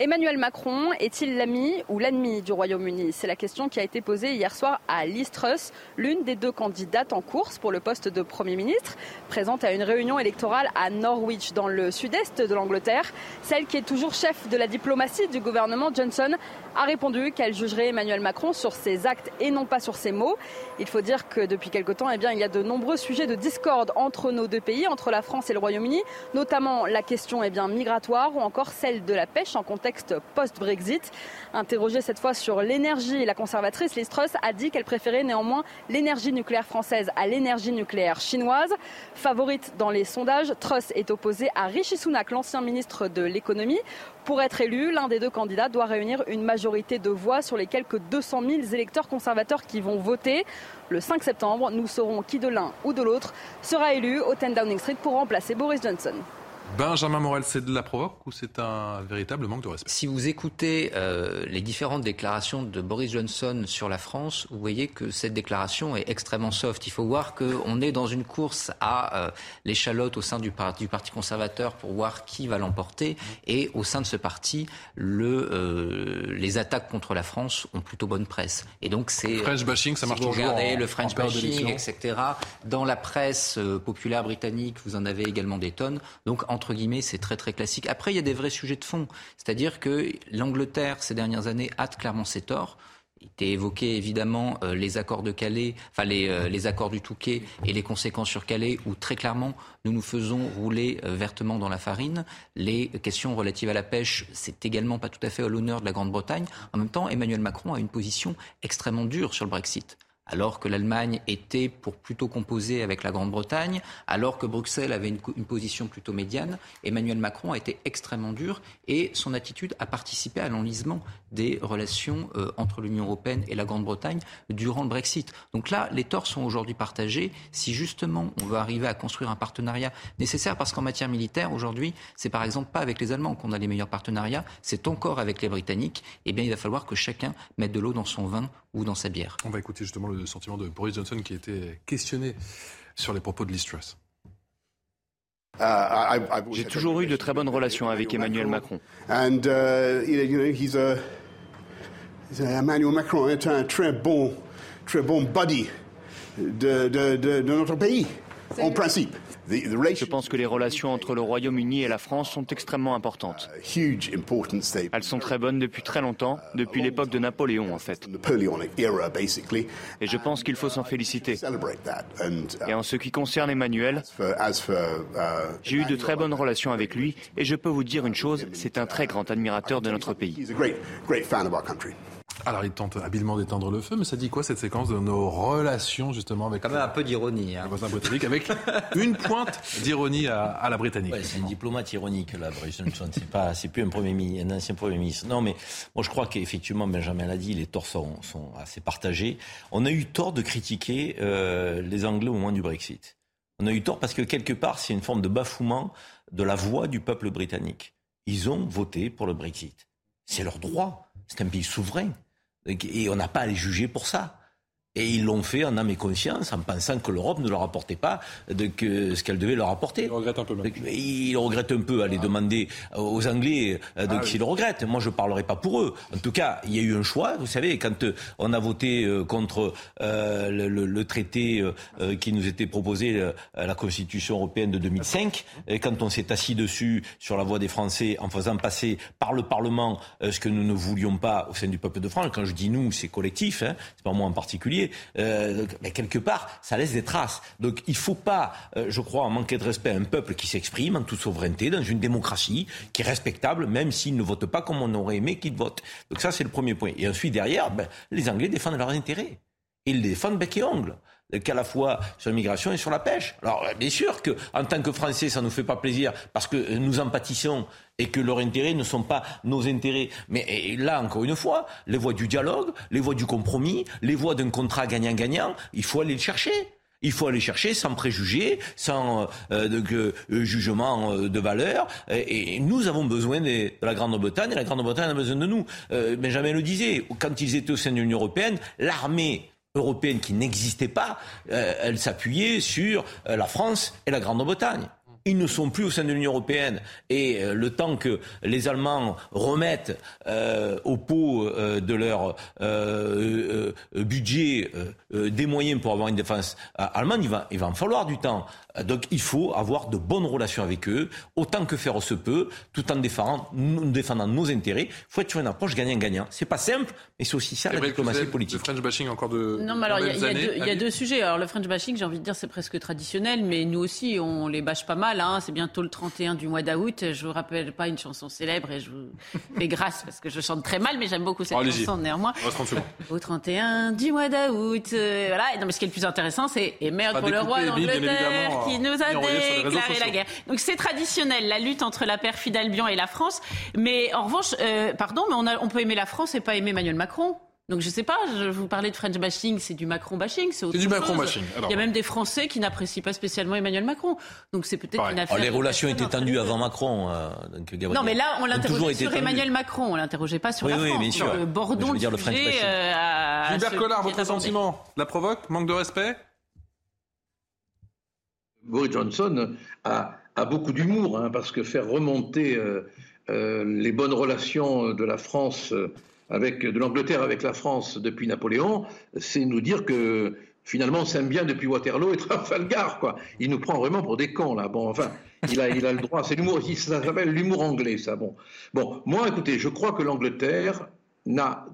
Emmanuel Macron est-il l'ami ou l'ennemi du Royaume-Uni? C'est la question qui a été posée hier soir à Liz l'une des deux candidates en course pour le poste de Premier ministre, présente à une réunion électorale à Norwich, dans le sud-est de l'Angleterre. Celle qui est toujours chef de la diplomatie du gouvernement Johnson a répondu qu'elle jugerait Emmanuel Macron sur ses actes et non pas sur ses mots. Il faut dire que depuis quelque temps, eh il y a de nombreux sujets de discorde entre nos deux pays, entre la France et le Royaume-Uni, notamment la question eh migratoire ou encore celle de la pêche en contexte post-Brexit. Interrogée cette fois sur l'énergie, la conservatrice Liz Truss a dit qu'elle préférait néanmoins l'énergie nucléaire française à l'énergie nucléaire chinoise. Favorite dans les sondages, Truss est opposée à Rishi Sunak, l'ancien ministre de l'économie. Pour être élu, l'un des deux candidats doit réunir une majorité de voix sur les quelques 200 000 électeurs conservateurs qui vont voter. Le 5 septembre, nous saurons qui de l'un ou de l'autre sera élu au 10 Downing Street pour remplacer Boris Johnson. Benjamin Morel, c'est de la provoque ou c'est un véritable manque de respect? Si vous écoutez euh, les différentes déclarations de Boris Johnson sur la France, vous voyez que cette déclaration est extrêmement soft. Il faut voir qu'on est dans une course à euh, l'échalote au sein du, du, Parti conservateur pour voir qui va l'emporter. Et au sein de ce parti, le, euh, les attaques contre la France ont plutôt bonne presse. Et donc c'est French bashing, ça marche toujours. Regardez le French bashing, etc. Dans la presse populaire britannique, vous en avez également des tonnes. Donc en entre guillemets, c'est très très classique. Après, il y a des vrais sujets de fond. C'est-à-dire que l'Angleterre, ces dernières années, hâte clairement ses torts. Il était évoqué évidemment euh, les accords de Calais, enfin les, euh, les, accords du Touquet et les conséquences sur Calais, où très clairement nous nous faisons rouler euh, vertement dans la farine. Les questions relatives à la pêche, c'est également pas tout à fait à l'honneur de la Grande-Bretagne. En même temps, Emmanuel Macron a une position extrêmement dure sur le Brexit alors que l'Allemagne était pour plutôt composer avec la Grande-Bretagne, alors que Bruxelles avait une, position plutôt médiane, Emmanuel Macron a été extrêmement dur et son attitude a participé à l'enlisement des relations euh, entre l'Union européenne et la Grande-Bretagne durant le Brexit. Donc là, les torts sont aujourd'hui partagés. Si justement on veut arriver à construire un partenariat nécessaire, parce qu'en matière militaire, aujourd'hui, c'est par exemple pas avec les Allemands qu'on a les meilleurs partenariats, c'est encore avec les Britanniques, eh bien il va falloir que chacun mette de l'eau dans son vin ou dans sa bière. On va écouter justement le sentiment de Boris Johnson qui était questionné sur les propos de Liz Truss. J'ai toujours eu de très bonnes relations avec Emmanuel Macron. And uh, you know, he's a, Emmanuel Macron est un très bon, très bon buddy de, de, de, de notre pays. En principe, je pense que les relations entre le Royaume-Uni et la France sont extrêmement importantes. Elles sont très bonnes depuis très longtemps, depuis l'époque de Napoléon en fait. Et je pense qu'il faut s'en féliciter. Et en ce qui concerne Emmanuel, j'ai eu de très bonnes relations avec lui et je peux vous dire une chose, c'est un très grand admirateur de notre pays. Alors, il tente habilement d'éteindre le feu, mais ça dit quoi cette séquence de nos relations justement avec quand même un peu d'ironie, hein. britannique, avec une pointe d'ironie à, la britannique. c'est une diplomate ironique là, Boris Johnson. C'est pas, c'est plus un premier ministre, un ancien premier ministre. Non, mais moi je crois qu'effectivement Benjamin l'a dit, les torts sont, assez partagés. On a eu tort de critiquer euh, les Anglais au moment du Brexit. On a eu tort parce que quelque part c'est une forme de bafouement de la voix du peuple britannique. Ils ont voté pour le Brexit. C'est leur droit. C'est un pays souverain. Et on n'a pas à les juger pour ça. Et ils l'ont fait en âme et conscience, en pensant que l'Europe ne leur apportait pas de, que, ce qu'elle devait leur apporter. Ils regrettent un peu. Ils regrettent un peu. Aller demander aux Anglais euh, de, ah, le regrettent. Moi, je ne parlerai pas pour eux. En tout cas, il y a eu un choix. Vous savez, quand euh, on a voté euh, contre le, traité qui nous était proposé, la Constitution européenne de 2005, et quand on s'est assis dessus sur la voie des Français en faisant passer par le Parlement ce que nous ne voulions pas au sein du peuple de France, quand je dis nous, c'est collectif, hein, c'est pas moi en particulier, euh, quelque part, ça laisse des traces. Donc il ne faut pas, euh, je crois, manquer de respect à un peuple qui s'exprime en toute souveraineté, dans une démocratie, qui est respectable, même s'il ne vote pas comme on aurait aimé qu'il vote. Donc ça, c'est le premier point. Et ensuite, derrière, ben, les Anglais défendent leurs intérêts. Ils les défendent bec et ongle qu'à la fois sur l'immigration et sur la pêche. Alors, bien sûr que, en tant que Français, ça nous fait pas plaisir parce que nous en pâtissons et que leurs intérêts ne sont pas nos intérêts. Mais là, encore une fois, les voies du dialogue, les voies du compromis, les voies d'un contrat gagnant-gagnant, il faut aller le chercher. Il faut aller chercher sans préjugés, sans euh, de, euh, jugement euh, de valeur. Et, nous avons besoin de, la Grande-Bretagne et la Grande-Bretagne a besoin de nous. Benjamin le disait, quand ils étaient au sein de l'Union européenne, l'armée européenne qui n'existait pas, euh, elle s'appuyait sur euh, la France et la Grande-Bretagne. Ils ne sont plus au sein de l'Union européenne et euh, le temps que les Allemands remettent au pot de leur budget des moyens pour avoir une défense allemande, va, il va en falloir du temps. Donc il faut avoir de bonnes relations avec eux, autant que faire se peut, tout en défendant, défendant nos intérêts. Il faut être sur une approche gagnant-gagnant. C'est pas simple, mais c'est aussi ça la diplomatie politique. Le French bashing encore de. Non, mais alors il y, a deux sujets. Alors le French bashing, j'ai envie de dire, c'est presque traditionnel, mais nous aussi, on les bâche pas mal. Hein. C'est bientôt le 31 du mois d'août. Je vous rappelle pas une chanson célèbre et je vous fais grâce parce que je chante très mal, mais j'aime beaucoup cette chanson néanmoins. Au 31 du mois d'août. Euh, voilà. Non, mais ce qui est le plus intéressant, c'est et merde pour le roi d'Angleterre qui nous a déclaré la guerre. Donc c'est traditionnel, la lutte entre la perfide Albion et la France. Mais en revanche, euh, pardon, mais on, a, on peut aimer la France et pas aimer Emmanuel Macron. Donc je sais pas, je vous parlais de French bashing, c'est du Macron bashing, c'est du Macron bashing. Il y a même des Français qui n'apprécient pas spécialement Emmanuel Macron. Donc c'est peut-être une affaire. Oh, les relations étaient tendues avant Macron. Euh, non mais là on l'interrogeait sur Emmanuel Macron, on l'interrogeait pas sur la France. Oui, bien sûr. le bordon je veux dire, le French bashing. Euh, Gilbert Collard, votre sentiment La provoque? Manque de respect? Boris Johnson a, beaucoup d'humour, hein, parce que faire remonter euh, euh, les bonnes relations de la France euh, avec, de l'Angleterre avec la France depuis Napoléon, c'est nous dire que finalement on s'aime bien depuis Waterloo et Trafalgar, quoi. Il nous prend vraiment pour des cons, là. Bon, enfin, il a, le droit. C'est l'humour, ça s'appelle l'humour anglais, ça. Bon. bon, moi, écoutez, je crois que l'Angleterre n'a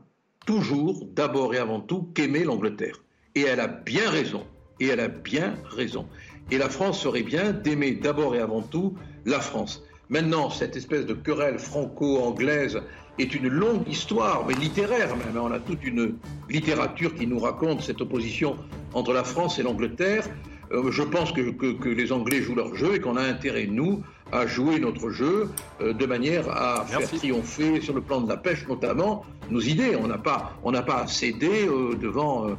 toujours, d'abord et avant tout, qu'aimer l'Angleterre. Et elle a bien raison. Et elle a bien raison. Et la France ferait bien d'aimer d'abord et avant tout la France. Maintenant, cette espèce de querelle franco-anglaise est une longue histoire, mais littéraire même. On a toute une littérature qui nous raconte cette opposition entre la France et l'Angleterre. Euh, je pense que, que, les Anglais jouent leur jeu et qu'on a intérêt, nous, à jouer notre jeu euh, de manière à faire triompher, sur le plan de la pêche notamment, nos idées. On n'a pas, on pas à céder euh, devant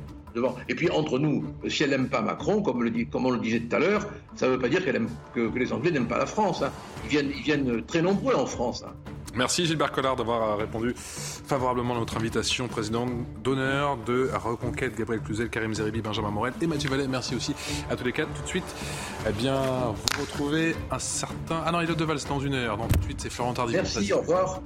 et puis entre nous, si elle n'aime pas Macron, comme, le dit, comme on le disait tout à l'heure, ça ne veut pas dire qu'elle aime, que, les Anglais n'aiment pas la France. Hein. Ils, viennent, ils viennent très nombreux en France. Hein. Merci Gilbert Collard d'avoir répondu favorablement à notre invitation. Président d'honneur de Reconquête, Gabriel Cluzel, Karim Zeribi, Benjamin Morel et Mathieu Vallet. Merci aussi à tous les quatre. Tout de suite, eh bien, vous retrouvez un certain... Ah non, il est de Valls dans une heure. Donc tout de suite, c'est Florent Tardy. Merci, au revoir.